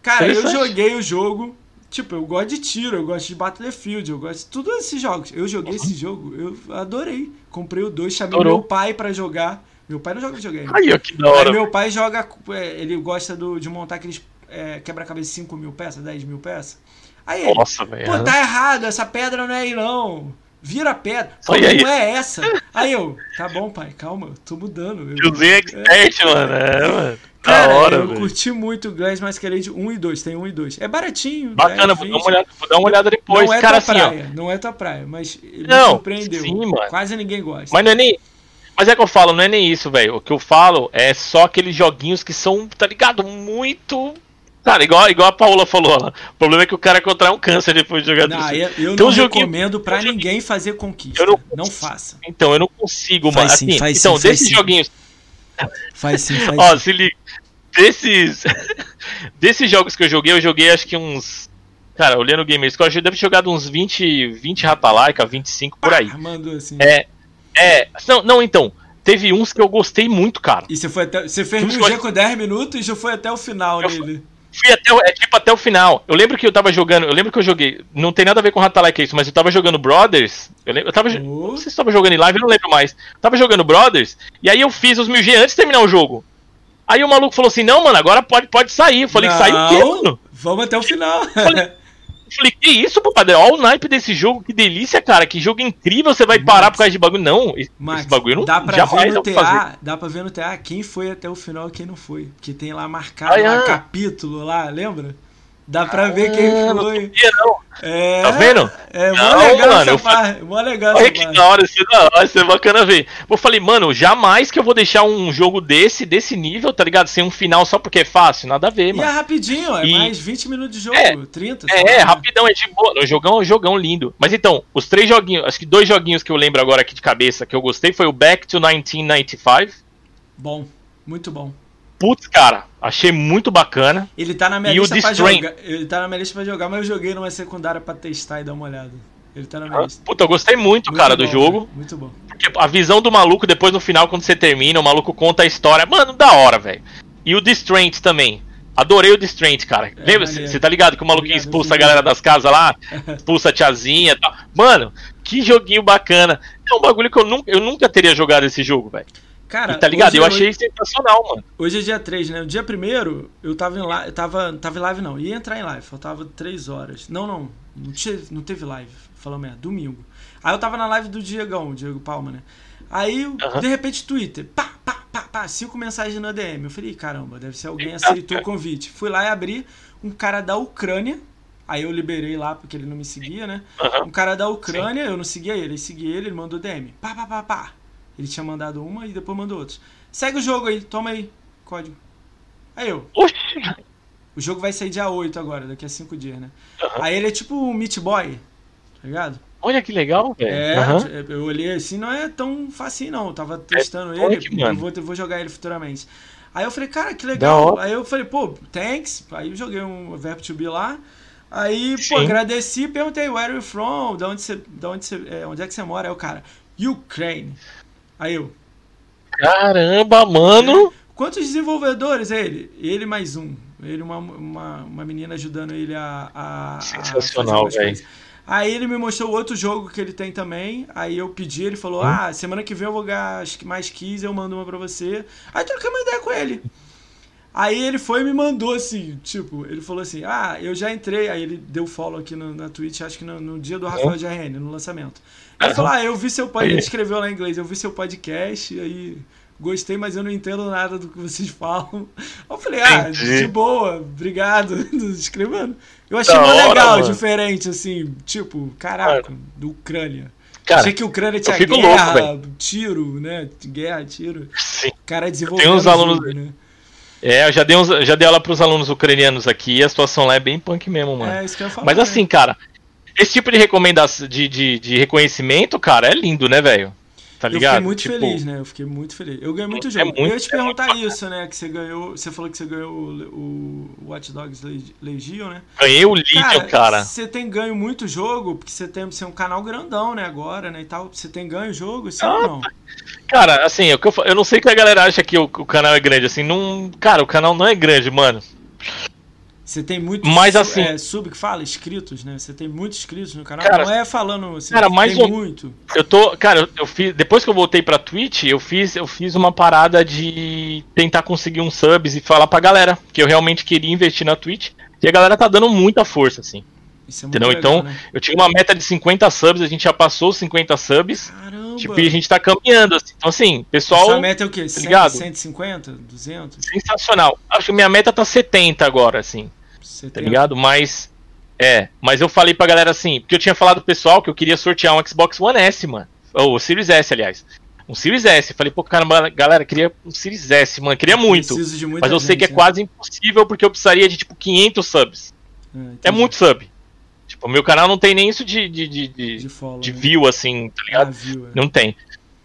Cara, eu interessante. joguei o jogo. Tipo, eu gosto de tiro, eu gosto de Battlefield, eu gosto de todos esses jogos. Eu joguei esse jogo, eu adorei. Comprei o 2, chamei meu pai pra jogar. Meu pai não joga videogame. Aí, ó, que da Aí hora. meu pai joga. é, ele gosta do- de montar aqueles é, quebra-cabeça 5 mil peças, 10 mil peças. Aí ele, Nossa, velho. Pô, tá errado, essa pedra não é aí não. Vira a pedra. Pô, Olha aí. não é essa. Aí eu, tá bom, pai, calma, tô mudando. Eu, Tiozinho expert, mano. É, mano. Cara, hora, eu velho. curti muito Glass Masquerade 1 e 2, tem 1 e 2. É baratinho. Bacana, 10, vou dar 20. uma olhada, vou dar uma olhada depois. Não é Cara, tua assim, ó. praia, não é tua praia, mas me Não, surpreendeu. sim, mano. Quase ninguém gosta. Mas não é nem. Mas é que eu falo, não é nem isso, velho. O que eu falo é só aqueles joguinhos que são, tá ligado? Muito. Cara, igual, igual a Paula falou lá. O problema é que o cara contrai um câncer depois de jogar Não, disso. eu, eu Tem não joguinho- recomendo um ninguém fazer conquista. Não- não faça. Então, eu não consigo, Faz sim, Assim, então, sim, desses sim. Faz sim, faz Ó, sim. se liga. Desses. desses jogos que eu joguei, eu joguei acho que uns. Cara, olhando o Gamer Score, eu devo ter jogado uns 20, 20 Ratalaika, 25 por aí. Ah, mandou assim. É. É. Não, não, então. Teve uns que eu gostei muito, cara. E você foi até. Você fez que- com 10 minutos e já foi até o final Eu- nele. Fui até o, é tipo até o final. Eu lembro que eu tava jogando, eu lembro que eu joguei, não tem nada a ver com Ratalike isso, mas eu tava jogando Brothers. Eu, lembro, eu tava, oh. não sei se tava jogando em live, eu não lembro mais. Eu tava jogando Brothers e aí eu fiz os 1000G antes de terminar o jogo. Aí o maluco falou assim: "Não, mano, agora pode pode sair". Eu falei: não, "Sai o quê, mano?" Vamos até o final. Eu falei, falei, que isso, padre? Olha o naipe desse jogo, que delícia, cara. Que jogo incrível, você vai Max, parar por causa de bagulho. Não, Max, esse bagulho não dá pra jamais ver no TA. Dá pra ver no TA quem foi até o final e quem não foi. Porque tem lá marcado ah, é. capítulo lá, lembra? Dá pra ver quem ah, foi. Não. É, tá vendo? É mó não, legal mano, essa parte. Mó legal Olha que da hora, isso é da hora, isso é bacana ver. Eu falei, mano, jamais que eu vou deixar um jogo desse, desse nível, tá ligado? Sem um final só porque é fácil, nada a ver, e mano. E é rapidinho, é e... mais 20 minutos de jogo, é, 30. É, é rapidão, é de boa. O jogão é um jogão lindo. Mas então, os três joguinhos, acho que dois joguinhos que eu lembro agora aqui de cabeça que eu gostei foi o Back to 1995. Bom, muito bom. Putz, cara, achei muito bacana. Ele tá na minha e lista pra jogar. Ele tá na minha lista pra jogar, mas eu joguei numa secundária pra testar e dar uma olhada. Ele tá na minha ah, lista. Puta, eu gostei muito, muito cara, bom, do jogo. Muito bom. Porque a visão do maluco, depois no final, quando você termina, o maluco conta a história. Mano, da hora, velho. E o Distraint também. Adorei o Distraint, cara. É, Lembra? Você tá ligado que o maluquinho expulsa a galera das casas lá? Expulsa a tiazinha e tal. Mano, que joguinho bacana. É um bagulho que eu nunca, eu nunca teria jogado esse jogo, velho. Cara, e tá ligado? Eu achei sensacional, mano. Hoje é dia 3, né? O dia primeiro, eu tava em live. Tava, tava em live, não. Ia entrar em live. Faltava 3 horas. Não, não. Não, teve, não teve live. Falou merda. Domingo. Aí eu tava na live do Diegão, o Diego Palma, né? Aí, de repente, Twitter. Pá, pá, pá, pá. Cinco mensagens na DM. Eu falei, caramba, deve ser alguém aceitou o convite. Fui lá e abri um cara da Ucrânia. Aí eu liberei lá porque ele não me seguia, né? Um cara da Ucrânia, Sim. eu não seguia ele. Eu segui ele, ele mandou DM. Pá, pá, pá, pá. Ele tinha mandado uma e depois mandou outra. Segue o jogo aí, toma aí, código. Aí eu. Oxi. O jogo vai sair dia 8 agora, daqui a 5 dias, né? Uhum. Aí ele é tipo um Meat Boy, tá ligado? Olha que legal, velho. É, uhum. eu olhei assim, não é tão fácil não. Eu tava testando é ele, eu vou, eu vou jogar ele futuramente. Aí eu falei, cara, que legal. Aí eu falei, pô, thanks. Aí eu joguei um verbo to be lá. Aí, Sim. pô, agradeci, perguntei, where are you from? De onde você, de onde você, é, onde é que você mora? Aí o cara, Ukraine. Aí eu. Caramba, mano! Quantos desenvolvedores é ele? Ele mais um. Ele, uma, uma, uma menina ajudando ele a. a Sensacional, velho. Aí ele me mostrou outro jogo que ele tem também. Aí eu pedi, ele falou: hum. Ah, semana que vem eu vou ganhar mais 15, eu mando uma pra você. Aí troquei uma ideia com ele. Aí ele foi e me mandou assim, tipo, ele falou assim: Ah, eu já entrei. Aí ele deu follow aqui no, na Twitch, acho que no, no dia do Rafael GRN, no lançamento. Ah, eu vi seu podcast. Ele escreveu lá em inglês: Eu vi seu podcast, aí gostei, mas eu não entendo nada do que vocês falam. Eu falei: Ah, Entendi. de boa, obrigado. Escrevendo. Eu achei muito legal, mano. diferente, assim, tipo, caraca, do Ucrânia. Cara, Achei que a Ucrânia tinha guerra, louco, tiro, né? Guerra, tiro. Sim. cara desenvolveu. Tem uns alunos. Jogo, né? É, eu já dei, uns, já dei aula pros alunos ucranianos aqui e a situação lá é bem punk mesmo, mano. É, isso que eu falar, Mas assim, né? cara, esse tipo de recomendação, de, de, de reconhecimento, cara, é lindo, né, velho? Tá ligado? Eu fiquei muito tipo, feliz, né? Eu fiquei muito feliz. Eu ganhei muito é jogo. Muito, eu ia te perguntar é isso, né? Que você ganhou. Você falou que você ganhou o, o Watch Dogs Legion, né? Ganhei o Legion, cara. Você tem ganho muito jogo, porque você tem você é um canal grandão, né? Agora, né? E tal. Você tem ganho jogo, sim ah, ou não? Cara, assim, eu, eu não sei que a galera acha que o, o canal é grande, assim, não. Cara, o canal não é grande, mano. Você tem muito mas, assim, é, sub que fala, inscritos, né? Você tem muitos inscritos no canal. Cara, não é falando assim, cara, mais tem muito. Eu tô, cara, eu, eu, fiz depois que eu voltei pra Twitch, eu fiz, eu fiz uma parada de tentar conseguir uns subs e falar pra galera que eu realmente queria investir na Twitch. E a galera tá dando muita força assim. É Entendeu? Legal, então, né? eu tinha uma meta de 50 subs, a gente já passou os 50 subs. Caramba. Tipo, e a gente tá caminhando. Assim. Então, assim, pessoal. Essa meta é o quê? 100, ligado? 150? 200? Sensacional. Acho que minha meta tá 70 agora, assim. 70. Tá ligado? Mas. É, mas eu falei pra galera assim, porque eu tinha falado pro pessoal que eu queria sortear um Xbox One S, mano. Ou o Series S, aliás. Um Series S. Falei, pô, caramba, galera, queria um Series S, mano. Queria muito. Mas eu sei que é né? quase impossível porque eu precisaria de, tipo, 500 subs. É, é muito sub. Tipo, meu canal não tem nem isso de, de, de, de, de, follow, de né? view, assim, tá ligado? Ah, view, é. Não tem.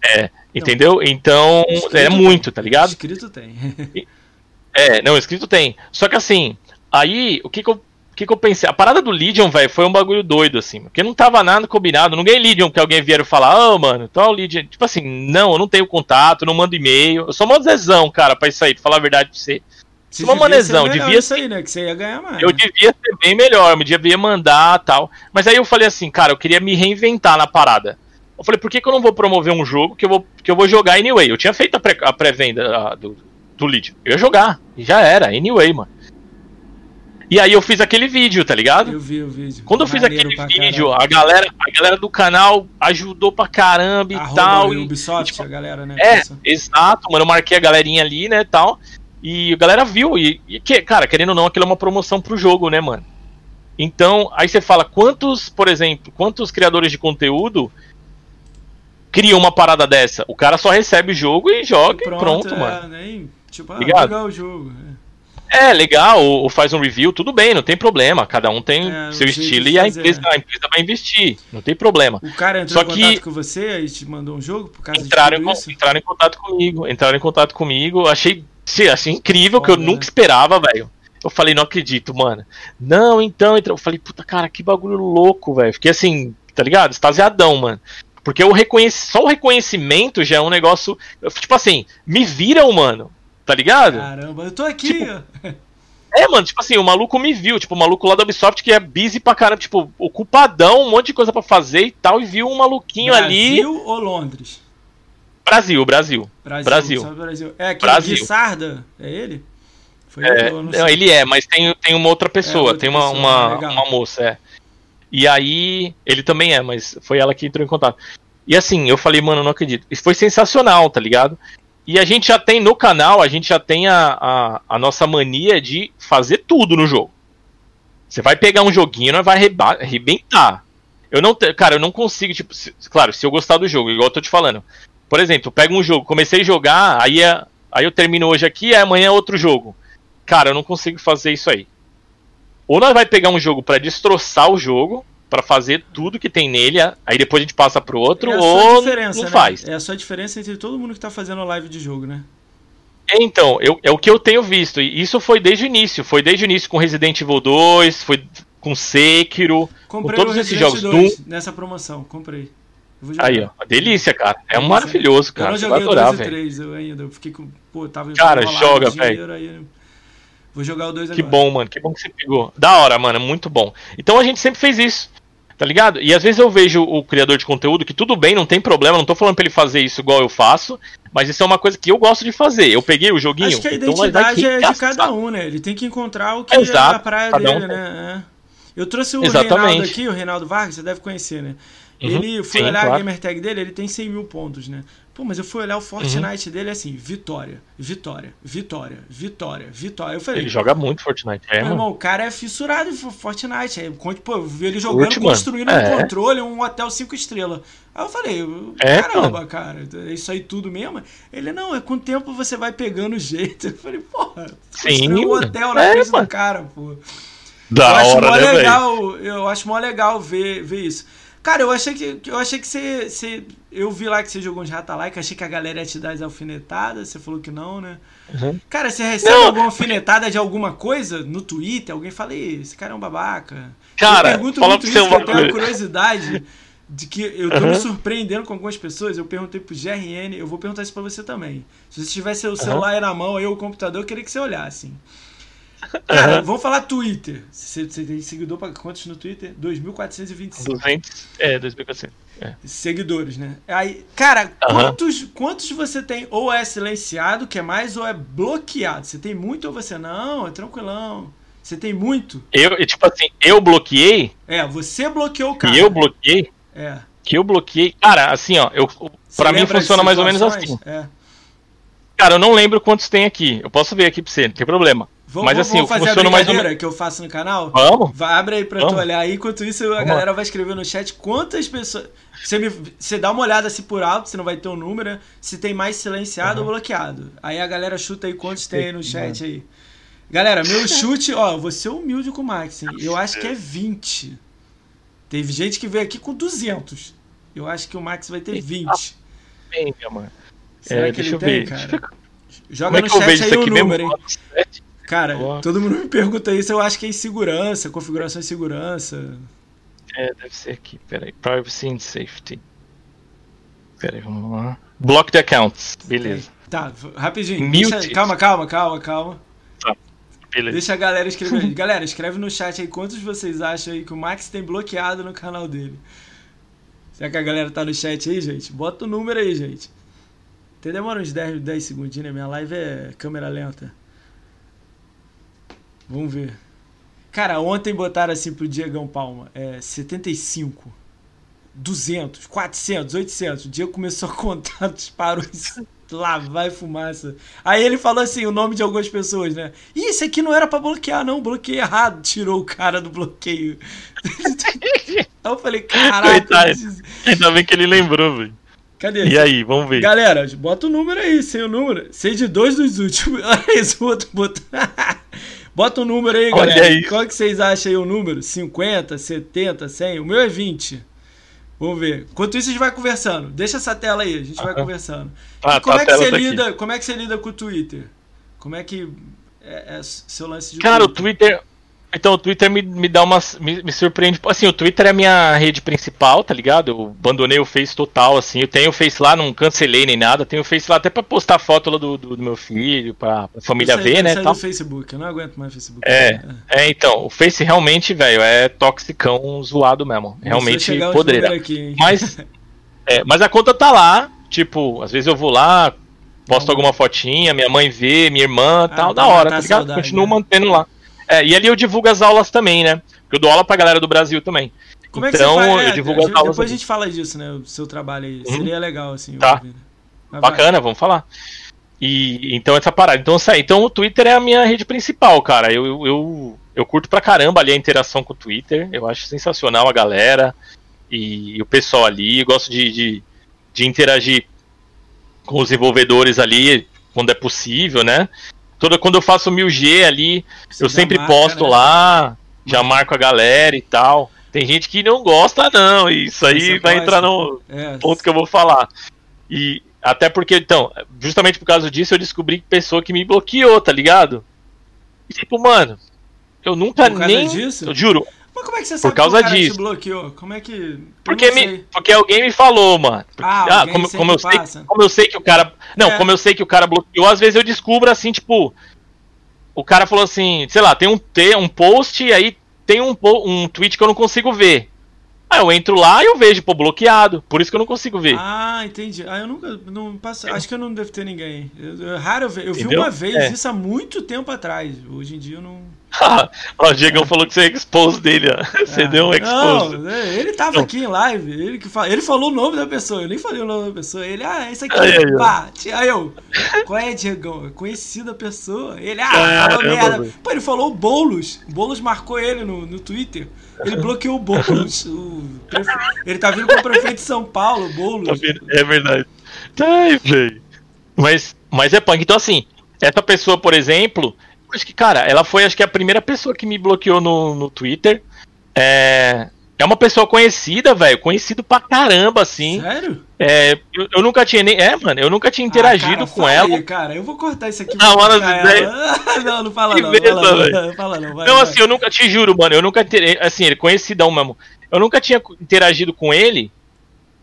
É, entendeu? Então, é muito, tem. tá ligado? Inscrito tem. é, não, inscrito tem. Só que assim, aí, o que que eu, o que que eu pensei? A parada do Legion, velho, foi um bagulho doido, assim, porque não tava nada combinado. Não ganhei Legion que alguém vier falar, ô, oh, mano, então o Legion. Tipo assim, não, eu não tenho contato, não mando e-mail. Eu só mando zezão, cara, pra isso aí, pra falar a verdade pra você. Você Uma manezão, ser devia isso aí, né? Que você ia ganhar mais. Eu devia ser bem melhor, me devia mandar tal. Mas aí eu falei assim, cara, eu queria me reinventar na parada. Eu falei, por que, que eu não vou promover um jogo que eu vou, que eu vou jogar anyway? Eu tinha feito a pré- a pré-venda do, do lead. Eu ia jogar. E já era, anyway, mano. E aí eu fiz aquele vídeo, tá ligado? Eu vi o vídeo. Quando eu fiz Maneiro aquele vídeo, a galera, a galera do canal ajudou pra caramba e Arroba tal. E, Ubisoft, tipo, a galera, né? é, exato, mano. Eu marquei a galerinha ali, né, tal. E a galera viu. E, e que, cara, querendo ou não, aquilo é uma promoção pro jogo, né, mano? Então, aí você fala, quantos, por exemplo, quantos criadores de conteúdo criam uma parada dessa? O cara só recebe o jogo e joga e pronto, é, mano. Nem, tipo, ah, jogar o jogo. é. É, legal, ou, ou faz um review, tudo bem, não tem problema. Cada um tem É, o seu estilo e a empresa, a empresa vai investir, não tem problema. O cara entrou Só em que- contato com você e te mandou um jogo por causa entraram, de em, tudo isso? entraram em contato comigo, entraram em contato comigo, achei, sim, achei incrível, que eu nunca esperava, velho. Eu falei, não acredito, mano. Não, então, entra- eu falei, puta, cara, que bagulho louco, velho. Fiquei assim, tá ligado? Extasiadão, mano. Porque o reconhec... só o reconhecimento já é um negócio. Tipo assim, me viram, mano. Tá ligado? Caramba, eu tô aqui. Tipo, ó. É, mano, tipo assim, o maluco me viu, tipo, o maluco lá da Ubisoft que é busy pra caramba, tipo, ocupadão, um monte de coisa pra fazer e tal, e viu um maluquinho ali. Brasil ou Londres? Brasil, Brasil. Brasil. Brasil. É aquele Brasil. Guissarda? É ele? Foi É, ele? Eu não ele é, mas tem, tem uma outra pessoa, outra tem uma, pessoa, uma, legal. uma moça, é. E aí, ele também é, mas foi ela que entrou em contato. E assim, eu falei, mano, não acredito. Isso foi sensacional, tá ligado? E a gente já tem no canal, a gente já tem a, a, a nossa mania de fazer tudo no jogo. Você vai pegar um joguinho, nós vai arrebentar. Eu não, cara, eu não consigo, tipo, se- claro, se eu gostar do jogo, igual eu tô te falando. Por exemplo, pego um jogo, comecei a jogar, aí, é- aí eu termino hoje aqui, aí amanhã é outro jogo. Cara, eu não consigo fazer isso aí. Ou nós vai pegar um jogo pra destroçar o jogo, pra fazer tudo que tem nele, aí depois a gente passa pro outro, É a ou não né? faz. É a sua diferença entre todo mundo que tá fazendo live de jogo, né? Então, eu, é o que eu tenho visto. E isso foi desde o início. Foi desde o início com Resident Evil 2, foi com Sekiro. Comprei todos o esses jogos, 2 nessa promoção, comprei. Eu. Aí, ó. Delícia, cara. É Delícia. maravilhoso, Eu cara. não Você vai joguei o adorar, 2 e o velho. 3 eu ainda. Eu fiquei com. Pô, tava Cara, joga, dinheiro, aí Vou jogar o 2 Que agora. bom, mano. Que bom que você pegou. Da hora, mano. Muito bom. Então a gente sempre fez isso. Tá ligado? E às vezes eu vejo o criador de conteúdo que tudo bem, não tem problema, não tô falando pra ele fazer isso igual eu faço, mas isso é uma coisa que eu gosto de fazer. Eu peguei o joguinho. Acho que a então identidade é de cada um, né? Ele tem que encontrar o que Exato, é a praia cada um dele, né? É. Eu trouxe o Exatamente. Reinaldo aqui, o Reinaldo Vargas, você deve conhecer, né? Uhum, Ele foi sim, olhar a claro. gamer tag dele, ele tem 100 mil pontos, né? Pô, mas eu fui olhar o Fortnite dele assim, vitória, vitória, vitória, vitória, vitória. Eu falei, Ele joga muito Fortnite. É, mano. irmão, o cara é fissurado em Fo- Fortnite. Aí, quando, pô, eu vi ele jogando, construindo É. um controle, um hotel 5 estrelas. Aí eu falei, É, caramba, cara, é isso aí tudo mesmo? Ele, não, é com o tempo você vai pegando o jeito. Eu falei, porra, Sim, um hotel na É, frente mano. do cara, pô. Da eu acho hora, mó né, legal, eu acho mó legal ver, ver isso. Cara, eu achei que eu achei que você, você eu vi lá que você jogou uns rata like, achei que a galera ia te dar as alfinetadas, você falou que não, né? Uhum. Cara, você recebe Não. alguma alfinetada de alguma coisa no Twitter? Alguém fala, "Ih, esse cara é um babaca. Cara, eu pergunto fala muito isso, um que eu tenho uma curiosidade de que eu tô Uhum. me surpreendendo com algumas pessoas. Eu perguntei pro GRN, eu vou perguntar isso pra você também. Se você tivesse o celular aí na mão, aí o computador, eu queria que você olhasse. Cara, Uhum. vamos falar Twitter. Você, você tem seguidor pra quantos no Twitter? 2.425 200, é, 2400. É. seguidores, né? Aí, cara, Aham. quantos, quantos você tem ou é silenciado, que é mais, ou é bloqueado? Você tem muito ou você não? É tranquilão. Você tem muito? Eu, e, tipo assim, eu bloqueei, É, você bloqueou o cara. que eu bloqueei, É. que eu bloqueei. Cara, assim, ó, eu, Você pra mim funciona mais ou menos assim. É. Cara, eu não lembro quantos tem aqui. Eu posso ver aqui pra você, não tem problema. Vamos, Mas assim, vamos fazer a mais brincadeira menos. que eu faço no canal? Vamos? Vai, abre aí pra tu Vamos. olhar aí. Enquanto isso, a Vamos galera vai escrever no chat quantas pessoas. Você, me, você dá uma olhada assim por alto, você não vai ter o número, né? se tem mais silenciado ou bloqueado. Aí a galera chuta aí quantos tem aí no chat aí. Galera, meu chute, ó, vou ser humilde com o Max, hein? Eu acho que é 20. Teve gente que veio aqui com 200. Eu acho que o Max vai ter 20. Bem, minha mãe. Será É, que deixa ele eu tem, ver. cara? Eu Joga Como é no que eu chat vejo aí isso o número, hein? Cara, Boa. todo mundo me pergunta isso, eu acho que é em segurança, configuração de segurança. É, deve ser aqui. Peraí. Privacy and Safety. Peraí, vamos lá. Block the accounts. Beleza. Tá, rapidinho. Deixa- calma, calma, calma, calma. Tá. beleza. Deixa a galera escrever. galera, escreve no chat aí quantos vocês acham aí que o Max tem bloqueado no canal dele. Será que a galera tá no chat aí, gente? Bota o número aí, gente. Até demora uns 10, 10 segundinhos, né? Minha live é câmera lenta. Vamos ver. Cara, ontem botaram assim pro Diegão Palma. É 75. 200, 400, 800. O Diego começou a contar, disparou lá vai fumaça. Aí ele falou assim, o nome de algumas pessoas, né? Ih, isso aqui não era para bloquear, não, bloqueei errado. Tirou o cara do bloqueio. aí eu falei, caraca. Ainda bem que ele lembrou, velho. Cadê? E aí, vamos ver. Galera, bota o número aí, sem o número. Sei de dois dos últimos. Olha esse outro botão. bota o um número aí, Olha galera. Aí. Qual que vocês acham aí o número? 50, 70, 100? O meu é 20. Vamos ver. Enquanto isso, a gente vai conversando. Deixa essa tela aí, a gente vai conversando. Ah, como, tá, é que você tá lida, como é que você lida com o Twitter? Como é que é, é seu lance de Cara, Twitter? o Twitter então o Twitter me, me dá umas. Me, me, surpreende. Assim, o Twitter é a minha rede principal, tá ligado? Eu abandonei o Face total, assim. Eu tenho o Face lá, não cancelei nem nada. Tenho o Face lá até pra postar foto lá do, do, do meu filho, pra, pra família aí, ver, né? Tal. do Facebook, eu não aguento mais Facebook. É, é. é então, o Face realmente, velho, é toxicão zoado mesmo. Realmente podreira. Aqui, mas, é, mas a conta tá lá. Tipo, às vezes eu vou lá, posto alguma fotinha, minha mãe vê, minha irmã, ah, tal, da hora, tá ligado? Saudade, Continuo né? mantendo lá. É, e ali eu divulgo as aulas também, né? Porque eu dou aula pra galera do Brasil também. Como então, é que faz? eu é, divulgo as aulas. Depois a gente fala disso, né? O seu trabalho aí. Uhum. Seria legal, assim. Tá. Bacana, vai. vamos falar. E então essa parada. Então, então o Twitter é a minha rede principal, cara. Eu, eu, eu, eu curto pra caramba ali a interação com o Twitter. Eu acho sensacional a galera e, e o pessoal ali. Eu gosto de, de, de interagir com os desenvolvedores ali quando é possível, né? Toda quando eu faço 1000G ali, Você eu sempre marca, posto né? lá, já marco a galera e tal. Tem gente que não gosta, não. E isso aí Você vai pode. entrar no é. ponto que eu vou falar. E até porque, então, justamente por causa disso, eu descobri que pessoa que me bloqueou, tá ligado? E tipo, mano, eu nunca nem. Disso? Eu juro, mas como é que você sabe por causa que o disso. bloqueou? Como é que. Porque, me, porque alguém me falou, mano. ah, ah como, como eu sei, como eu sei que o cara. Não, é. como eu sei que o cara bloqueou, às vezes eu descubro assim, tipo. O cara falou assim, sei lá, tem um, um post e aí tem um, um tweet que eu não consigo ver. Aí eu entro lá e eu vejo, pô, bloqueado. Por isso que eu não consigo ver. Ah, entendi. Ah, eu nunca. Não passo, acho que eu não devo ter ninguém. Eu, eu, raro eu, eu vi uma vez é. isso há muito tempo atrás. Hoje em dia eu não. ó, o Diegão falou que você é expôs dele, ó. Você ah, deu um expose. Não, é, ele tava não. aqui em live, ele, que fala, ele falou o nome da pessoa, eu nem falei o nome da pessoa. Ele, ah, esse aqui, aí, pá. Aí eu, qual é, Diegão? Conheci da pessoa. Ele, ah, falou merda. Pô, ele falou o Boulos. O Boulos marcou ele no, no Twitter. Ele bloqueou o Boulos. O prefe... Ele tá vindo com o prefeito de São Paulo, o Boulos. Tá é verdade. Ai, velho. Mas, mas é punk. Então, assim, essa pessoa, por exemplo, Acho que, cara, ela foi acho que a primeira pessoa que me bloqueou no, no Twitter. É, é uma pessoa conhecida, velho. Conhecido pra caramba, assim. Sério? É, eu, eu, nunca tinha nem. É, mano, eu nunca tinha ah, interagido ah, cara, com ela. Aí, cara, eu vou cortar isso aqui. Não, mano, não, não fala não. Beleza, fala, não, fala não. Vai, não, vai. assim, eu nunca te juro, mano. Eu nunca. Assim, ele é conhecidão mesmo. Eu nunca tinha interagido com ele.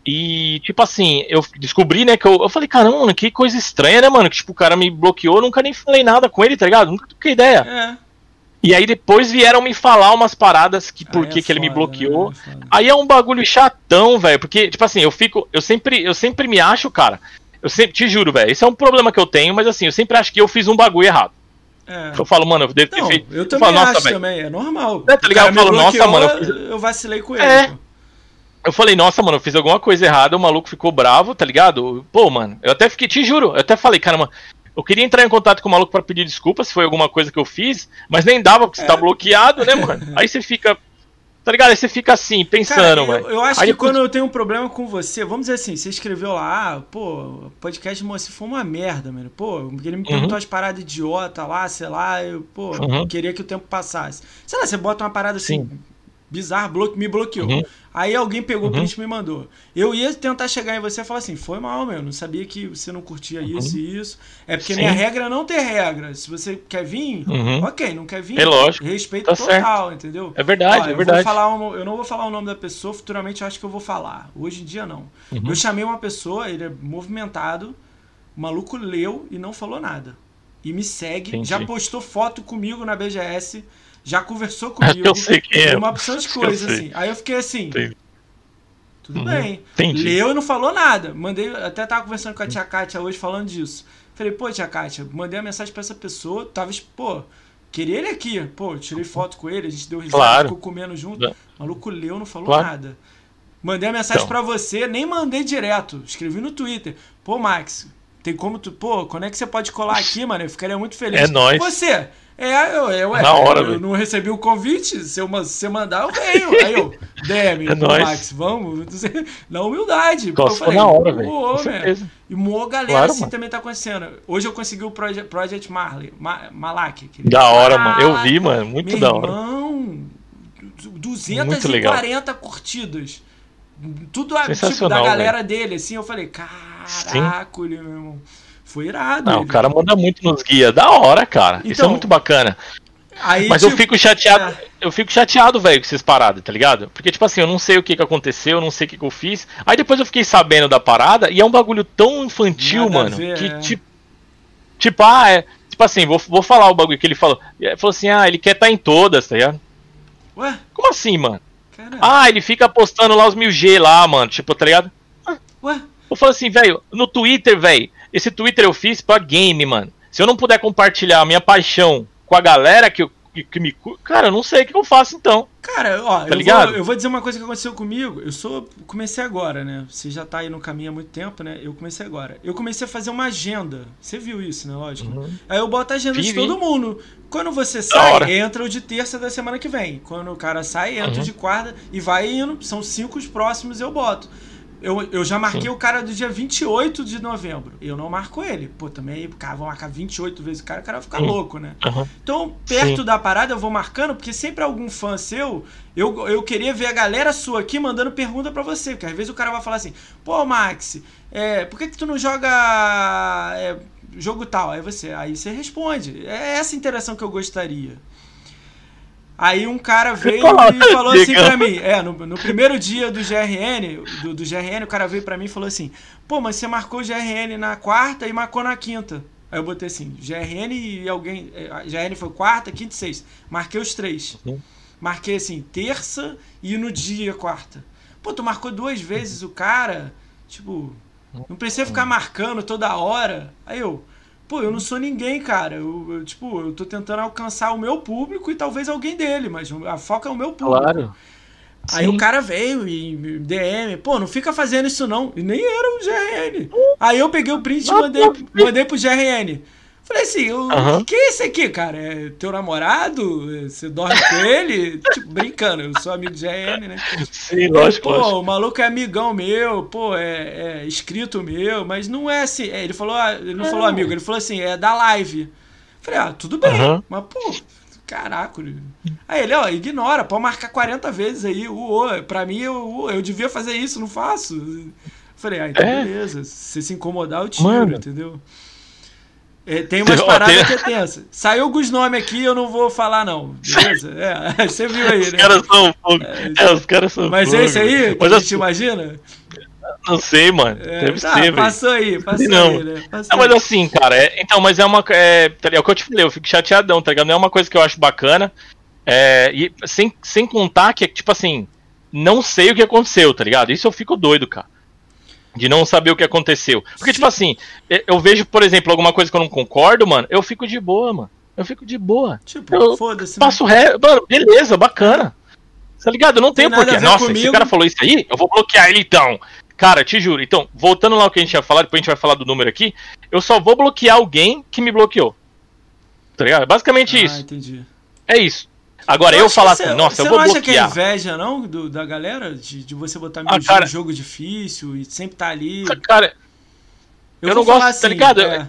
E, tipo assim, eu descobri, né, que eu, eu falei, caramba, mano, que coisa estranha, né, mano? Que, tipo, o cara me bloqueou, nunca nem falei nada com ele, tá ligado? Nunca tive ideia. É. E aí depois vieram me falar umas paradas que por que, é que ele me bloqueou. Né? É aí é um bagulho chatão, velho, porque, tipo assim, eu fico, eu sempre, eu sempre me acho, cara, eu sempre, te juro, velho, esse é um problema que eu tenho, mas assim, eu sempre acho que eu fiz um bagulho errado. É. Eu falo, mano, eu devo ter feito. Eu também eu falo, acho também, é normal. É, tá ligado? Eu falo, nossa, mano. Eu, eu vacilei com ele. É. Pô. Eu falei, nossa, mano, eu fiz alguma coisa errada, o maluco ficou bravo, tá ligado? Pô, mano, eu até fiquei, te juro, eu até falei, caramba, eu queria entrar em contato com o maluco para pedir desculpa se foi alguma coisa que eu fiz, mas nem dava, porque é. você tá é. bloqueado, né, mano? Aí você fica. Tá ligado? Aí você fica assim, pensando, mano. Eu, eu, acho Aí que quando eu tenho um problema com você, vamos dizer assim, você escreveu lá, ah, pô, podcast Moacir foi uma merda, mano. Pô, ele me perguntou uhum. as paradas idiota lá, sei lá, eu, pô, uhum. queria que o tempo passasse. Sei lá, você bota uma parada assim. Sim bizarro, bloque, me bloqueou. Uhum. Aí alguém pegou uhum. o print e me mandou. Eu ia tentar chegar em você e falar assim: foi mal, meu. Não sabia que você não curtia uhum. isso e isso. É porque Sim. minha regra é não ter regra. Se você quer vir, uhum. ok, não quer vir. É lógico. Respeito tá total, certo. entendeu? É verdade, é verdade. falar um, eu não vou falar o nome da pessoa, futuramente eu acho que eu vou falar. Hoje em dia não. Uhum. Eu chamei uma pessoa, ele é movimentado, o maluco leu e não falou nada. e me segue, Entendi. já postou foto comigo na BGS, já conversou comigo. eu é. Uma opção de coisa, assim. Aí eu fiquei assim. Entendi. Tudo Uhum. bem. Entendi. Leu e não falou nada. Mandei, até tava conversando com a tia Kátia hoje falando disso. Falei, pô, tia Kátia, mandei uma mensagem pra essa pessoa, tava, pô, queria ele aqui. Pô, tirei foto com ele, a gente deu risada, Claro. ficou comendo junto. O maluco leu, não falou Claro. nada. Mandei a mensagem Então. pra você, nem mandei direto. Escrevi no Twitter. Pô, Max, tem como tu. Pô, quando é que você pode colar aqui, mano? Eu ficaria muito feliz. É nóis. Você. É, eu, eu, Na hora, eu velho. não recebi o convite. Se eu se você mandar, eu venho. Aí eu, DM, É. Max, vamos. Na humildade. Pô, eu falei, na hora, velho. E mó galera Claro, assim mano. também tá acontecendo. Hoje eu consegui o Project, Project Marley, Ma, Malak. Da hora, mano. Eu vi, mano. Muito meu da hora. irmão, du- Muito 240 curtidas. Tudo a, tipo, da galera dele, assim. Eu falei, caraca, meu irmão. Foi irado. Não, o ele. cara manda muito nos guias. Da hora, cara. Isso é Então, muito bacana. Aí, Mas eu tipo, fico chateado. é. Eu fico chateado, velho, com essas paradas, tá ligado? Porque, tipo assim, eu não sei o que que aconteceu, eu não sei o que que eu fiz. Aí depois eu fiquei sabendo da parada e é um bagulho tão infantil, Nada mano. ver, que, é. tipo. Tipo, ah, é. Tipo assim, vou, vou falar o bagulho que ele falou. Ele falou assim, ah, ele quer estar em todas, tá ligado? Ué, Como assim, mano? cara. Ah, ele fica postando lá os mil G lá, mano. Tipo, tá ligado? Ué, Eu falo assim, velho, no Twitter, velho, esse Twitter eu fiz pra game, mano. Se eu não puder compartilhar a minha paixão com a galera que, eu- que, que me. Cara, eu não sei o que eu faço então. Cara, ó, eu, Tá ligado? vou, eu vou dizer uma coisa que aconteceu comigo. Eu sou. Comecei agora, né? Você já tá aí no caminho há muito tempo, né? Eu comecei agora. Eu comecei a fazer uma agenda. Você viu isso, né? Lógico. Aí eu boto a agenda de todo mundo. Quando você Uhum. sai, entra o de terça da semana que vem. Quando o cara sai, entra o Uhum. de quarta e vai indo. São cinco os próximos eu boto. Eu, eu já marquei Sim. o cara do dia 28 de novembro. Eu não marco ele. Pô, também, cara, vou marcar 28 vezes o cara, o cara vai ficar Uhum. louco, né? Aham. Então, perto Sim. da parada, eu vou marcando, porque sempre algum fã seu, eu, eu queria ver a galera sua aqui mandando pergunta pra você. Porque às vezes o cara vai falar assim, pô, Max, é, por que, que tu não joga é, jogo tal? Aí você, aí você responde. É essa interação que eu gostaria. Aí um cara veio e falou assim pra mim, é, no, no primeiro dia do GRN, do, do GRN, o cara veio pra mim e falou assim, pô, mas você marcou GRN na quarta e marcou na quinta. Aí eu botei assim, GRN e alguém, é, GRN foi quarta, quinta e sexta. Marquei os três. Uhum. Marquei assim, terça e no dia quarta. Pô, tu marcou duas vezes o cara, tipo, não precisa ficar marcando toda hora. Aí eu, pô, eu não sou ninguém, cara. Eu, eu, tipo, eu tô tentando alcançar o meu público e talvez alguém dele, mas a foca é o meu público. Claro. Aí Sim. o cara veio e DM, pô, não fica fazendo isso não. E nem era o GRN. Aí eu peguei o print e mandei, mandei pro GRN. Falei assim, o Aham. que é esse aqui, cara? É teu namorado? Você dorme com ele? tipo, brincando, eu sou amigo do GRN, né? Sim, lógico, pô, lógico. o maluco é amigão meu, pô, é, é inscrito meu, mas não é assim. é, ele falou, ah, ele não falou amigo, ele falou assim, é da live. Falei, ah, tudo bem, Aham. mas pô, caraca. Aí ele, ó, ignora, pode marcar 40 vezes aí, o, o, pra mim eu, eu devia fazer isso, não faço. Falei, ah, então É. beleza, se você se incomodar eu tiro, Mano. entendeu? É, tem umas paradas que é tensa. Saiu alguns nomes aqui, eu não vou falar não, beleza? É, você viu aí, Os né? caras são fogo. É, os caras são Mas fogo, esse aí, velho. que Mas a gente assim, imagina? não sei, mano. É, Deve tá, ser, velho. passou aí, passou Não. aí, né? Passou Não, mas aí. assim, cara, é- então, mas é uma. É, tá ligado? é o que eu te falei, eu fico chateadão, tá ligado? Não é uma coisa que eu acho bacana. É, e sem, sem contar que, tipo assim, não sei o que aconteceu, tá ligado? Isso eu fico doido, cara. De não saber o que aconteceu. Porque, tipo assim, eu- vejo, por exemplo, alguma coisa que eu não concordo, mano, eu fico de boa, mano. Eu fico de boa. Tipo, foda-se. né? Passo ré. Mano, beleza, bacana. Tá ligado? Eu não tenho porquê. Nossa, esse comigo. cara falou isso aí, eu vou bloquear ele então. Cara, te juro. Então, voltando lá ao que a gente ia falar, depois a gente vai falar do número aqui. Eu só vou bloquear alguém que me bloqueou. Tá ligado? Basicamente Ah, isso. entendi. É isso. Agora, Eu eu, falar que assim, você- nossa, você eu vou não acha que é bloquear. inveja, não, do- da galera? De, de você botar Ah, meu cara- jogo difícil e sempre tá ali. Cara, eu não vou falar gosto, tá ligado? é,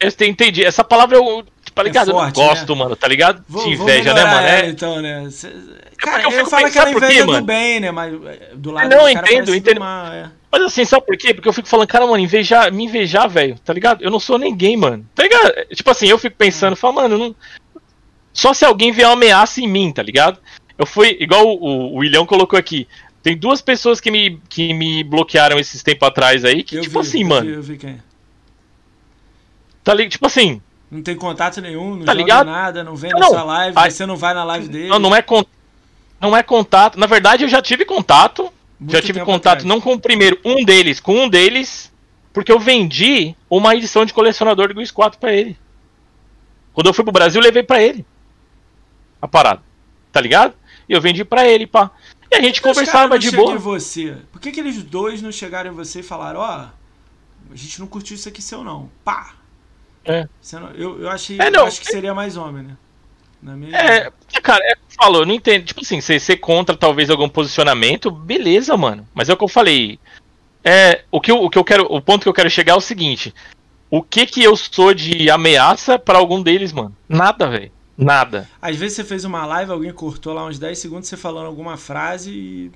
eu te- entendi. Essa palavra eu, tá ligado? forte, eu não gosto, mano, tá ligado? vou, De inveja, né, mano? É, então, né? Cê- cara, eu eu, fico falo pensando, aquela sabe por quê, inveja do mano? bem, né? Mas é, do lado Não, do cara entendo, entendo. mal, é. Mas assim, sabe por quê? Porque eu fico falando, cara, mano, invejar, me invejar, velho, tá ligado? Eu não sou ninguém, mano. Tá ligado? Tipo assim, eu fico pensando, falo, mano, não. Só se alguém vier uma ameaça em mim, tá ligado? Eu fui, igual o, o William colocou aqui. Tem duas pessoas que me, que me bloquearam esses tempos atrás aí, que, Eu tipo vi, assim, eu mano, Vi, eu vi quem. tá ligado? Tipo assim, Não tem contato nenhum, não Tá ligado? nada, não vem Não, na sua live, aí- você não vai na live dele. Não, não é con- não é contato. Na verdade, eu já tive contato. Muito já tive contato atrás. não com o primeiro, um deles, com um deles, porque eu vendi uma edição de colecionador do Guiz 4 pra ele. Quando eu fui pro Brasil, eu levei pra ele. A parada. Tá ligado? E eu vendi pra ele, pá. E a gente Por conversava de boa. você? Por que, que eles dois não chegaram em você e falaram, ó, a gente não curtiu isso aqui seu não. Pá! É. Não- eu, eu, achei, É, não, eu acho que seria mais homem, né? Na minha É, cara, é o que eu falo, eu não entendo. Tipo assim, você ser contra talvez algum posicionamento, beleza, mano. Mas é o que eu falei. É, o que eu, o que eu quero, o ponto que eu quero chegar é o seguinte: o que que eu sou de ameaça pra algum deles, mano? Nada, velho. Nada. Às vezes você fez uma live, alguém cortou lá uns 10 segundos você falando alguma frase e.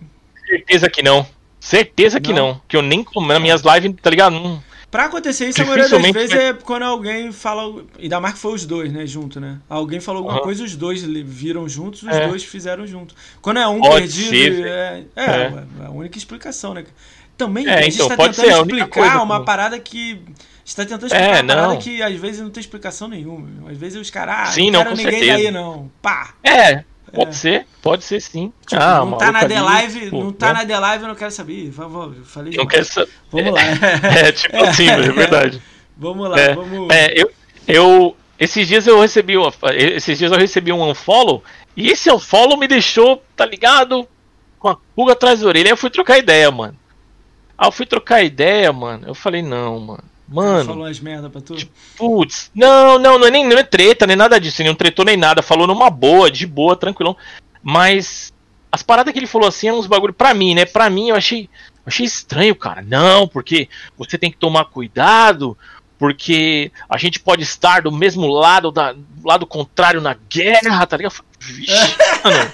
Certeza que não. Certeza que Não? Que eu nem nas minhas lives, tá ligado? Não- Pra acontecer isso, a maioria das vezes é quando alguém fala. Ainda mais que foi os dois, né? Junto, né? Alguém falou alguma Aham. coisa, os dois viram juntos, os É. dois fizeram junto. Quando é um Pode perdido. ser, é, é, É. é a única explicação, né? Também É, a gente então, tá tentando única explicar coisa uma parada que. Gente tá tentando É, explicar uma parada que às vezes não tem explicação nenhuma. Às vezes os caras. Ah, Sim, não não, quero com ninguém certeza. daí, não. Pá! É, pode É. ser, pode ser sim. Tipo, ah, não tá na The Live, pô, não tá né? na The Live, eu não quero saber. Vamos, eu falei Não demais. quer saber. Vamos lá. É, tipo assim, é verdade. Vamos lá, É, vamos. É, eu, eu. Esses dias eu recebi. uma- Esses dias eu recebi um unfollow. E esse unfollow me deixou, tá ligado? Com a pulga atrás da orelha. Aí eu fui trocar ideia, mano. Aí eu fui trocar ideia, mano. Eu falei, não, mano. Mano, Falou umas merda pra tu? putz. Não, não, não é nem não é treta, nem nada disso. Ele não tretou nem nada. Falou numa boa, de boa, tranquilão. Mas as paradas que ele falou assim eram uns bagulho pra mim, né? Pra mim eu achei, achei estranho, cara. Não, porque você tem que tomar cuidado, porque a gente pode estar do mesmo lado, da, do lado contrário na guerra, tá ligado? Vixe, mano.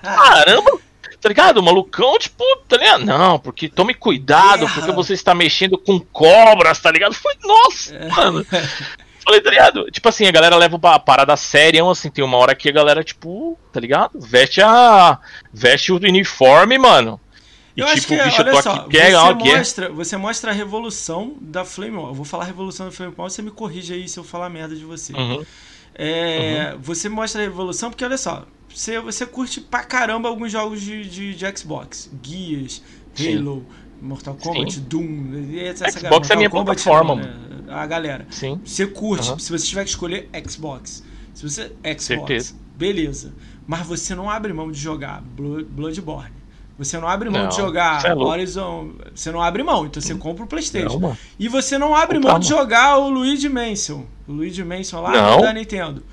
Caramba, tá ligado? O malucão, tipo, tá ligado? Não, porque tome cuidado, porque você está mexendo com cobras, tá ligado? Foi, nossa, mano. Falei, tá ligado? Tipo assim, a galera leva a parada séria, assim, tem uma hora que a galera, tipo, tá ligado? Veste a. Veste o uniforme, mano. E Eu acho tipo, que, bicho, eu olha tô só, aqui, quer você, uma guerra. mostra, você mostra a revolução da Flame Wall. Eu vou falar revolução da Flame Wall, você me corrige aí se eu falar merda de você. Uhum. É, Você mostra a revolução porque, olha só, você, você curte pra caramba alguns jogos de, de, de Xbox. Guias, Sim. Halo, Mortal Kombat, Sim. Doom. Essa, Xbox é Mortal minha Kombat plataforma, né? A galera. Sim. Você curte, Aham. se você tiver que escolher Xbox. Se você. Xbox, Certeza. beleza. Mas você não abre mão de jogar Blo- Bloodborne. Você não abre mão Não, de jogar é. Horizon. Você não abre mão, então você compra o PlayStation. Não. E você não abre Comprar, mão de jogar o Luigi Mansion. O Luigi Mansion lá Não. da Nintendo.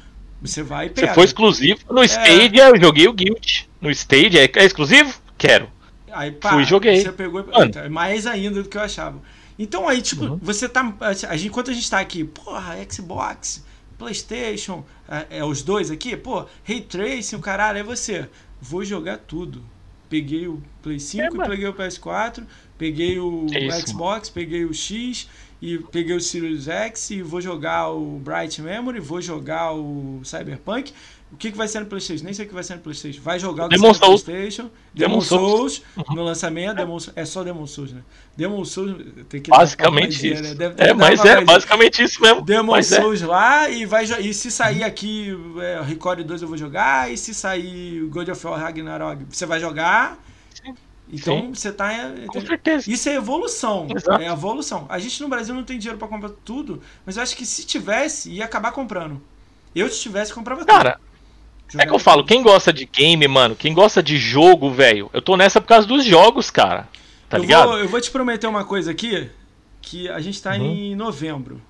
Você vai e Você pega. foi exclusivo. No É. Stadia eu joguei o Guild. No Stadia é, é exclusivo? Quero. Aí, pá, Fui e joguei. Você pegou Mano. Então, é mais ainda do que eu achava. Então aí, tipo, Uhum. você tá. A gente, enquanto a gente tá aqui, porra, Xbox, Playstation, é, é os dois aqui, pô, Ray Tracing, o caralho, é você. Vou jogar tudo. Peguei o Play 5, É, peguei o PS4, peguei o É Xbox, peguei o X e peguei o Series X e vou jogar o Bright Memory, vou jogar o Cyberpunk. O que, que vai ser no PlayStation? Nem sei o que vai ser no PlayStation. Vai jogar o que Demon no Souls. PlayStation. Demon, Demon Souls, Souls. no lançamento. Demon, é só Demon Souls, né? Demon Souls tem que Basicamente isso. né? Deve- É, deve dar mas é basicamente isso mesmo. Demon Mas é. Souls lá e vai e se sair aqui é, Record 2 eu vou jogar e se sair God of War Ragnarok você vai jogar. Então Sim. você tá é, Com certeza. isso é evolução. Exato. É evolução. A gente no Brasil não tem dinheiro pra comprar tudo, mas eu acho que se tivesse, ia acabar comprando. Eu, se tivesse, comprava tudo. Cara, é que eu falo, quem gosta de game, mano, quem gosta de jogo, velho, eu tô nessa por causa dos jogos, cara. Tá eu ligado? Vou, eu vou te prometer uma coisa aqui, que a gente tá Uhum. em novembro.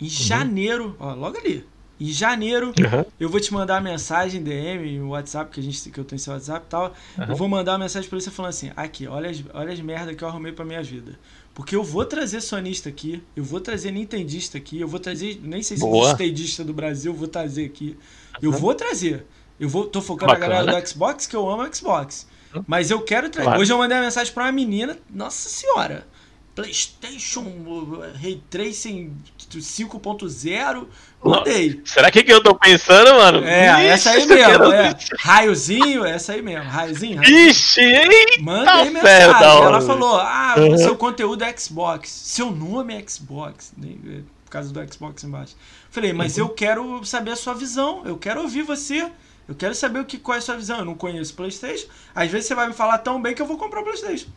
Em janeiro, ó, logo ali. Em janeiro, Uhum. eu vou te mandar uma mensagem, DM, WhatsApp, que, a gente, que eu tenho seu WhatsApp e tal. Eu Uhum. vou mandar uma mensagem pra você falando assim: aqui, olha as, olha as merda que eu arrumei pra minha vida. Porque eu vou trazer sonista aqui, eu vou trazer nintendista aqui, eu vou trazer, nem sei se Boa. nintendista do Brasil, eu vou trazer aqui. Eu vou trazer. Eu vou, tô focando Bacana. a galera do Xbox, que eu amo Xbox. Mas eu quero trazer. Claro. Hoje eu mandei uma mensagem pra uma menina, nossa senhora. PlayStation uh, Ray Tracing 5.0. Mandei. Será que, que eu tô pensando, mano? É, Ixi, essa aí mesmo, é. Raiozinho, essa aí mesmo. Raiozinho, raiozinho. Ixi? Mandei mensagem. Ela falou: Ah, Uhum. seu conteúdo é Xbox. Seu nome é Xbox. Por causa do Xbox embaixo. Falei, mas uhum. eu quero saber a sua visão, eu quero ouvir você. Eu quero saber o que, qual é a sua visão. Eu não conheço PlayStation. Às vezes você vai me falar tão bem que eu vou comprar o PlayStation.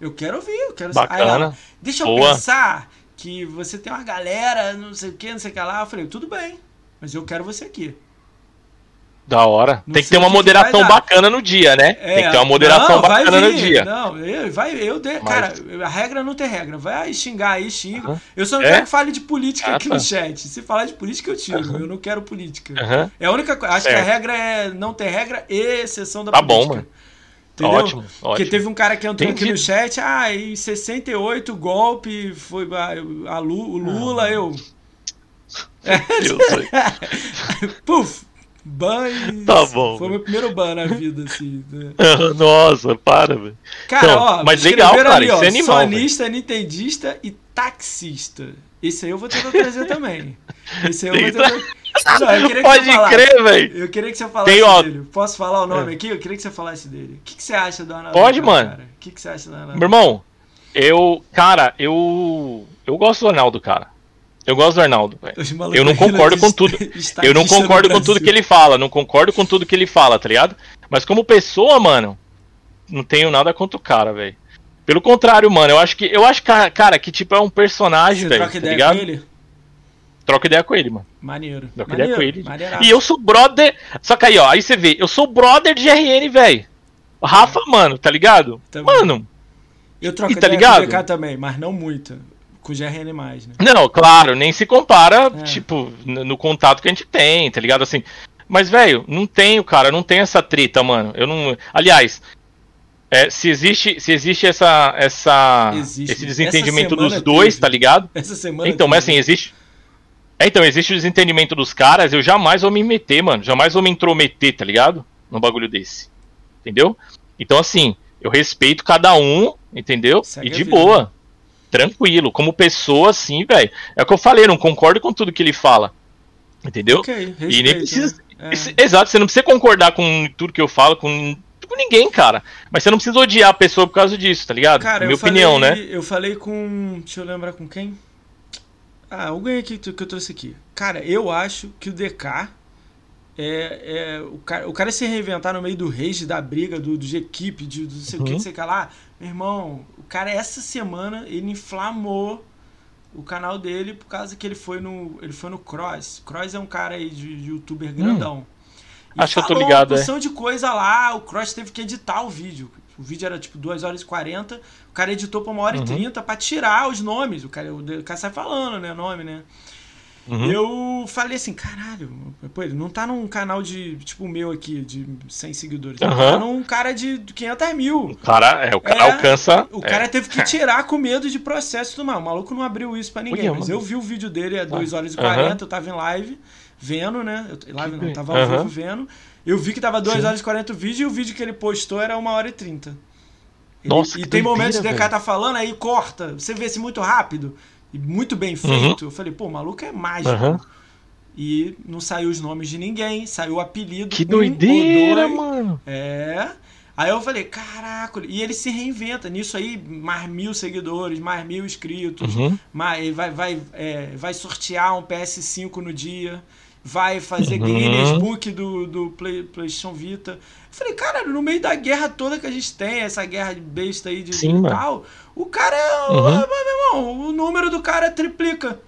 Eu quero ouvir, eu quero Bacana. Aí, deixa eu Boa. pensar que você tem uma galera, não sei o que, não sei o que lá. Eu falei, tudo bem, mas eu quero você aqui. Da hora. Não tem que ter uma que moderação bacana no dia, né? É, tem que ter uma moderação não, bacana no dia. Não, eu, vai, eu de, Mas... cara, a regra não tem regra. Vai xingar aí, xinga. Uhum. Eu só não é? quero que fale de política ah, aqui tá. no chat. Se falar de política, eu tiro. Uhum. Eu não quero política. Uhum. É a única coisa. Acho certo. que a regra é não ter regra e exceção da tá política. Tá bom, mano. Entendeu? Ótimo, ótimo. Porque teve um cara que entrou Entendi. aqui no chat, ah, em 68 golpe foi a, a Lula, eu. Puf, ban Tá bom. Foi o meu primeiro ban na vida, assim. Né? Nossa, para, velho. Cara, então, ó, mas legal, cara, ali, ó, isso é animal. Sonista, véio. nintendista e taxista. Esse aí eu vou tentar trazer também. Esse aí eu vou tentar. Não, Pode crer, velho. Eu queria que você falasse Tem, ó... dele. Posso falar o nome é. aqui? Eu queria que você falasse dele. O que, que você acha do Arnaldo? Pode, mano. Cara? O que, que você acha do Arnaldo? Meu irmão, eu. Cara, eu. Eu gosto do Arnaldo, cara. Eu gosto do Arnaldo. Eu não concordo com tudo. Eu não concordo com tudo que ele fala. Não concordo com tudo que ele fala, tá ligado? Mas como pessoa, mano, não tenho nada contra o cara, velho. Pelo contrário, mano, eu acho que. Eu acho, cara, que tipo é um personagem, velho. Tá ligado? Com ele? Troca ideia com ele, mano. Maneiro. Troca Maneiro. ideia com ele. Maneiraço. E eu sou brother. Só que aí, ó, aí você vê, eu sou brother de RN, velho. Rafa, mano, tá ligado? Também. Mano. Eu troco e, tá ideia ligado? com o também, mas não muito. Com o GRN mais, né? Não, claro, nem se compara, é. tipo, no, no, contato que a gente tem, tá ligado? Assim. Mas, velho, não tenho, cara, não tem essa treta, mano. Eu não. Aliás, é, se existe, se existe essa, essa existe. esse desentendimento dos dois, teve. tá ligado? Essa semana. Então, teve. mas assim, existe. É, então, existe o desentendimento dos caras, eu jamais vou me meter, mano. Jamais vou me intrometer, tá ligado? Num bagulho desse. Entendeu? Então, assim, eu respeito cada um, entendeu? Segue e de boa. Tranquilo. Como pessoa, assim, velho. É o que eu falei, não concordo com tudo que ele fala. Entendeu? Ok, respeito, e nem precisa. Né? É. Exato, você não precisa concordar com tudo que eu falo, com com ninguém, cara. Mas você não precisa odiar a pessoa por causa disso, tá ligado? Cara, Minha opinião, falei, né? Eu falei com. Deixa eu lembrar com quem? Ah, alguém aqui que eu trouxe aqui. Cara, eu acho que o DK é, é o, cara, o cara se reinventar no meio do rage, da briga, do, do de equipe, de, do não sei o que, não sei o que lá. Meu irmão, o cara, essa semana, ele inflamou o canal dele por causa que ele foi no, ele foi no Cross. Cross é um cara aí de, de youtuber grandão. Hum. Acho que eu tô ligado, uma porção é. de coisa lá, o Cross teve que editar o vídeo. O vídeo era tipo 2 horas e 40, o cara editou pra 1 hora uhum. e 30 pra tirar os nomes. O cara, o cara sai falando, né, nome, né? Uhum. Eu falei assim, caralho, pô, ele não tá num canal de, tipo o meu aqui, de 100 seguidores. Ele uhum. tá num cara de 500 mil. O cara, é, o cara é, alcança. O cara é. teve que tirar com medo de processo e tudo mais. O maluco não abriu isso pra ninguém. mas eu vi o vídeo dele, é 2 horas e 40, eu tava em live vendo, né? Eu, live não, tava ao vivo vendo. Eu vi que tava 2 horas e 40 o vídeo e o vídeo que ele postou era 1 hora e 30. Ele, Nossa, e tem momentos que o DK tá falando, aí corta, você vê se muito rápido e muito bem feito. Uhum. Eu falei, pô, o maluco é mágico. Uhum. E não saiu os nomes de ninguém, saiu o apelido. Que doideira, mano. É. Aí eu falei, caraca, e ele se reinventa nisso aí, mais mil seguidores, mais mil inscritos, uhum. mais, vai, vai, é, vai sortear um PS5 no dia vai fazer uhum. Guinness Book do, do Play, PlayStation Vita. Eu falei, cara, no meio da guerra toda que a gente tem, essa guerra de besta aí de Sim, tal, o cara é. Uhum. Meu irmão, o número do cara triplica.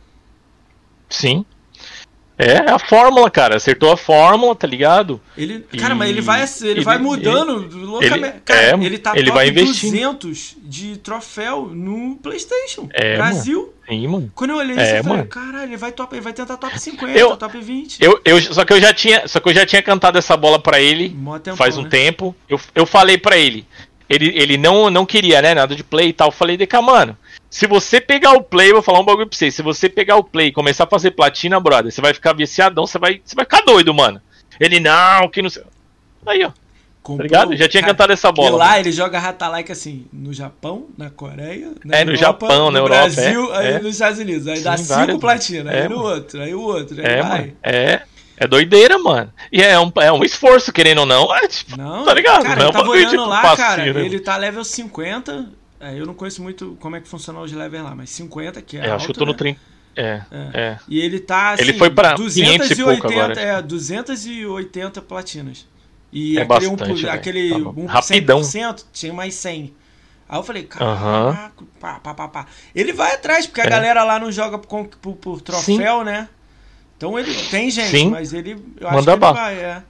Sim. É, a fórmula, cara. Acertou a fórmula, tá ligado? Ele, cara, e... mas ele vai, ele, ele vai mudando ele, loucamente. Cara, é, ele tá ele top vai 200 de troféu no PlayStation. É, Brasil. Mano. Sim, mano. Quando eu olhei é, isso, eu falei, caralho, ele vai, top, ele vai tentar top 50, eu, top 20. Eu, eu, só, que eu já tinha, só que eu já tinha cantado essa bola pra ele tempão, faz um né? tempo. Eu, eu falei pra ele. Ele, ele não, não queria, né? Nada de play e tal. Eu falei, Deca, mano se você pegar o play, vou falar um bagulho pra você. Se você pegar o play e começar a fazer platina, brother, você vai ficar viciadão, você vai, você vai ficar doido, mano. Ele, não, que não sei. Aí, ó. Comprou, tá ligado? Já tinha cara, cantado essa bola. E lá mano. ele joga Ratalike assim, no Japão, na Coreia, na é, no Japão, na Europa, Brasil, é, aí é. nos Estados Unidos. Aí Sim, dá cinco platina, aí é, no outro, aí o outro, aí é, vai. Mano, é. É doideira, mano. E é um, é um esforço, querendo ou não. É, tipo, não, tá ligado? Cara, não é eu tava olhando tipo, lá, cara, né? ele tá level 50, é, eu não conheço muito como é que funciona os levels lá, mas 50 que é. É, alto, acho que eu tô né? no 30. É, É. é. E ele tá assim, Ele foi pra 500 e pouco agora. é, 280 platinas. E É aquele, um, bastante, velho. aquele Tá bom. 1% Rapidão. tinha mais 100. Aí eu falei, caraca, pá, pá, pá, pá. Ele vai atrás, porque a É. galera lá não joga por, por, por troféu, né? Então ele tem gente, Sim. mas ele. Eu acho Manda que ele vai, é.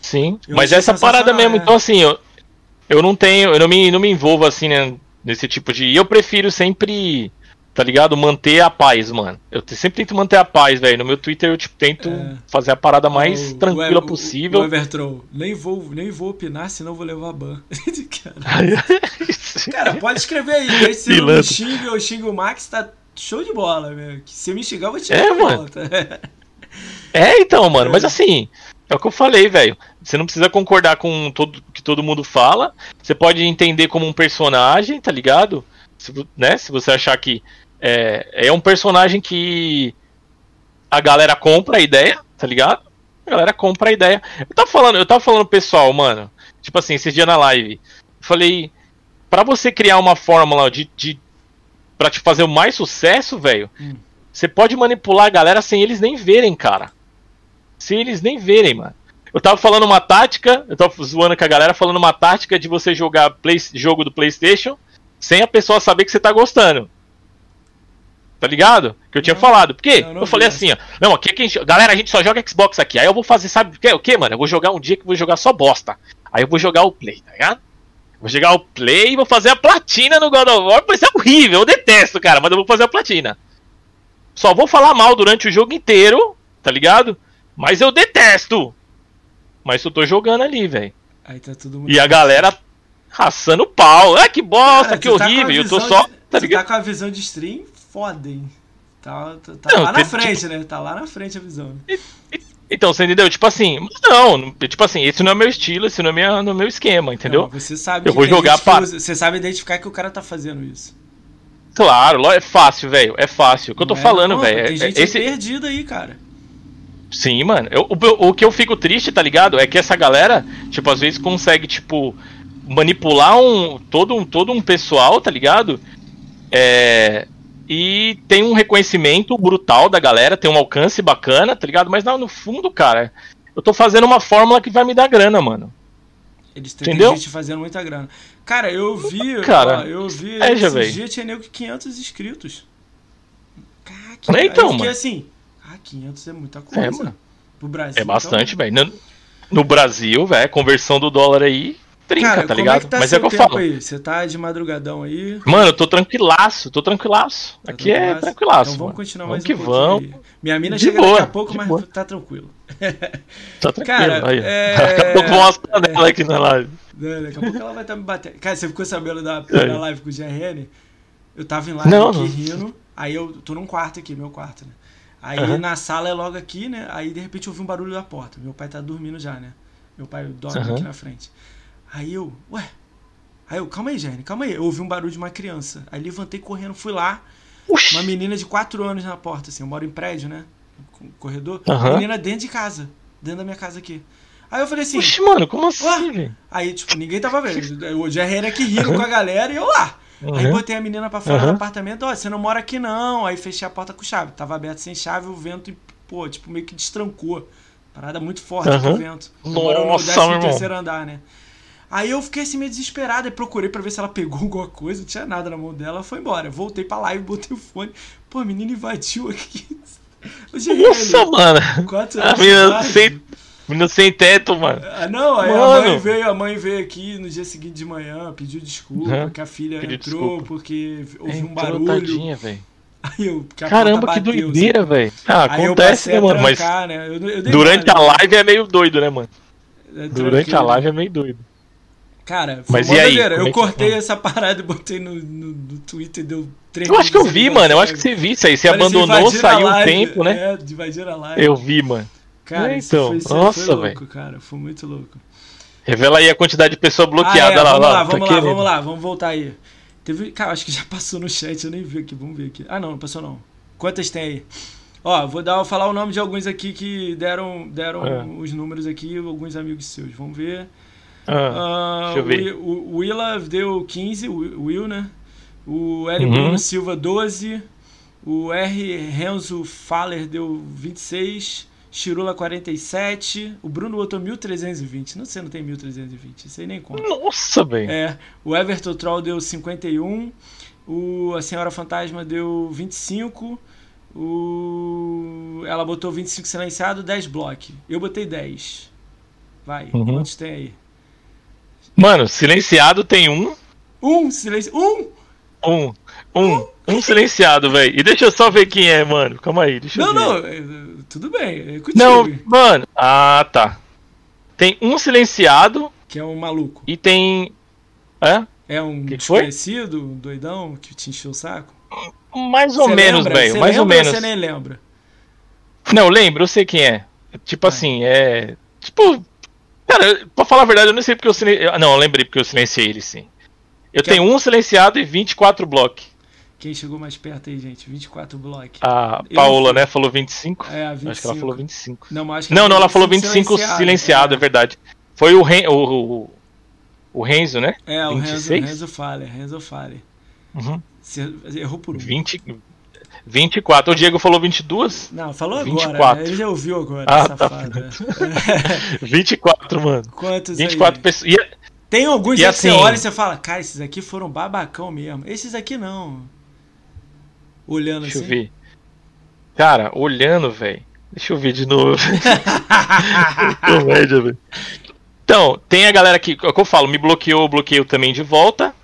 Sim, Eu mas essa parada sensacional, mesmo, é. então assim, eu, eu não tenho, eu não me, não me envolvo assim, né, nesse tipo de. E eu prefiro sempre, tá ligado? Manter a paz, mano. Eu sempre tento manter a paz, velho. No meu Twitter eu tipo, tento É. fazer a parada mais O- tranquila o- o- possível. O Evertroll, nem vou, nem vou opinar, senão vou levar ban. Cara. Cara, pode escrever aí. Se eu xingue ou xingue o Max, tá show de bola, meu. Que Se eu me xingar, eu vou te É, mano. volta. É, então, mano, mas assim, é o que eu falei, velho. Você não precisa concordar com todo todo mundo fala. Você pode entender como um personagem, tá ligado? Se, né, se você achar que é, é um personagem que a galera compra a ideia, tá ligado? A galera compra a ideia. Eu tava falando, eu tava falando pro pessoal, mano, tipo assim, esses dias na live. Eu falei, pra você criar uma fórmula de, de para te fazer o mais sucesso, velho, Hum. você pode manipular a galera sem eles nem verem, cara. Sem eles nem verem, mano. Eu tava falando uma tática, eu tava zoando com a galera, falando uma tática de você jogar play, jogo do PlayStation sem a pessoa saber que você tá gostando. Tá ligado? Que eu tinha Não, falado. Por quê? não, não eu falei vi assim, ó. Não, aqui, aqui, galera, a gente só joga Xbox aqui. Aí eu vou fazer, sabe o quê? O quê, mano? Eu vou jogar um dia que eu vou jogar só bosta. Aí eu vou jogar o Play, tá ligado? Vou jogar o Play e vou fazer a platina no God of War. Vai ser horrível, eu detesto, cara, mas eu vou fazer a platina. Só vou falar mal durante o jogo inteiro, tá ligado? Mas eu detesto. Mas eu tô jogando ali, velho. Aí tá todo mundo. E a galera raçando pau. Ah, que bosta, Cara, que tá horrível. eu tô só, de- tá ligado? tá com a visão de stream foda, hein? Tá, tá, tá Não, lá na frente, né? Tá lá na frente a visão. Né? Então, você entendeu? Tipo assim, não, não- tipo assim, esse não é meu estilo, esse não é minha, não é meu esquema, entendeu? Não, você sabe Eu vou jogar para- Você sabe identificar que o cara tá fazendo isso. Claro, é fácil, velho. É fácil. O que eu tô Não é? falando, Não, velho. Tem é- gente esse... perdida aí, cara. Sim, mano. Eu- o, o que eu fico triste, tá ligado? É que essa galera, tipo, às vezes consegue, tipo, manipular um todo um, todo um pessoal, tá ligado? É. E tem um reconhecimento brutal da galera, tem um alcance bacana, tá ligado? Mas não, no fundo, cara, eu tô fazendo uma fórmula que vai me dar grana, mano. Eles têm Entendeu? gente fazendo muita grana. Cara, eu vi. Cara, ó, eu vi. é, já, esses véi. dias tinha nego com 500 inscritos. Cara, que... É, aí então, fiquei mano. assim. Ah, 500 é muita coisa. É, mano. Pro Brasil. É bastante, então... velho. No, no Brasil, velho, conversão do dólar aí, trinca, Cara, tá como ligado? é que tá Mas é o que eu falo. aí? Você tá de madrugadão aí? Mano, eu tô tranquilaço, tô tranquilaço. Tá Aqui é tranquilaço? tranquilaço. Então vamos mano. continuar vamos mais que um pouquinho vamos. aí. Minha mina De chega boa, daqui a pouco, mas boa. tá tranquilo. Tá tranquilo. Cara, aí. é- Tô com umas panelas aqui na live. Daqui a pouco ela vai estar me batendo. Cara, você ficou sabendo da, É. da live com o GRN? Eu tava em live Não, aqui não. rindo, aí eu tô num quarto aqui, meu quarto, né? Aí Aham. na sala é logo aqui, né? Aí de repente eu ouvi um barulho da porta. Meu pai tá dormindo já, né? Meu pai dorme Aham. aqui na frente. Aí eu, ué. Aí eu, calma aí, GRN, calma aí. Eu ouvi um barulho de uma criança. Aí levantei correndo, fui lá. Uxi. Uma menina de 4 anos na porta, assim. Eu moro em prédio, né? Com- Corredor. Aham. Menina dentro de casa. Dentro da minha casa aqui. Aí eu falei assim. Oxi, mano, como assim? Aí, tipo, ninguém tava vendo. O GRN aqui rindo com a galera e eu lá. Aí Uhum. botei a menina pra fora Uhum. do apartamento, ó, você não mora aqui não. Aí fechei a porta com chave. Tava aberto sem chave, o vento, pô, tipo, meio que destrancou. Parada muito forte Uhum. o vento. Eu no Nossa, 13 meu irmão. terceiro andar, né? Aí eu fiquei assim meio desesperado, e procurei pra ver se ela pegou alguma coisa, não tinha nada na mão dela, ela foi embora. Voltei pra live, botei o fone. Pô, a menina invadiu aqui. Nossa, mano. quatro A menina sem, menina sem teto, mano. Ah, não, aí a Mano. mãe veio, a mãe veio aqui no dia seguinte de manhã, pediu desculpa, Uhum. que a filha Pediu entrou desculpa. porque ouviu um Entrou, barulho. tadinha, velho. Aí eu, que a Caramba, porta que bateu, doideira, velho. Ah, Aí acontece, né, a mano? Mas né? Eu, eu durante a live é meio doido, né, mano? né? Durante a live é meio doido. Cara, foi Mas e aí, Eu é cortei essa parada e botei no, no, no Twitter, deu três Eu acho que eu vi, mano. Eu acho que você viu isso aí. Você Parece abandonou, a saiu um tempo, né? É, invadiram a live. Eu vi, mano. Cara, É, isso então. foi, isso aí Nossa, foi louco, cara. Foi muito louco. Revela aí a quantidade de pessoa Ah, bloqueada é, lá. vamos lá, lá, tá vamos lá, querendo. vamos lá, vamos voltar aí. Teve, cara, acho que já passou no chat, eu nem vi aqui, vamos ver aqui. Ah, não, não passou não. Quantas tem aí? Ó, vou dar, falar o nome de alguns aqui que deram, deram É. os números aqui, alguns amigos seus. Vamos ver. Ah, Ah, deixa eu ver. O, o Willa deu 15, o Will, né? O L. Uhum. Bruno Silva 12. O R. Renzo Faller deu 26. Chirula 47. O Bruno botou 1320. Não sei, não tem 1320. Isso aí nem conta. Nossa, velho. É. O Everton Troll deu 51. O, a Senhora Fantasma deu 25. O, ela botou 25 silenciado, 10 block. Eu botei 10. Vai, Uhum. quantos tem aí? Mano, silenciado tem um. Um silêncio. Um! Um. Um. Um silenciado, velho. E deixa eu só ver quem é, mano. Calma aí, deixa Não, eu ver. não, é, tudo bem, é contigo. Não, mano. Ah, tá. Tem um silenciado Que é um maluco. e tem. É? É um Que desconhecido, um doidão, que te encheu o saco? Mais ou Cê menos, velho. Mais ou menos. Você nem lembra. Não, lembro, eu sei quem é. Tipo Ah. assim, é. Tipo. Cara, pra falar a verdade, eu não sei porque eu silenciei. Não, eu lembrei porque eu silenciei ele sim. Eu Que é- tenho um silenciado e 24 block. Quem chegou mais perto aí, gente? 24 block. A Eu Paola, né, falou 25. É, a 25. Acho que ela falou 25. Não, mas Não, não, ela falou 25 silenciado, é verdade. Foi o, Ren, o, o, Renzo, né? É, o Renzo, 26? Renzo Faller, Renzo Faller. Uhum. Você errou por um. 20, 24. O Diego falou 22? Não, falou agora. 24. Né? Ele já ouviu agora, Ah, tá. safado. 24, mano. Quantos 24 aí? pessoas. E, Tem alguns E aí que você assim- olha e você fala, cara, esses aqui foram babacão mesmo. Esses aqui não. Olhando deixa eu assim. ver. Cara, olhando, velho. Deixa eu ver de novo. Comédia, velho. Então, tem a galera que, é o que eu falo, me bloqueou, bloqueio também de volta,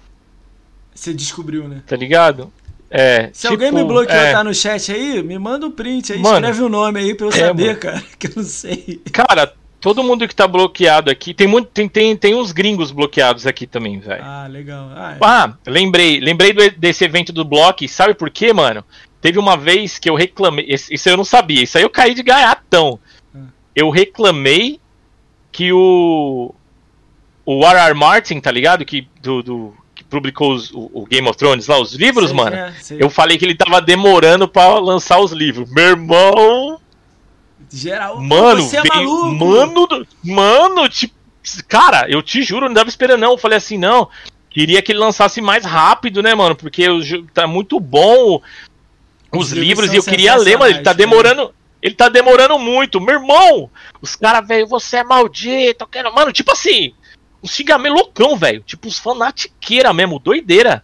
Você descobriu, né? tá ligado? É. Se tipo, alguém me bloqueou é, tá no chat aí, me manda um print aí, Mano. escreve o nome aí pra eu É, saber, cara, que eu não sei. Cara, todo mundo que tá bloqueado aqui, tem muito, tem, tem, tem uns gringos bloqueados aqui também, velho. Ah, legal. Ah, é. Ah, lembrei, lembrei do- desse evento do Block, sabe por quê, mano? Teve uma vez que eu reclamei, isso eu não sabia, isso aí eu caí de gaiatão. Hum. Eu reclamei que o o R.R. Martin, tá ligado? Que do, do- que publicou os- o, o Game of Thrones lá, os livros, Sei, mano. é. Eu falei que ele tava demorando pra lançar os livros. Meu irmão, Geral, Mano, você é veio- maluco. mano, mano, tipo, cara, eu te juro, eu não tava esperando não. Eu falei assim, não, queria que ele lançasse mais rápido, né, mano? Porque o jogo tá muito bom, os, Os livros e eu queria ler, mas ele tá sensacionais, né? demorando, ele tá demorando muito. Meu irmão, os caras, velho, você é maldito, eu quero... Mano, tipo assim, os xingamento loucão, velho, tipo os fanatiqueira mesmo, doideira.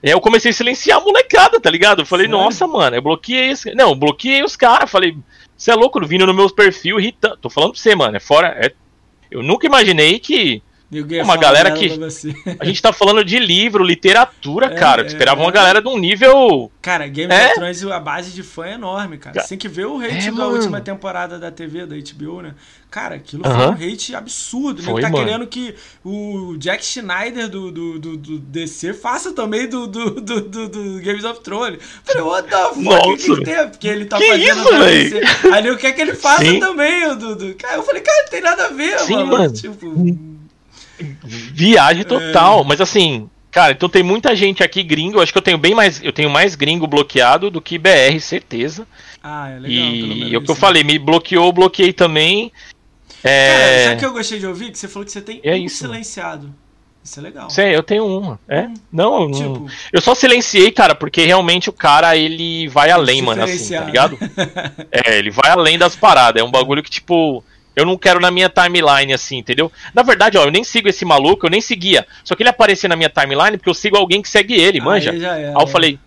Aí eu comecei a silenciar a molecada, tá ligado? Eu falei, Sério? nossa, mano, eu bloqueei esse. Não, eu bloqueei os caras. Falei, você é louco, vindo no meu perfil irritando. Tô falando pra você, mano, é fora. é- Eu nunca imaginei que. Eu ia uma galera que-. A gente tá falando de livro, literatura, É, cara. Eu é, esperava é. uma galera de um nível. Cara, Game É? of Thrones, a base de fã é enorme, cara. Ca- Você tem que ver o hate É, da mano. última temporada da TV, da HBO, né? Cara, aquilo Aham. foi um hate absurdo. Ele Foi, tá mano. querendo que o Jack Schneider do, do, do, do DC faça também do, do, do, do, do Games of Thrones. Falei, what the fuck? O que, que tem? Porque ele tá Que fazendo isso, véi? DC. Aí ele quer que ele faça Sim. também do, do. Cara, eu falei, cara, não tem nada a ver, Sim, mano. mano. Tipo, Viagem É. total. Mas assim, cara, então tem muita gente aqui gringo. Eu acho que eu tenho bem mais. Eu tenho mais gringo bloqueado do que BR, certeza. ah, é legal. e é o que eu isso. falei, me bloqueou, bloqueei também. Cara, É. sabe o que eu gostei de ouvir? Que você falou que você tem É um isso, mano. silenciado. Isso é legal. Sei, eu tenho uma. É? Não, eu não. Tipo, Eu só silenciei, cara, porque realmente o cara, ele vai além, mano, assim, tá ligado? É, ele vai além das paradas. É um bagulho que, tipo, eu não quero na minha timeline, assim, entendeu? Na verdade, ó, eu nem sigo esse maluco, eu nem seguia. Só que ele aparecia na minha timeline porque eu sigo alguém que segue ele, manja. Aí já Aí, eu falei,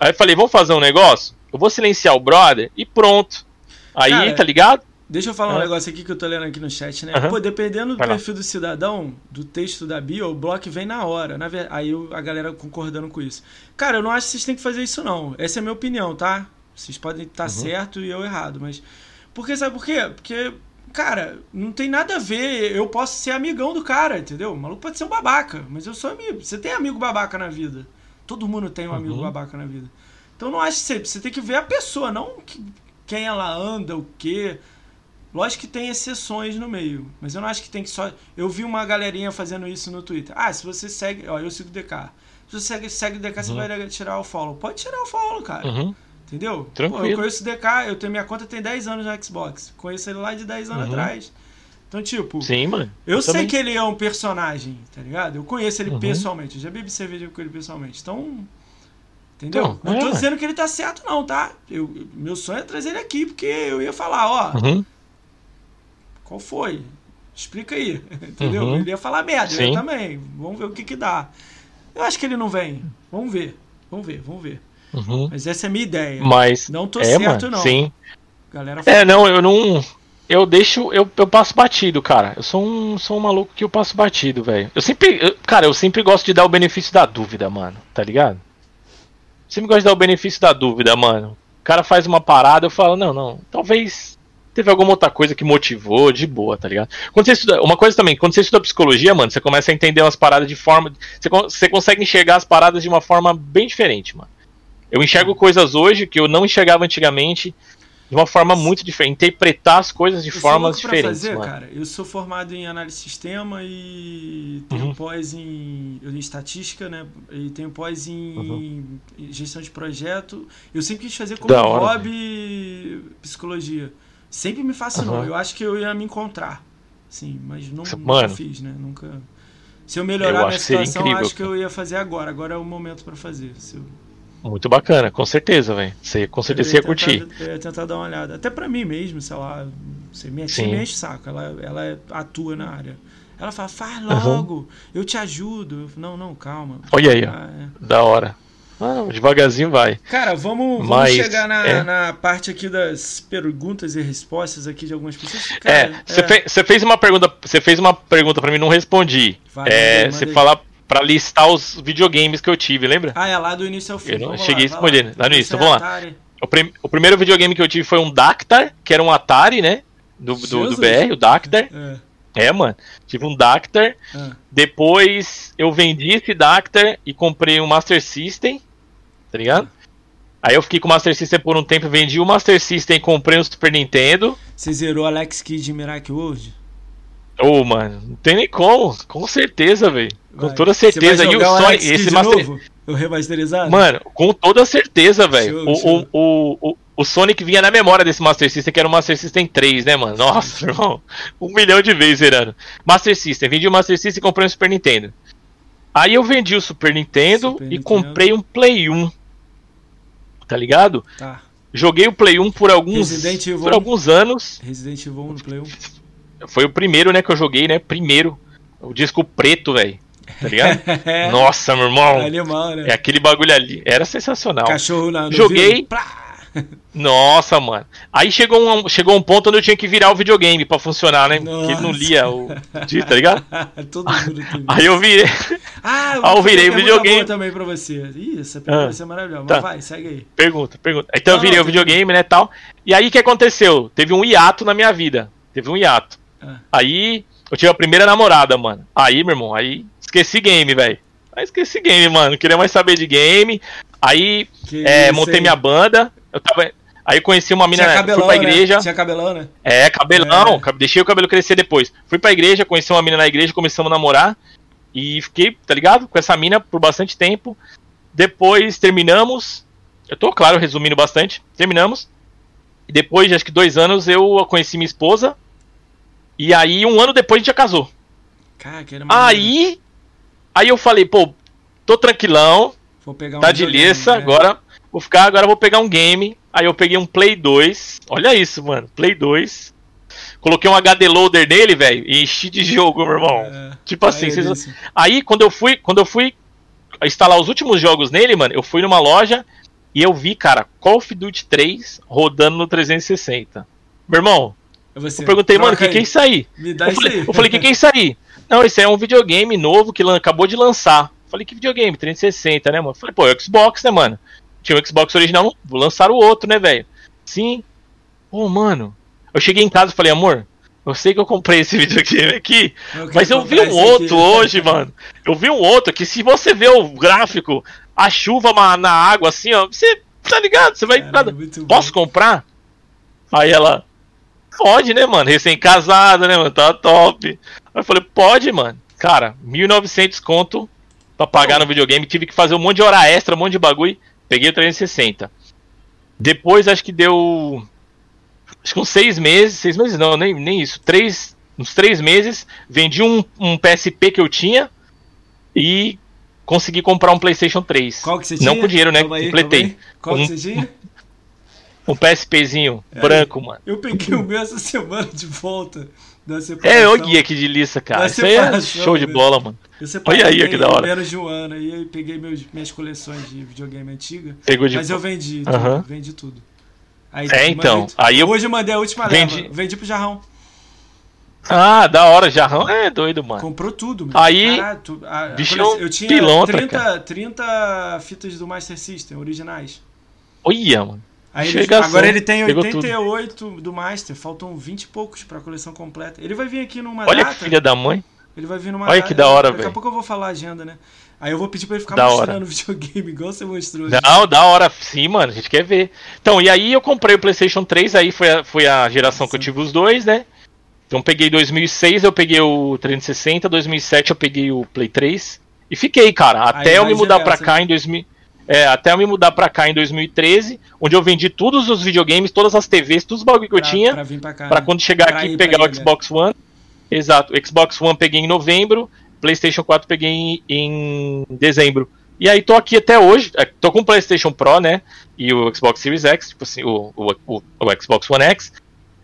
aí eu falei, vamos fazer um negócio? Eu vou silenciar o brother e pronto. Aí, Cara, tá ligado? Deixa eu falar um Ah. negócio aqui que eu tô lendo aqui no chat, né? Aham. Pô, dependendo do perfil do cidadão, do texto da bio, o bloco vem na hora. Na ver... Aí a galera concordando com isso. Cara, eu não acho que vocês têm que fazer isso, não. Essa é a minha opinião, tá? Vocês podem estar Uhum. certo e eu errado, mas. Porque, sabe por quê? Porque, cara, não tem nada a ver. Eu posso ser amigão do cara, entendeu? O maluco pode ser um babaca, mas eu sou amigo. Você tem amigo babaca na vida. Todo mundo tem um amigo Uhum. babaca na vida. Então não acho que você, você tem que ver a pessoa, não que- quem ela anda, o quê. Lógico que tem exceções no meio, mas eu não acho que tem que só. Eu vi uma galerinha fazendo isso no Twitter. Ah, se você segue. Ó, eu sigo o DK. Se você segue, segue o DK, você Uhum. vai tirar o follow. Pode tirar o follow, cara. Uhum. Entendeu? Pô, Tranquilo. eu conheço o DK, eu tenho minha conta tem 10 anos no Xbox. Conheço ele lá de 10 anos Uhum. atrás. Então, tipo, Sim, mano. eu sei também. que ele é um personagem, tá ligado? Eu conheço ele Uhum. pessoalmente. Eu já bebi cerveja com ele pessoalmente. Então, Entendeu? Não, não tô é, dizendo que ele tá certo, não, tá? Eu, meu sonho é trazer ele aqui, porque eu ia falar, ó. Uhum. Qual foi? Explica aí. Entendeu? Uhum. Ele ia falar merda, eu também. Vamos ver o que que dá. Eu acho que ele não vem. Vamos ver. Vamos ver, vamos ver. Uhum. Mas essa é a minha ideia. Mas. Não tô é, certo, mano, não. Sim. Galera é, não, eu não. Eu deixo. Eu, eu passo batido, cara. Eu sou um, sou um maluco que eu passo batido, velho. Eu sempre. Eu, cara, eu sempre gosto de dar o benefício da dúvida, mano. Tá ligado? Sempre gosto de dar o benefício da dúvida, mano. O cara faz uma parada, eu falo, não, não. Talvez teve alguma outra coisa que motivou, de boa, tá ligado? Quando você estuda, uma coisa também, quando você estuda psicologia, mano, você começa a entender umas paradas de forma. Você, você consegue enxergar as paradas de uma forma bem diferente, mano. Eu enxergo coisas hoje que eu não enxergava antigamente de uma forma muito diferente, interpretar as coisas de eu formas diferentes. Fazer, mano. cara. Eu sou formado em análise de sistema e tenho uhum. pós em, em estatística, né? E tenho pós em uhum. gestão de projeto. Eu sempre quis fazer como hobby psicologia. Sempre me fascinou. Uhum. Eu acho que eu ia me encontrar. Sim, mas não, nunca fiz, né? Nunca. Se eu melhorar eu minha situação, incrível, acho que eu ia fazer agora. Agora é o momento para fazer. Se eu muito bacana, com certeza, velho. Você com certeza ia, ia curtir. Eu ia tentar dar uma olhada. Até pra mim mesmo, sei lá. Você me, me enche saco. Ela, ela atua na área. Ela fala, faz logo, uhum. eu te ajudo. Eu, não, não, calma. Olha aí, ah, é. da hora. Ah, devagarzinho vai. Cara, vamos, vamos Mas, chegar na, é. na parte aqui das perguntas e respostas aqui de algumas pessoas. Cara, é, você é. fez, fez uma pergunta, você fez uma pergunta para mim, não respondi. Vai, é, você falar para listar os videogames que eu tive, lembra? Ah, é lá do início ao fim. Eu não vamos cheguei respondendo. Lá, lá no início, então vamos lá. O, prim o, primeiro videogame que eu tive foi um Dactar, que era um Atari, né? Do, do, do BR, o Dactar. É. é, mano. Tive um Dactar. É. Depois eu vendi esse Dactar e comprei um Master System. Tá ligado? Aí eu fiquei com o Master System por um tempo, vendi o Master System e comprei um Super Nintendo. Você zerou Alex Kidd em Miracle World? Ô, oh, mano, não tem nem como. Com certeza, velho. Com toda certeza. E o Sonic, esse Master. Novo? O remasterizado? Mano, com toda certeza, velho. O, o, o, o, Sonic vinha na memória desse Master System, que era o Master System 3, né, mano? Nossa, irmão. Um milhão de vezes zerando. Master System. Vendi o Master System e comprei um Super Nintendo. Aí eu vendi o Super Nintendo Super e Nintendo. comprei um Play 1. Tá ligado? Tá. Joguei o Play 1 por alguns, por alguns anos. Resident Evil 1 no Play 1. Foi o primeiro, né, que eu joguei, né? Primeiro. O disco preto, velho. Tá ligado? Nossa, meu irmão. Animal, né? É aquele bagulho ali. Era sensacional. Cachorro na, no Joguei. Nossa, mano. Aí chegou um, chegou um ponto onde eu tinha que virar o videogame pra funcionar, né? Nossa. Porque ele não lia o. Tá ligado? Aí eu virei. Ah, eu, aí eu virei o videogame. também pra você. Ih, essa pergunta ah, vai ser maravilhosa. Tá. Mas vai, segue aí. Pergunta, pergunta. Então não, eu virei o videogame, né, tal. E aí o que aconteceu? Teve um hiato na minha vida. Teve um hiato. Ah. Aí eu tive a primeira namorada, mano. Aí, meu irmão, aí esqueci game, velho. Aí esqueci game, mano. Queria mais saber de game. Aí é, montei aí? minha banda. Eu tava. Aí conheci uma mina, cabelão, fui pra né? igreja. Né? Tinha cabelão, né? É, cabelão. É. Deixei o cabelo crescer depois. Fui pra igreja, conheci uma mina na igreja, começamos a namorar. E fiquei, tá ligado? Com essa mina por bastante tempo. Depois terminamos. Eu tô, claro, resumindo bastante. Terminamos. E depois de acho que dois anos eu conheci minha esposa. E aí, um ano depois, a gente já casou. Cara, que era aí, aí eu falei, pô, tô tranquilão. Vou pegar um tá de liça, né? agora vou ficar, agora vou pegar um game. Aí eu peguei um Play 2. Olha isso, mano. Play 2. Coloquei um HD loader nele, velho, e enchi de jogo, meu irmão. É, tipo assim, vocês... aí quando eu fui, quando eu fui instalar os últimos jogos nele, mano, eu fui numa loja e eu vi, cara, Call of Duty 3 rodando no 360. Meu irmão, você, eu perguntei, mano, o que, que é isso aí? Me dá eu falei, aí. Eu falei, o que, que é isso aí? Não, esse é um videogame novo que acabou de lançar. Eu falei, que videogame? 360, né, mano? Eu falei, pô, é o Xbox, né, mano? Tinha o Xbox original, vou lançar o outro, né, velho? Sim. Pô, oh, mano. Eu cheguei em casa e falei, amor, eu sei que eu comprei esse videogame aqui, eu mas eu vi um outro aqui. hoje, mano. Eu vi um outro que se você ver o gráfico, a chuva na água assim, ó, você tá ligado? Você vai. Cara, Posso bom. comprar? Aí ela, Pode, né, mano? Recém-casada, né, mano? Tá top. Aí eu falei, pode, mano. Cara, 1.900 conto pra pagar no videogame. Tive que fazer um monte de hora extra, um monte de bagulho. Peguei o 360. Depois, acho que deu. Acho que uns seis meses. Seis meses não, nem, nem isso. Três, uns três meses. Vendi um, um PSP que eu tinha. E consegui comprar um PlayStation 3. Qual que você tinha? Não com dinheiro, né? Aí, Completei. Qual Um- que você tinha? Um PSPzinho É. branco, mano. Eu peguei o meu essa semana de volta da separação. É, eu guia aqui de lista, cara. Isso aí é show de né? bola, mano. Eu Olha aí, que da hora. menos de um ano. Aí eu peguei meus, minhas coleções de videogame antiga. Pegou de. Mas eu vendi tudo. Vendi tudo. Aí, É, então, aí eu- Hoje eu mandei a última Vendi- leva. Vendi pro Jarrão. Ah, da hora, Jarrão. É doido, mano. Comprou tudo, meu. Aí, Caralho, tu- a- a bicho colece- é eu tinha pilantra, 30, 30 fitas do Master System originais. Olha, mano. Aí ele- agora ele tem Pegou 88 do Master, faltam 20 e poucos pra coleção completa. Ele vai vir aqui numa Olha data. que filha da mãe. Ele vai vir numa Olha data- que da hora, Daqui a velho. pouco eu vou falar a agenda, né? Aí eu vou pedir pra ele ficar Da mostrando o videogame, igual você mostrou. Não, da hora, sim, mano, a gente quer ver. Então, e aí eu comprei o PlayStation 3, aí foi a, foi a geração que eu tive os dois, né? Então peguei 2006, eu peguei o 360, 2007 eu peguei o Play 3 e fiquei, cara, até eu me mudar pra direto, cá né? em 2000, é, até eu me mudar pra cá em 2013, onde eu vendi todos os videogames, todas as TVs, todos os bagulho que eu pra, tinha, Pra vir pra cá. Pra quando chegar Pra aqui pegar o? Xbox One. Exato, o Xbox One peguei em novembro, PlayStation 4 peguei em, em dezembro. E aí tô aqui até hoje, é, tô com o PlayStation Pro, né? E o Xbox Series X, tipo assim, o, o, o, o Xbox One X.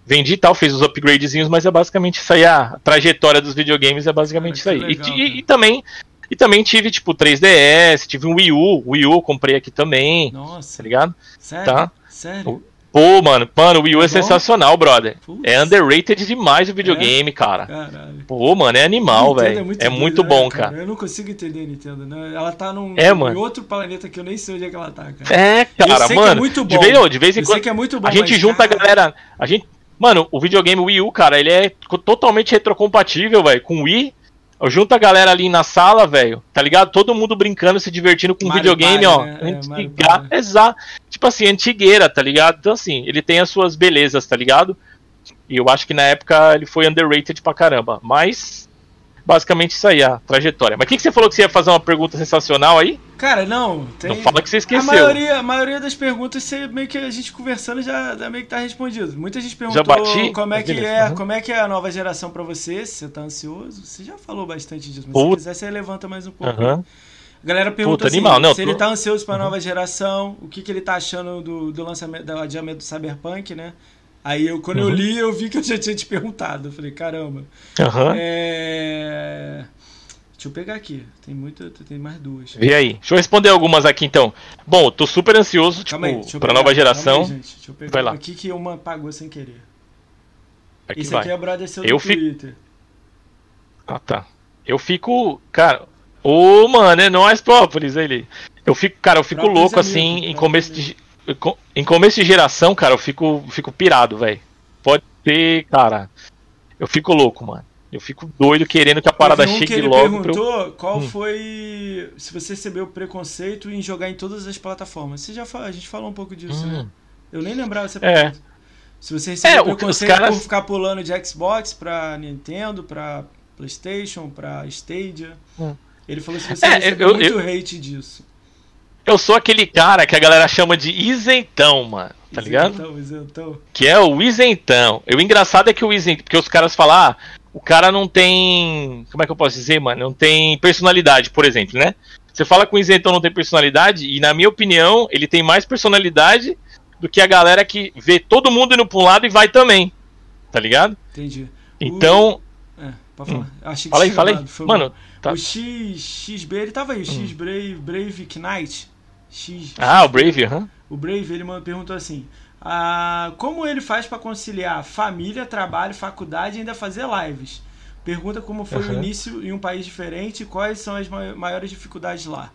Vendi e tal, fiz os upgradezinhos, mas é basicamente isso aí. A trajetória dos videogames é basicamente Cara, isso aí. E- legal, e, cara. e também. E também tive, tipo, 3DS, tive um Wii U, Wii U eu comprei aqui também, Nossa, tá ligado? sério? Tá. Sério? Pô, mano, mano, o Wii U é É sensacional, brother. Putz. É underrated demais o videogame, cara. Caralho. Pô, mano, é animal, velho. É doida, muito né, bom, cara. Eu não consigo entender a Nintendo, né? Ela tá num, É, outro planeta que eu nem sei onde é que ela tá, cara. É, cara, sei é mano. muito de bom. vez, ô, de vez em Eu sei quando que é muito bom, a gente junta a cara, galera. A gente, mano, o videogame Wii U, cara, ele é totalmente retrocompatível, velho, com o Wii. Eu junto a galera ali na sala, velho, tá ligado? Todo mundo brincando, se divertindo com Mario videogame, Party, ó. né? É, Mario Antiga, Party. exato. Tipo assim, antigueira, tá ligado? Então, assim, ele tem as suas belezas, tá ligado? E eu acho que na época ele foi underrated pra caramba. Mas, basicamente isso aí, a trajetória. Mas o que, que você falou que você ia fazer uma pergunta sensacional aí? Cara, não, tem... Não fala que você A esqueceu. maioria, a maioria das perguntas, você meio que a gente conversando já, já meio que tá respondido. Muita gente perguntou bati? como é que Beleza, é, uhum. como é que é a nova geração pra você, se você tá ansioso. Você já falou bastante disso, mas Puta. se quiser você levanta mais um pouco. Aham. A galera pergunta Puta, assim, animal, não, se tô- ele tá ansioso pra nova geração, o que, que ele tá achando do, do lançamento, do adiamento do Cyberpunk, né? Aí eu, quando eu Uhum. li, eu vi que eu já tinha te perguntado. Eu falei, caramba. Aham. É... Deixa eu pegar aqui. Tem muita, tem mais duas. Vê aí. Deixa eu responder algumas aqui então. Bom, eu tô super ansioso, tipo, aí, eu pra pegar. nova geração. aí, gente. Deixa eu pegar Vai lá. aqui que uma apagou sem querer. aqui Esse vai. aqui é brother seu Eu do fico- Twitter. Ah, tá. Eu fico, cara. Ô, mano, é nóis, Própolis, ele. Eu fico, cara, eu fico Própolis louco é assim, amigo, em começo de em começo de geração, cara, eu fico fico pirado, velho. Pode ser, cara. Eu fico louco, mano. Eu fico doido querendo que a parada um que chegue ele logo pra eu... perguntou qual Hum. foi. Se você recebeu preconceito em jogar em todas as plataformas. Você já fa- A gente falou um pouco disso, né? Hum. Eu nem lembrava dessa É. pergunta. Se você recebeu É, que preconceito caras- por ficar pulando de Xbox pra Nintendo, pra PlayStation, pra Stadia. Hum. Ele falou se você É, recebeu eu- muito hate disso. Eu sou aquele cara que a galera chama de isentão, mano. Tá ligado? Então, isentão. Que é o isentão. E o engraçado é que o isentão. Porque os caras falam, ah, o cara não tem. Como é que eu posso dizer, mano? Não tem personalidade, por exemplo, né? Você fala que o isentão não tem personalidade, e na minha opinião, ele tem mais personalidade do que a galera que vê todo mundo indo pra um lado e vai também. Tá ligado? Entendi. Então. É, pode falar. Achei que Fala aí, fala aí. Mano, tá. O X, XB, ele tava aí, o X Brave, Brave Knight. X, Ah, o Brave, aham. O Brave, ele perguntou assim: ah, como ele faz pra conciliar família, trabalho, faculdade e ainda fazer lives? Pergunta como foi o Aham. início em um país diferente e quais são as mai- maiores dificuldades lá.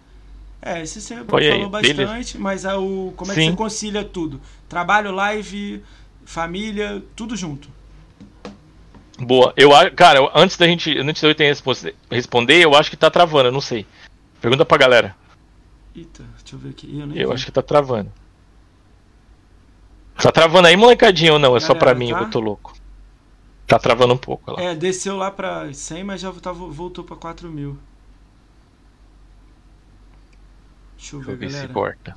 É, esse você Foi falou aí, bastante, beleza. mas a, o, como é que Sim. você concilia tudo? Trabalho, live, família, tudo junto. Boa. Eu, cara, antes da gente. Antes de eu ter responder, eu acho que tá travando, eu não sei. Pergunta pra galera. Eita, deixa eu ver aqui. Eu, Eu vi. acho que tá travando. Tá travando aí, molecadinho, ou não? É só pra mim tá? que eu tô louco. Tá travando um pouco lá. É, desceu lá pra 100, mas já tá- voltou pra 4 mil. Deixa eu Deixa eu ver, ver se corta.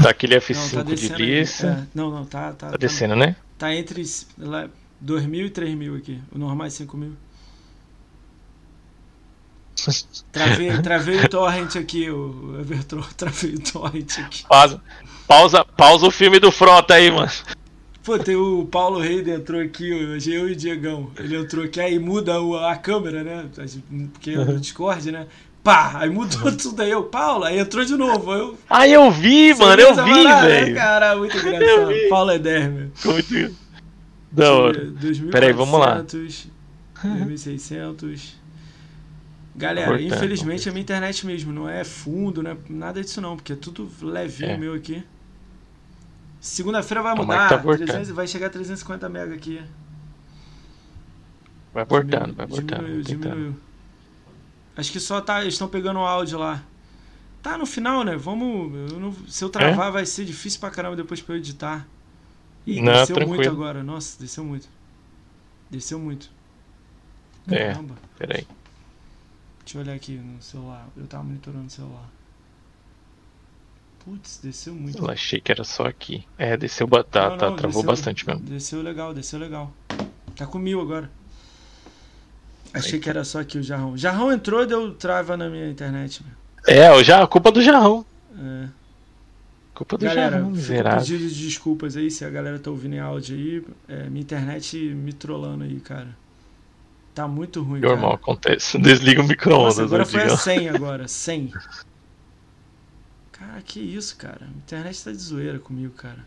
Tá aquele Não, F5 tá de lista. É, não, não, tá, tá, Tá tá, descendo, né? tá entre lá, 2 mil e 3 mil aqui. O normal é 5 mil. Travei, travei o torrent aqui, o Evertron. Travei o torrent aqui. Pausa, pausa, pausa o filme do Frota aí, mano. Pô, tem o Paulo Reide entrou aqui, hoje eu e o Diegão. Ele entrou aqui, aí muda a câmera, né? Porque é no Discord, né? Pá, aí mudou tudo aí, eu, Paulo, aí entrou de novo. Eu, ah, eu vi, mano, eu vi, velho. Cara, muito engraçado. Paulo Edermer. Muito da hora. Peraí, vamos lá. 2600. Galera, infelizmente a minha internet mesmo não é fundo, não é nada disso não, porque é tudo levinho é. meu aqui. Segunda-feira vai mudar, tá 300, vai chegar a 350 mega aqui. Vai cortando, vai cortando. Diminuiu, diminuiu. Acho que só tá, eles estão pegando o áudio lá. Tá no final, né? Vamos, eu não, se eu travar é? vai ser difícil pra caramba depois pra eu editar. Ih, não, desceu tranquilo. muito agora. Nossa, desceu muito. Desceu muito. Caramba. É, peraí. Deixa eu olhar aqui no celular. Eu tava monitorando o celular. Putz, desceu muito. Eu achei que era só aqui. É, desceu batata, não, não, travou desceu, bastante mesmo. Desceu legal, desceu legal. Tá com mil agora. Achei que era só aqui o Jarrão. Jarrão entrou e deu trava na minha internet. É, o já, a culpa do Jarrão. É. Culpa do galera, Jarrão, miserável. pedido de desculpas aí se a galera tá ouvindo em áudio aí. É, minha internet me trollando aí, cara. Tá muito ruim, Normal, cara. acontece. Desliga o micro-ondas. Agora foi a 100 agora, 100. Cara, que isso, cara. A internet tá de zoeira comigo, cara.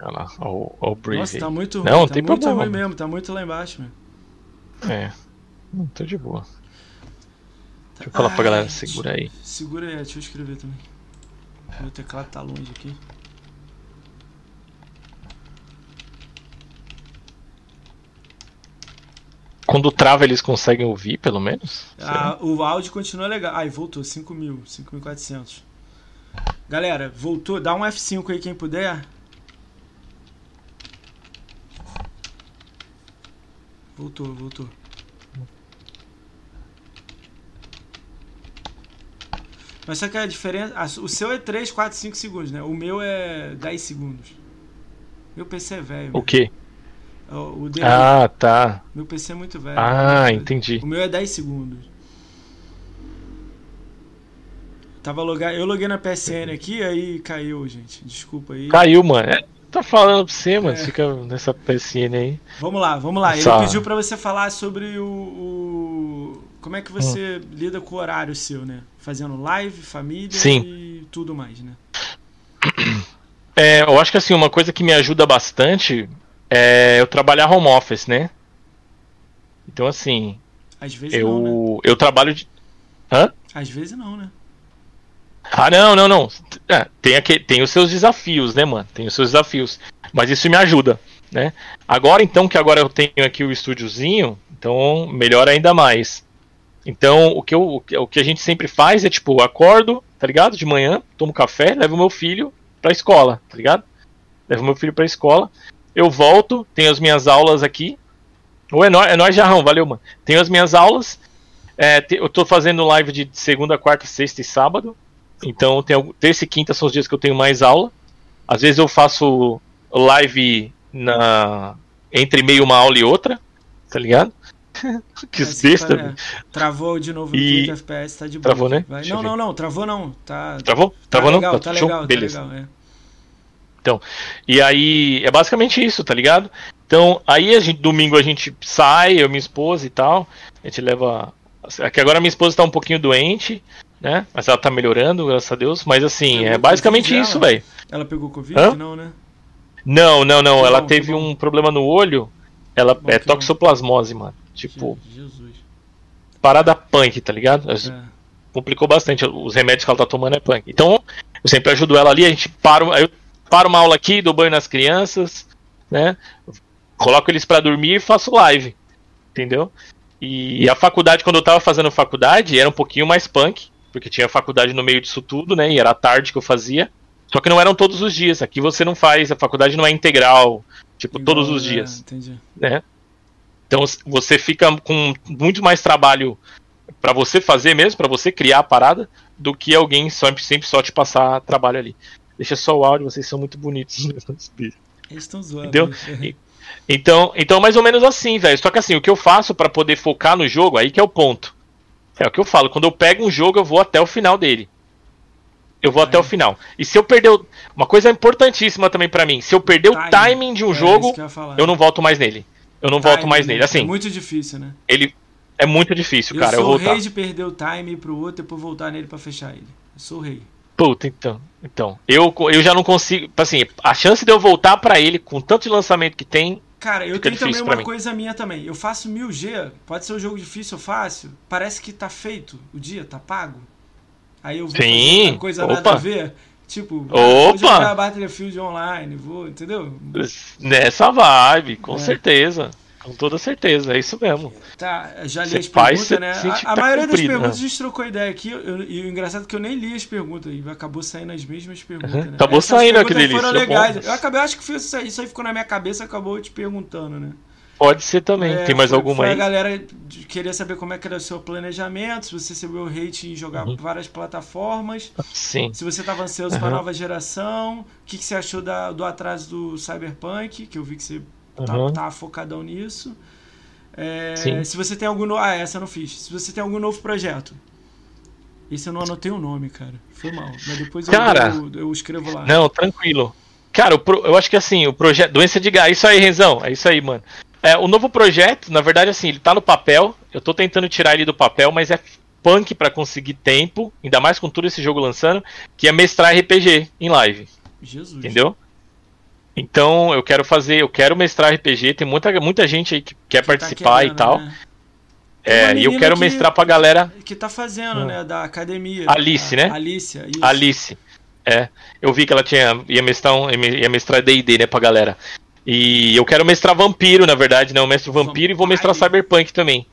Olha lá, o, o Breeze. Nossa, tá muito ruim. Não, tá tem muito problema. ruim mesmo, tá muito lá embaixo, meu. É. Não, tô de boa. Deixa eu falar Ai, pra galera, segura aí. Segura aí, deixa eu escrever também. Meu teclado tá longe aqui. Quando trava, eles conseguem ouvir, pelo menos? Ah, o áudio continua legal. Ai, voltou, 5.000, 5.400. Galera, voltou. Dá um F5 aí quem puder. Voltou, voltou. Mas só que a diferença. O seu é 3, 4, 5 segundos, né? O meu é 10 segundos. Meu PC é velho. O quê? O, o dele, ah, tá. Meu PC é muito velho. Ah, entendi. O meu é 10 segundos. Tava logado, eu loguei na PSN aqui, aí caiu, gente. Desculpa aí. Caiu, mano. É, tá falando pra você, mano. É. Fica nessa PSN aí. Vamos lá, vamos lá. Ele pediu pra você falar sobre o, o. como é que você hum. lida com o horário seu, né? Fazendo live, família Sim. e tudo mais, né? É, eu acho que assim, uma coisa que me ajuda bastante é eu trabalhar home office, né? Então assim. Às vezes eu, não, né? eu trabalho de. Hã? Às vezes não, né? Ah, não, não, não. É, tem, aqui, tem os seus desafios, né, mano? Tem os seus desafios. Mas isso me ajuda, né? Agora, então, que agora eu tenho aqui o estúdiozinho, então melhor ainda mais. Então, o que, eu, o que a gente sempre faz é, tipo, acordo, tá ligado? De manhã, tomo café, levo meu filho pra escola, tá ligado? Levo meu filho pra escola. Eu volto, tenho as minhas aulas aqui. Ou é nóis, é nóis Jarrão, valeu, mano. Tenho as minhas aulas. É, te, eu tô fazendo live de segunda, quarta, sexta e sábado. Então, tem, terça e quinta são os dias que eu tenho mais aula. Às vezes eu faço live na entre meio uma aula e outra, tá ligado? que besta. É, travou de novo e... FPS, tá de boa. Travou, né? Não, não, não, travou não. Tá... Travou? Tá travou legal, não? Tá, tá legal, Beleza. tá legal, é. Então, e aí é basicamente isso, tá ligado? Então, aí a gente, domingo a gente sai, eu minha esposa e tal, a gente leva. É que agora minha esposa tá um pouquinho doente, né? Mas ela tá melhorando, graças a Deus. Mas assim, é basicamente isso, velho. Ela pegou Covid? Hã? Não, né? Não, não, não. ela teve um problema no olho. Ela bom, é toxoplasmose, mano. Tipo. Jesus. Parada punk, tá ligado? É. Complicou bastante. Os remédios que ela tá tomando é punk. Então, eu sempre ajudo ela ali, a gente para. Eu paro uma aula aqui, dou banho nas crianças, né? Coloco eles para dormir e faço live. Entendeu? E a faculdade, quando eu tava fazendo faculdade, era um pouquinho mais punk porque tinha faculdade no meio disso tudo, né? E era tarde que eu fazia. Só que não eram todos os dias. Aqui você não faz, a faculdade não é integral, tipo, Igual, todos os é, dias. Entendi. Né? Então você fica com muito mais trabalho para você fazer mesmo, para você criar a parada, do que alguém sempre, sempre só te passar trabalho ali. Deixa só o áudio, vocês são muito bonitos. Eles estão zoando. Entendeu? Então, então mais ou menos assim, velho. Só que assim, o que eu faço para poder focar no jogo, aí que é o ponto. É o que eu falo, quando eu pego um jogo, eu vou até o final dele. Eu vou é. até o final. E se eu perder. Uma coisa importantíssima também para mim: se eu perder timing. o timing de um é, jogo, eu, eu, não volto mais nele. Eu não volto mais nele. Assim, é muito difícil, né? Ele. É muito difícil, eu cara. Eu sou o rei de perder o time pro outro e depois voltar nele para fechar ele. Eu sou o rei. Puta, então. Então. Eu, eu já não consigo. Assim, a chance de eu voltar para ele com tanto de lançamento que tem. Cara, eu tenho também uma coisa minha também. Eu faço 1000G, pode ser um jogo difícil ou fácil. Parece que tá feito o dia, tá pago. Aí eu vou Sim. fazer coisa Opa. nada a ver. Tipo, Opa. vou jogar Battlefield Online, vou, entendeu? Nessa vibe, com é. certeza. Com toda certeza, é isso mesmo. Tá, já li as perguntas, né? A, a tá maioria das perguntas né? a gente trocou ideia aqui, eu, e o engraçado é que eu nem li as perguntas, e acabou saindo as mesmas perguntas, uhum. né? Acabou Essas saindo aquele foram legais. Eu acabei, acho que isso aí, ficou na minha cabeça, acabou te perguntando, né? Pode ser também. É, Tem mais foi, alguma foi aí? A galera queria saber como é que era o seu planejamento, se você recebeu o hate em jogar uhum. várias plataformas. Sim. Se você estava ansioso uhum. para a nova geração. O que, que você achou da, do atraso do Cyberpunk, que eu vi que você uhum. tá, tá focadão nisso. É, se você tem algum novo. Ah, essa eu não fiz. Se você tem algum novo projeto. Esse eu não anotei o nome, cara. Foi mal. Mas depois cara, eu, eu, eu escrevo lá. Não, tranquilo. Cara, eu acho que assim, o projeto. Doença de gás. Isso aí, Renzão. É isso aí, mano. É, o novo projeto, na verdade, assim, ele tá no papel. Eu tô tentando tirar ele do papel, mas é punk para conseguir tempo, ainda mais com todo esse jogo lançando, que é mestrar RPG em live. Jesus. Entendeu? Então eu quero fazer, eu quero mestrar RPG, tem muita, muita gente aí que quer que tá participar tá querendo, e tal. Né? É, e eu quero que, mestrar pra galera. Que tá fazendo, hum. né? Da academia. Alice, né? Alice, isso. Alice. É. Eu vi que ela tinha. ia mestrar um, ia mestrar DD, né, pra galera. E eu quero mestrar vampiro, na verdade, né? Eu mestro vampiro e vou mestrar cyberpunk também.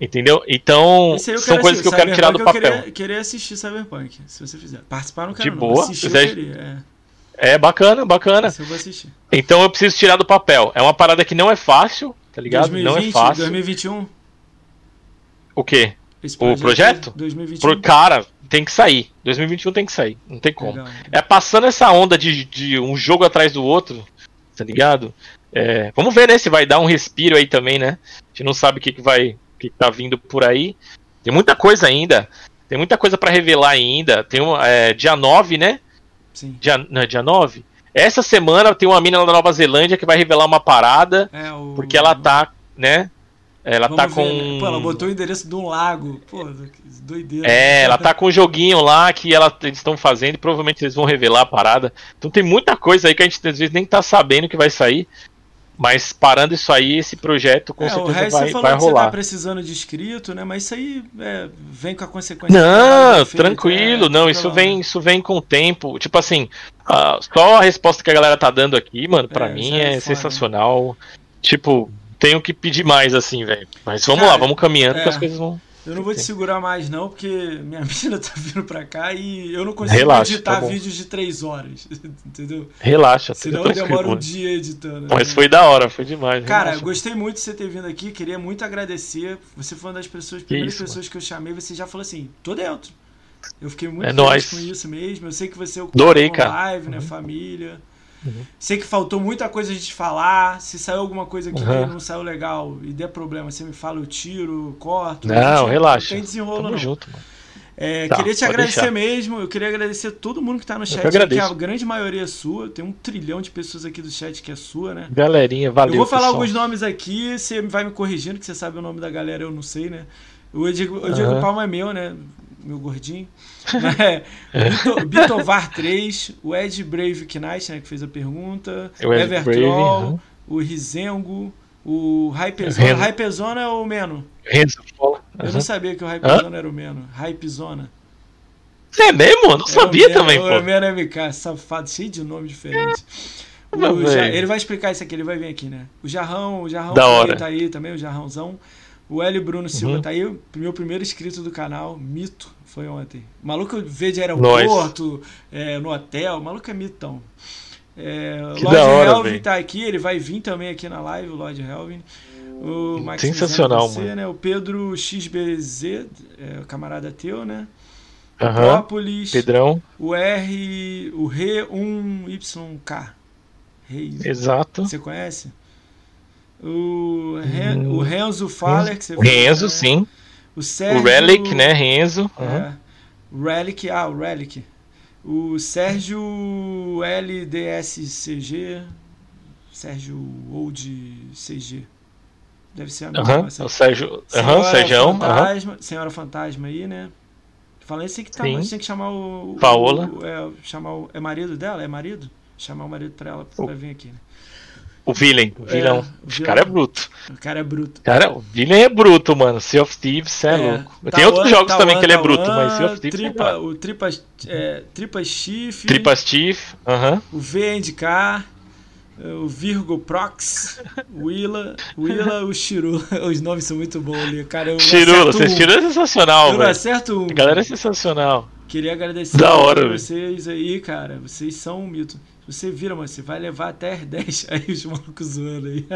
Entendeu? Então, são coisas que eu quero tirar do papel. Eu queria, queria, assistir Cyberpunk, se você fizer. Participar não quero, De boa. Assistir, eu queria, é. É. bacana, bacana. eu vou assistir. Então eu preciso tirar do papel. É uma parada que não é fácil, tá ligado? 2020, não é fácil. 2021. O quê? o projeto? 2021. Pro, cara, tem que sair. 2021 tem que sair. Não tem como. Legal. É passando essa onda de, de um jogo atrás do outro tá ligado? É, vamos ver, né, se vai dar um respiro aí também, né? A gente não sabe o que, que vai, o que, que tá vindo por aí. Tem muita coisa ainda. Tem muita coisa para revelar ainda. Tem um, é, dia 9, né? Sim. Dia, não, é dia 9? Essa semana tem uma mina da Nova Zelândia que vai revelar uma parada. É, o... Porque ela tá, né? Ela Vamos tá com. Ver, né? Pô, ela botou o endereço de um lago. Pô, doideira. É, ela tá com um joguinho lá que ela, eles estão fazendo e provavelmente eles vão revelar a parada. Então tem muita coisa aí que a gente às vezes nem tá sabendo que vai sair. Mas parando isso aí, esse projeto com é, certeza o vai, você falou vai que rolar. Você tá precisando de inscrito, né? Mas isso aí é, vem com a consequência. Não, tranquilo, é, não, isso vem, isso vem com o tempo. Tipo assim, uh, só a resposta que a galera tá dando aqui, mano, pra é, mim é, é sensacional. Tipo, tenho que pedir mais, assim, velho. Mas vamos Cara, lá, vamos caminhando que as coisas vão. Eu não vou te segurar mais, não, porque minha mina tá vindo pra cá e eu não consigo Relaxa, editar tá vídeos de três horas. Entendeu? Relaxa, Senão eu demoro um dia editando. Mas né? foi da hora, foi demais. Cara, relaxa. gostei muito de você ter vindo aqui, queria muito agradecer. Você foi uma das pessoas, primeiras isso, pessoas mano. que eu chamei, você já falou assim, tô dentro. Eu fiquei muito é feliz nóis. com isso mesmo. Eu sei que você é o Adorei, cara. live, né? Uhum. Família. Uhum. Sei que faltou muita coisa a gente falar. Se saiu alguma coisa aqui uhum. que não saiu legal e der problema, você me fala, eu tiro, corto. Não, relaxa. Não tem desenrolo, Tamo não. junto, mano. É, tá, queria te agradecer deixar. mesmo. Eu queria agradecer todo mundo que tá no chat, que a grande maioria é sua. Tem um trilhão de pessoas aqui do chat que é sua, né? Galerinha, valeu. Eu vou falar pessoal. alguns nomes aqui, você vai me corrigindo, que você sabe o nome da galera, eu não sei, né? O Diego, o Diego uhum. Palma é meu, né? Meu gordinho. É, Bitovar 3, o Ed Brave Knight, né, que fez a pergunta, o Evertroll, uhum. o Rizengo, o Hypezona. Hypezona é o Meno? Renzo uhum. Eu não sabia que o Hypezona era o Meno. Hypezona. É mesmo? Eu não sabia Meno, também, pô. O Meno MK, safado, cheio de nome diferente. É. ele vai explicar isso aqui, ele vai vir aqui, né? O Jarrão, o Jarrão da hora. tá aí também, o Jarrãozão. O Hélio Bruno Silva uhum. tá aí, meu primeiro inscrito do canal, mito, foi ontem. O maluco vê de aeroporto, é, no hotel, o maluco é mitão. É, Lord hora, Helvin véio. tá aqui, ele vai vir também aqui na live, o Lord Helvin. O Max Sensacional, você, mano. Né? O Pedro XBZ, é, camarada teu, né? Uhum. Própolis. Pedrão. O R, o Re1YK. Rei. Exato. Você conhece? O, Ren, o Renzo Faller, que você Renzo, né? sim. O Sérgio. O Relic, né? Renzo. Uhum. É. O Relic, ah, o Relic. O Sérgio LDSCG. Sérgio Old CG. Deve ser a mesma. Uhum. o Sérgio. Aham, o Sérgio. Fantasma, Senhora Fantasma aí, né? Falando isso, tem que, tá, tem que chamar o. o- Paola. o- é, chamar o, é marido dela? É marido? Chamar o marido pra ela pra vir aqui, né? O Villain, o vilão. o Esse vilão. cara é bruto. O cara é bruto. Cara, o Villain é bruto, mano. Sea of Thieves, cê é, É, louco. Tem outros jogos também que ele é bruto, mas Sea of Thieves é tripa, brabo. O Tripa, é, tripa Chifre, Tripas Chief, aham. o VNK, o Virgo Prox, o Willa, o Willa, o Shiru. Os nomes são muito bons ali, cara. Eu acerto você um. É sensacional, Eu velho. acerto um. A galera é sensacional. Queria agradecer Da hora, vocês aí, cara. Vocês são um mito. Você vira, mano, você vai levar até as 10 aí os malucos zoando aí.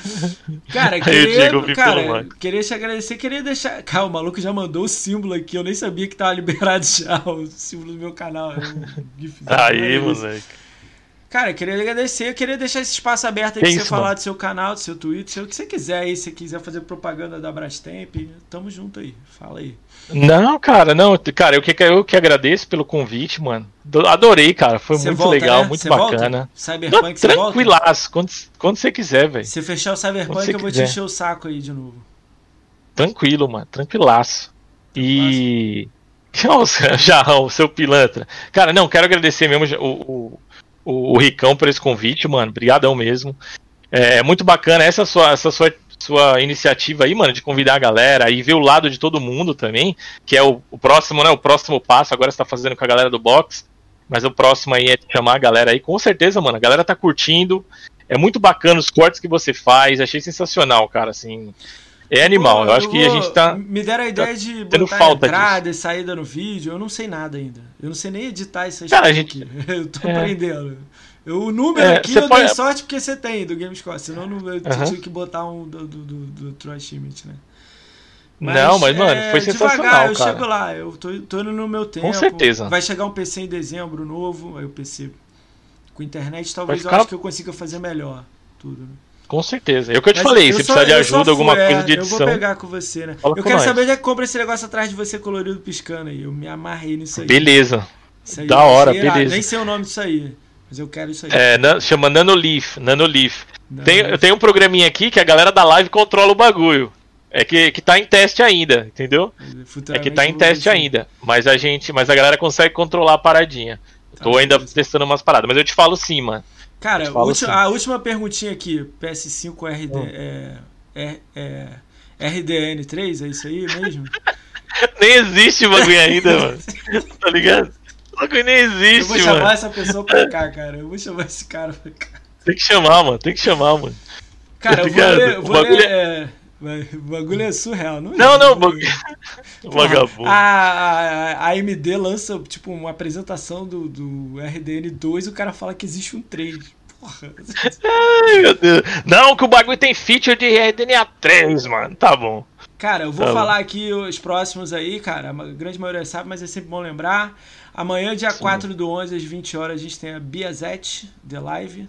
cara, queria, cara, queria te agradecer, queria deixar. Cara, o maluco já mandou o símbolo aqui, eu nem sabia que tava liberado já o símbolo do meu canal. É um gifzinho Aí, moleque. Cara, queria agradecer, eu queria deixar esse espaço aberto aí pra você isso, falar mano. do seu canal, do seu Twitter, o que você quiser aí, se você quiser fazer propaganda da Brastemp, tamo junto aí. Fala aí. Não, cara, não. Cara, eu que, eu que agradeço pelo convite, mano. Do- Adorei, cara. Foi Você muito volta, legal, né? muito Você bacana. Volta? Cyberpunk, Não, tranquilaço, quando, quando você quiser, velho. Se fechar o Cyberpunk, eu vou te encher o saco aí de novo. Tranquilo, mano. Tranquilaço. E. Nossa, Jarrão, seu pilantra. Cara, não, quero agradecer mesmo o, o, o, o Ricão por esse convite, mano. Obrigadão mesmo. É muito bacana essa sua, essa sua, sua iniciativa aí, mano, de convidar a galera e ver o lado de todo mundo também, que é o, o próximo, né? O próximo passo. Agora você tá fazendo com a galera do box. Mas o próximo aí é chamar a galera aí. Com certeza, mano. A galera tá curtindo. É muito bacana os cortes que você faz. Achei sensacional, cara. Assim. É animal. Pô, Eu acho que a gente tá. Me deram a ideia de tendo botar falta entrada e saída no vídeo. Eu não sei nada ainda. Eu não sei nem editar essas Cara, a coisas gente- aqui. Eu tô É. aprendendo. Eu, o número É, aqui eu pode- dei sorte porque você tem do GameScore. Senão eu eu Aham. tinha que botar um do, do, do, do né? não, mas, mano, é, foi devagar, sensacional, eu cara. chego lá, eu tô, tô indo no meu tempo. certeza. Vai chegar um PC em dezembro novo, aí o PC com internet talvez ficar- eu acho que eu consiga fazer melhor tudo. Né? Com certeza. É o que eu te Mas falei, eu se só- precisar de ajuda, alguma fui, coisa é, de Eu vou edição. pegar com você, né? Fala eu quero nós. saber onde é que compra esse negócio atrás de você colorido piscando aí. Eu me amarrei nisso aí. Beleza. Isso aí da achei hora, irado. beleza. Nem sei o nome disso aí, mas eu quero isso aí. É, na- chama Nanoleaf. Nanoleaf. Não, Tem, eu tenho um programinha aqui que a galera da live controla o bagulho. É que, que tá em teste ainda, entendeu? É que tá em teste ainda. Mas a gente. Mas a galera consegue controlar a paradinha. Tá, Tô ainda beleza. testando umas paradas, mas eu te falo sim, mano. Cara, Eu falo última- assim. a última perguntinha aqui, PS5 RD, Hum. é, é, é, RDN3, é isso aí mesmo? Nem existe o bagulho ainda, mano. Tá ligado? O bagulho nem Eu existe, vou chamar mano. essa pessoa pra cá, cara. Eu vou chamar esse cara pra cá. Tem que chamar, mano. Tem que chamar, mano. Cara, eu vou ler. eu O Vou bagulho ler é, vai- o bagulho é surreal, não é? Não, não, bagulho. Vagabundo. A, a, AMD lança, tipo, uma apresentação do, do RDN2 e o cara fala que existe um 3. Porra. Ai, meu Deus. Não, que o bagulho tem feature de RDNA 3, mano. Tá bom. Cara, eu vou Tá bom. falar aqui os próximos aí, cara. A grande maioria sabe, mas é sempre bom lembrar. Amanhã, dia 4 do 11, às 20 horas, a gente tem a Biazete The Live.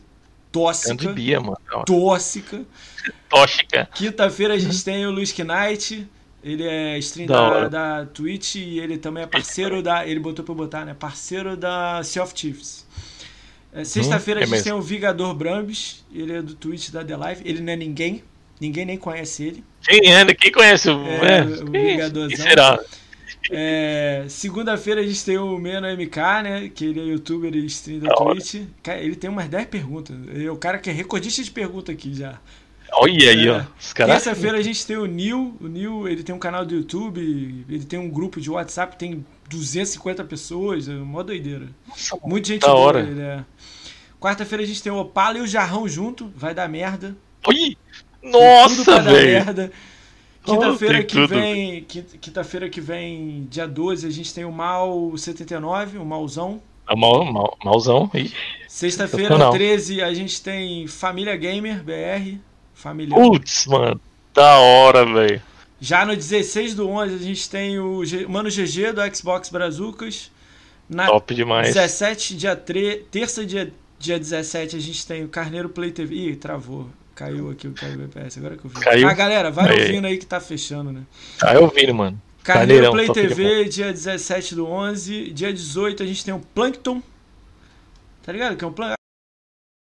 Tóxica. Bia, mano. Tóxica. Tóxica. Quinta-feira a gente tem o Luiz Knight. Ele é stream Da da, da Twitch e ele também é parceiro da. Ele botou pra eu botar, né? Parceiro da Sea of Chiefs. É, Sexta-feira Hum, é a gente mesmo. tem o Vigador Brambis. Ele é do Twitch da The Live. Ele não é ninguém. Ninguém nem conhece ele. Quem anda? Quem conhece o. É, É, o quem, Vingadorzão. quem será? É, Segunda-feira a gente tem o Meno MK, né? Que ele é youtuber e stream da. Twitch. Cara, ele tem umas 10 perguntas. Ele é o cara que é recordista de pergunta aqui já. Olha aí, É. ó. Terça-feira a gente tem o Nil. O Nil, ele tem um canal do YouTube, ele tem um grupo de WhatsApp, tem 250 pessoas, é uma doideira. Muita gente Da boa, hora. ele é. Quarta-feira a gente tem o Opala e o Jarrão junto, vai dar merda. Oi! Nossa, velho! Quinta-feira tem que vem, quinta- quinta-feira que vem, dia 12, a gente tem o Mal 79, o Malzão. É Mal, mal, malzão. Sexta-feira, Sensacional. 13, a gente tem Família Gamer BR, família. Putz, mano. Da hora, velho. Já no 16 do 11 a gente tem o G- Mano GG do Xbox Brazucas. Na Top demais. 17, dia 3, terça, dia, dia 17, a gente tem o Carneiro Play TV. Ih, travou. Caiu aqui o Caiu BPS, agora que eu vi. Caiu? Ah, galera, vai Aí. ouvindo aí que tá fechando, né? Tá eu ouvindo, mano. Carneiro Play TV, dia 17 do 11. Dia 18 a gente tem o Plankton. Tá ligado? Que é um plan...